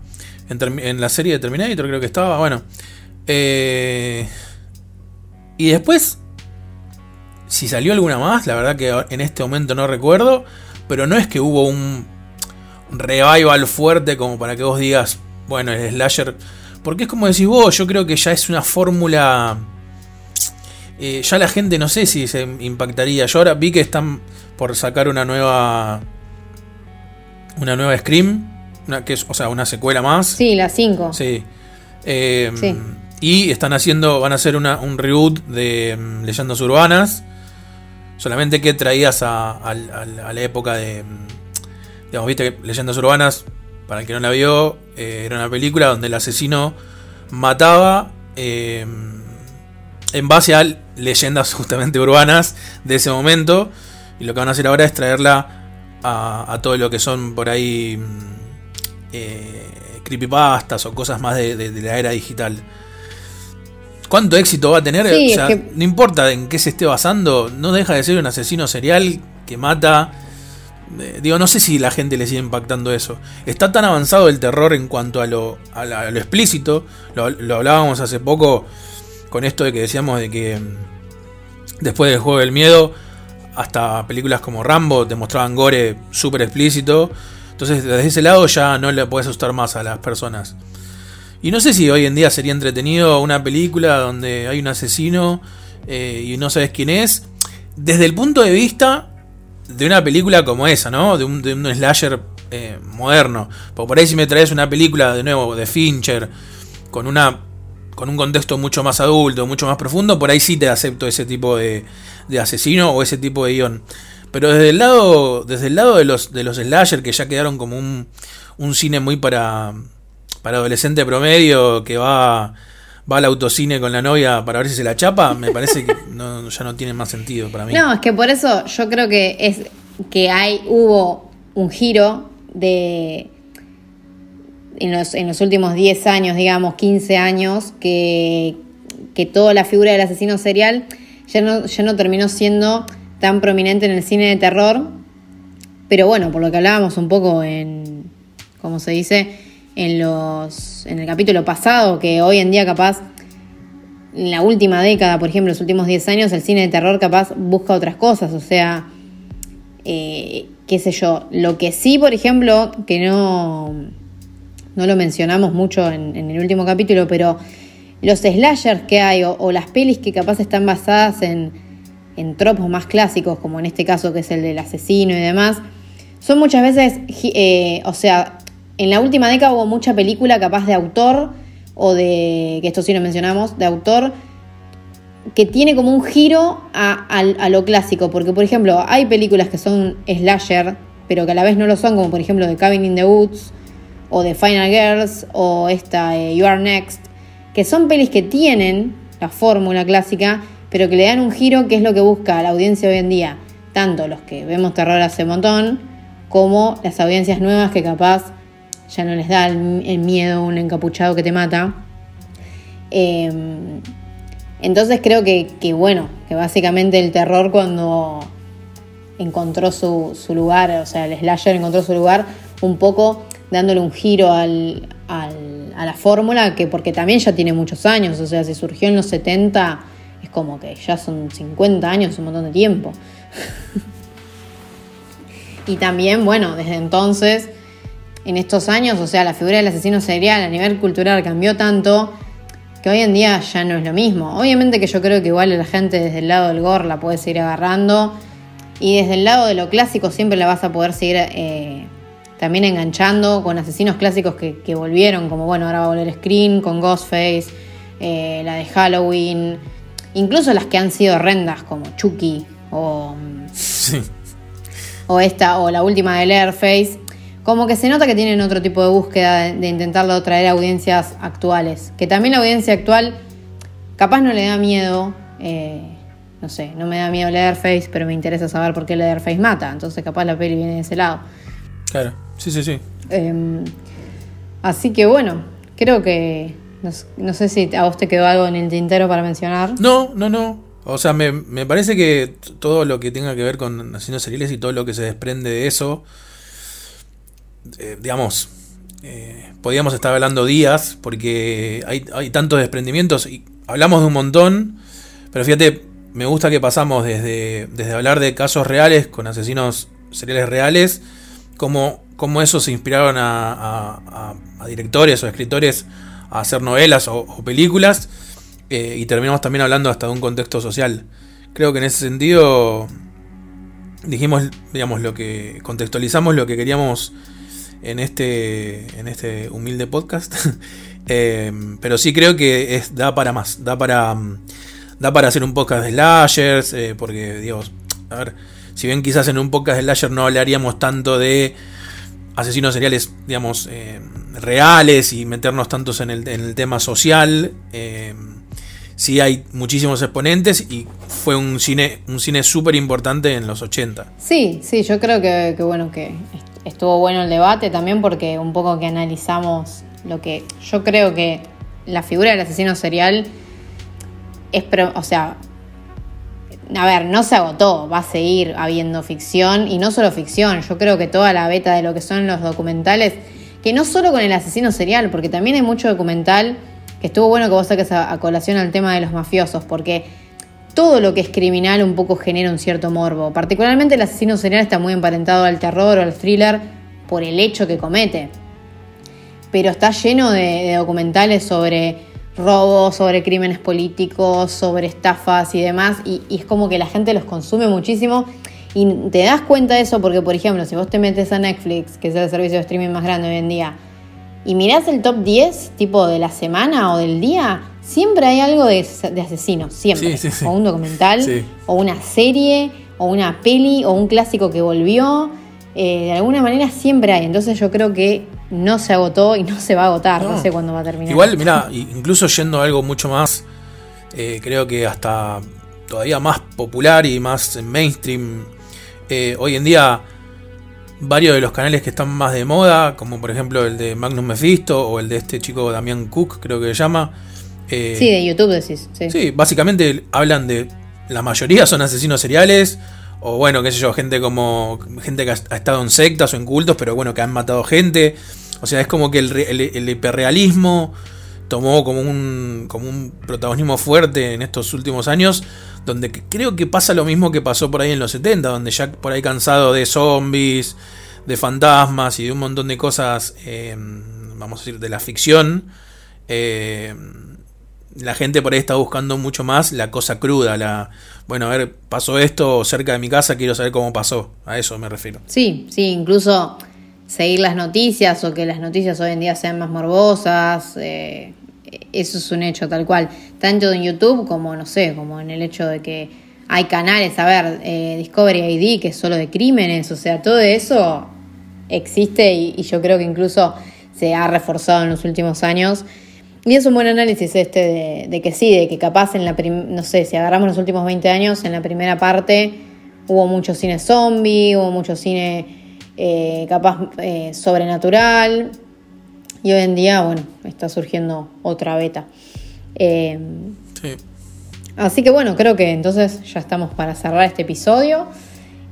Speaker 2: En la serie de Terminator creo que estaba, bueno. Eh, y después, si salió alguna más, la verdad que en este momento no recuerdo, pero no es que hubo un revival fuerte como para que vos digas, bueno, el slasher, porque es como decís vos, yo creo que ya es una fórmula... eh, ya la gente no sé si se impactaría. Yo ahora vi que están por sacar una nueva. Una nueva Scream. Una, que es, o sea, una secuela más.
Speaker 3: Sí, la 5.
Speaker 2: Sí. Eh,
Speaker 3: Sí.
Speaker 2: Y están haciendo. Van a hacer una- un reboot de mm, Leyendas Urbanas. Solamente que traídas a, al- al- a la época de. mm, Digamos, viste que Leyendas Urbanas, para el que no la vio, eh, era una película donde el asesino mataba. en base a leyendas justamente urbanas de ese momento. Y lo que van a hacer ahora es traerla a, a todo lo que son por ahí mm, eh, creepypastas o cosas más de, de- de la era digital. ¿Cuánto éxito va a tener?
Speaker 3: Sí,
Speaker 2: O sea,
Speaker 3: es que-
Speaker 2: No importa en qué se esté basando, no deja de ser un asesino serial que mata. eh, digo, no sé si la gente le sigue impactando eso. Está tan avanzado el terror en cuanto a lo, a la- a lo explícito. Lo, lo hablábamos hace poco con esto de que decíamos de que mm, después del juego del miedo, hasta películas como Rambo te mostraban gore súper explícito. Entonces, desde ese lado ya no le puedes asustar más a las personas. Y no sé si hoy en día sería entretenido una película donde hay un asesino eh, y no sabes quién es. Desde el punto de vista de una película como esa, ¿no? De un, de un slasher eh, moderno. Porque por ahí si me traes una película de nuevo de Fincher, con una con un contexto mucho más adulto, mucho más profundo, por ahí sí te acepto ese tipo de, de asesino o ese tipo de guion. Pero desde el lado, desde el lado de los, de los slasher que ya quedaron como un, un cine muy para, para adolescente promedio que va, va al autocine con la novia para ver si se la chapa, me parece que no- ya no tiene más sentido para mí.
Speaker 3: No, es que por eso yo creo que es que hay hubo un giro de en los, en los últimos 10 años, digamos, 15 años, que, que toda la figura del asesino serial ya no, ya no terminó siendo tan prominente en el cine de terror. Pero bueno, por lo que hablábamos un poco en, ¿cómo se dice? En, los, en el capítulo pasado, que hoy en día capaz en la última década, por ejemplo, los últimos 10 años, el cine de terror capaz busca otras cosas, o sea, eh, qué sé yo, lo que sí, por ejemplo, que no, no lo mencionamos mucho en, el último capítulo, pero los slashers que hay o, las pelis que capaz están basadas en, en tropos más clásicos, como en este caso que es el del asesino y demás, son muchas veces, eh, o sea, en la última década hubo mucha película capaz de autor o de, que esto sí lo mencionamos, de autor que tiene como un giro a, a, lo clásico, porque por ejemplo hay películas que son slasher, pero que a la vez no lo son, como por ejemplo The Cabin in the Woods, o The Final Girls, o esta eh, You Are Next, que son pelis que tienen la fórmula clásica, pero que le dan un giro que es lo que busca la audiencia hoy en día, tanto los que vemos terror hace un montón, como las audiencias nuevas que capaz ya no les da el, miedo un encapuchado que te mata. Em, entonces creo que, bueno, que básicamente el terror cuando encontró su, lugar, o sea, el slasher encontró su lugar un poco dándole un giro al, a la fórmula, que porque también ya tiene muchos años, o sea, si surgió en los 70, es como que ya son 50 años, un montón de tiempo. y también, bueno, desde entonces, en estos años, o sea, la figura del asesino serial a nivel cultural cambió tanto que hoy en día ya no es lo mismo. Obviamente que yo creo que igual la gente desde el lado del gore la puede seguir agarrando y desde el lado de lo clásico siempre la vas a poder seguir eh, también enganchando con asesinos clásicos que, volvieron, como bueno, ahora va a volver Scream con Ghostface, eh, la de Halloween, incluso las que han sido horrendas como Chucky o, o esta o la última de Leatherface como que se nota que tienen otro tipo de búsqueda de, intentarlo traer a audiencias actuales. Que también la audiencia actual capaz no le da miedo, eh, no sé, no me da miedo Leatherface, pero me interesa saber por qué Leatherface mata. Entonces capaz la peli viene de ese lado.
Speaker 2: Claro, sí, sí, sí.
Speaker 3: Em, así que bueno, creo que... No, sé si a vos te quedó algo en el tintero para mencionar.
Speaker 2: No, no, no. O sea, me, me parece que todo lo que tenga que ver con asesinos seriales y todo lo que se desprende de eso eh, digamos, eh, podríamos estar hablando días porque hay, hay, tantos desprendimientos y hablamos de un montón, pero fíjate, me gusta que pasamos desde, desde hablar de casos reales con asesinos seriales reales, como, como eso se inspiraron a, directores o escritores a hacer novelas o, películas, eh, y terminamos también hablando hasta de un contexto social. Creo que en ese sentido dijimos, digamos, lo que contextualizamos lo que queríamos en este, en este humilde podcast. Eh, pero sí creo que da para más, da para, da para hacer un podcast de slashers, eh, porque, Dios, a ver, si bien quizás en un podcast de slasher no hablaríamos tanto de asesinos seriales, digamos, eh, reales y meternos tantos en el, tema social, sí hay muchísimos exponentes y fue un cine un cine súper importante en los 80.
Speaker 3: Sí, sí, yo creo que, que bueno, que estuvo bueno el debate también porque un poco que analizamos lo que yo creo que la figura del asesino serial es, o sea, a ver, no se agotó, va a seguir habiendo ficción y no solo ficción, yo creo que toda la beta de lo que son los documentales, que no solo con el asesino serial, porque también hay mucho documental que estuvo bueno que vos saques a colación al tema de los mafiosos, porque todo lo que es criminal un poco genera un cierto morbo. Particularmente el asesino serial está muy emparentado al terror o al thriller por el hecho que comete. Pero está lleno de, documentales sobre robos, sobre crímenes políticos, sobre estafas y demás. Y, es como que la gente los consume muchísimo. Y te das cuenta de eso porque, por ejemplo, si vos te metes a Netflix, que es el servicio de streaming más grande hoy en día, y mirás el top 10 tipo de la semana o del día, siempre hay algo de, asesino, siempre. O un documental, o una serie, o una peli, o un clásico que volvió. Eh, de alguna manera siempre hay. Entonces yo creo que no se agotó y no se va a agotar. No, sé cuándo va a terminar.
Speaker 2: Igual, mira, incluso yendo a algo mucho más, eh, creo que hasta todavía más popular y más mainstream. Eh, hoy en día, varios de los canales que están más de moda, como por ejemplo el de Magnus Mephisto o el de este chico Damián Cook, creo que se llama
Speaker 3: eh, sí, de YouTube decís.
Speaker 2: Sí. básicamente hablan de. La mayoría son asesinos seriales. O bueno, qué sé yo, gente como. Gente que ha estado en sectas o en cultos, pero bueno, que han matado gente. O sea, es como que el, hiperrealismo tomó como un, como un protagonismo fuerte en estos últimos años, donde creo que pasa lo mismo que pasó por ahí en los 70, donde ya por ahí cansado de zombies, de fantasmas y de un montón de cosas, eh, vamos a decir, de la ficción, eh, la gente por ahí está buscando mucho más la cosa cruda, la bueno, a ver, pasó esto cerca de mi casa, quiero saber cómo pasó, a eso me refiero.
Speaker 3: Sí, sí, incluso seguir las noticias o que las noticias hoy en día sean más morbosas, eh, eso es un hecho tal cual, tanto en YouTube como, no sé, como en el hecho de que hay canales, a ver, eh, Discovery ID, que es solo de crímenes, o sea, todo eso existe y, y yo creo que incluso se ha reforzado en los últimos años. Y es un buen análisis este de, de que sí, de que capaz en la, prim- no sé, si agarramos los últimos 20 años, en la primera parte hubo mucho cine zombie, hubo mucho cine eh, capaz eh, sobrenatural, y hoy en día, bueno, está surgiendo otra beta. Eh,
Speaker 2: Sí.
Speaker 3: Así que bueno, creo que entonces ya estamos para cerrar este episodio.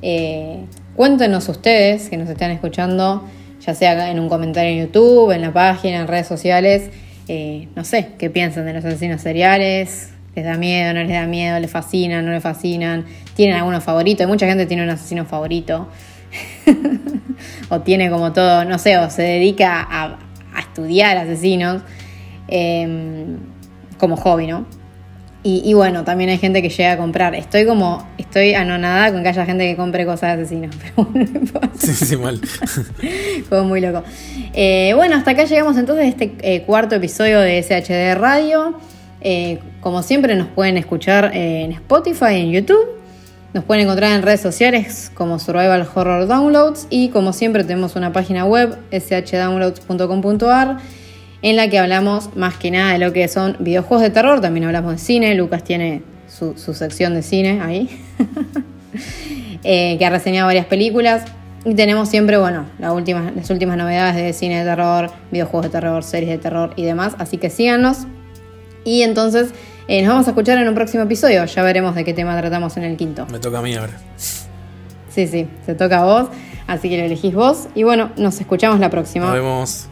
Speaker 3: Eh, cuéntenos ustedes que nos están escuchando, ya sea en un comentario en YouTube, en la página, en redes sociales, eh, no sé, qué piensan de los asesinos seriales, les da miedo, no les da miedo, les fascinan, no les fascinan, tienen alguno favorito, Hay mucha gente tiene un asesino favorito, o tiene como todo, no sé, o se dedica a, estudiar asesinos eh, como hobby, ¿no? Y, y bueno, también hay gente que llega a comprar. Estoy como, estoy anonadada con que haya gente que compre cosas de asesinos, pero bueno.
Speaker 2: Sí, sí, mal.
Speaker 3: Fue muy loco. Eh, bueno, hasta acá llegamos entonces a este eh, cuarto episodio de SHD Radio. Eh, como siempre nos pueden escuchar en Spotify, en YouTube. Nos pueden encontrar en redes sociales como Survival Horror Downloads y como siempre tenemos una página web shdownloads.com.ar en la que hablamos más que nada de lo que son videojuegos de terror, también hablamos de cine, Lucas tiene su, su sección de cine ahí, eh, que ha reseñado varias películas. Y tenemos siempre, bueno, la última, las últimas novedades de cine de terror, videojuegos de terror, series de terror y demás. Así que síganos. Y entonces eh, nos vamos a escuchar en un próximo episodio. Ya veremos de qué tema tratamos en el quinto.
Speaker 2: Me toca a mí ahora.
Speaker 3: Sí, sí, se toca a vos. Así que lo elegís vos. Y bueno, nos escuchamos la próxima.
Speaker 2: Nos vemos.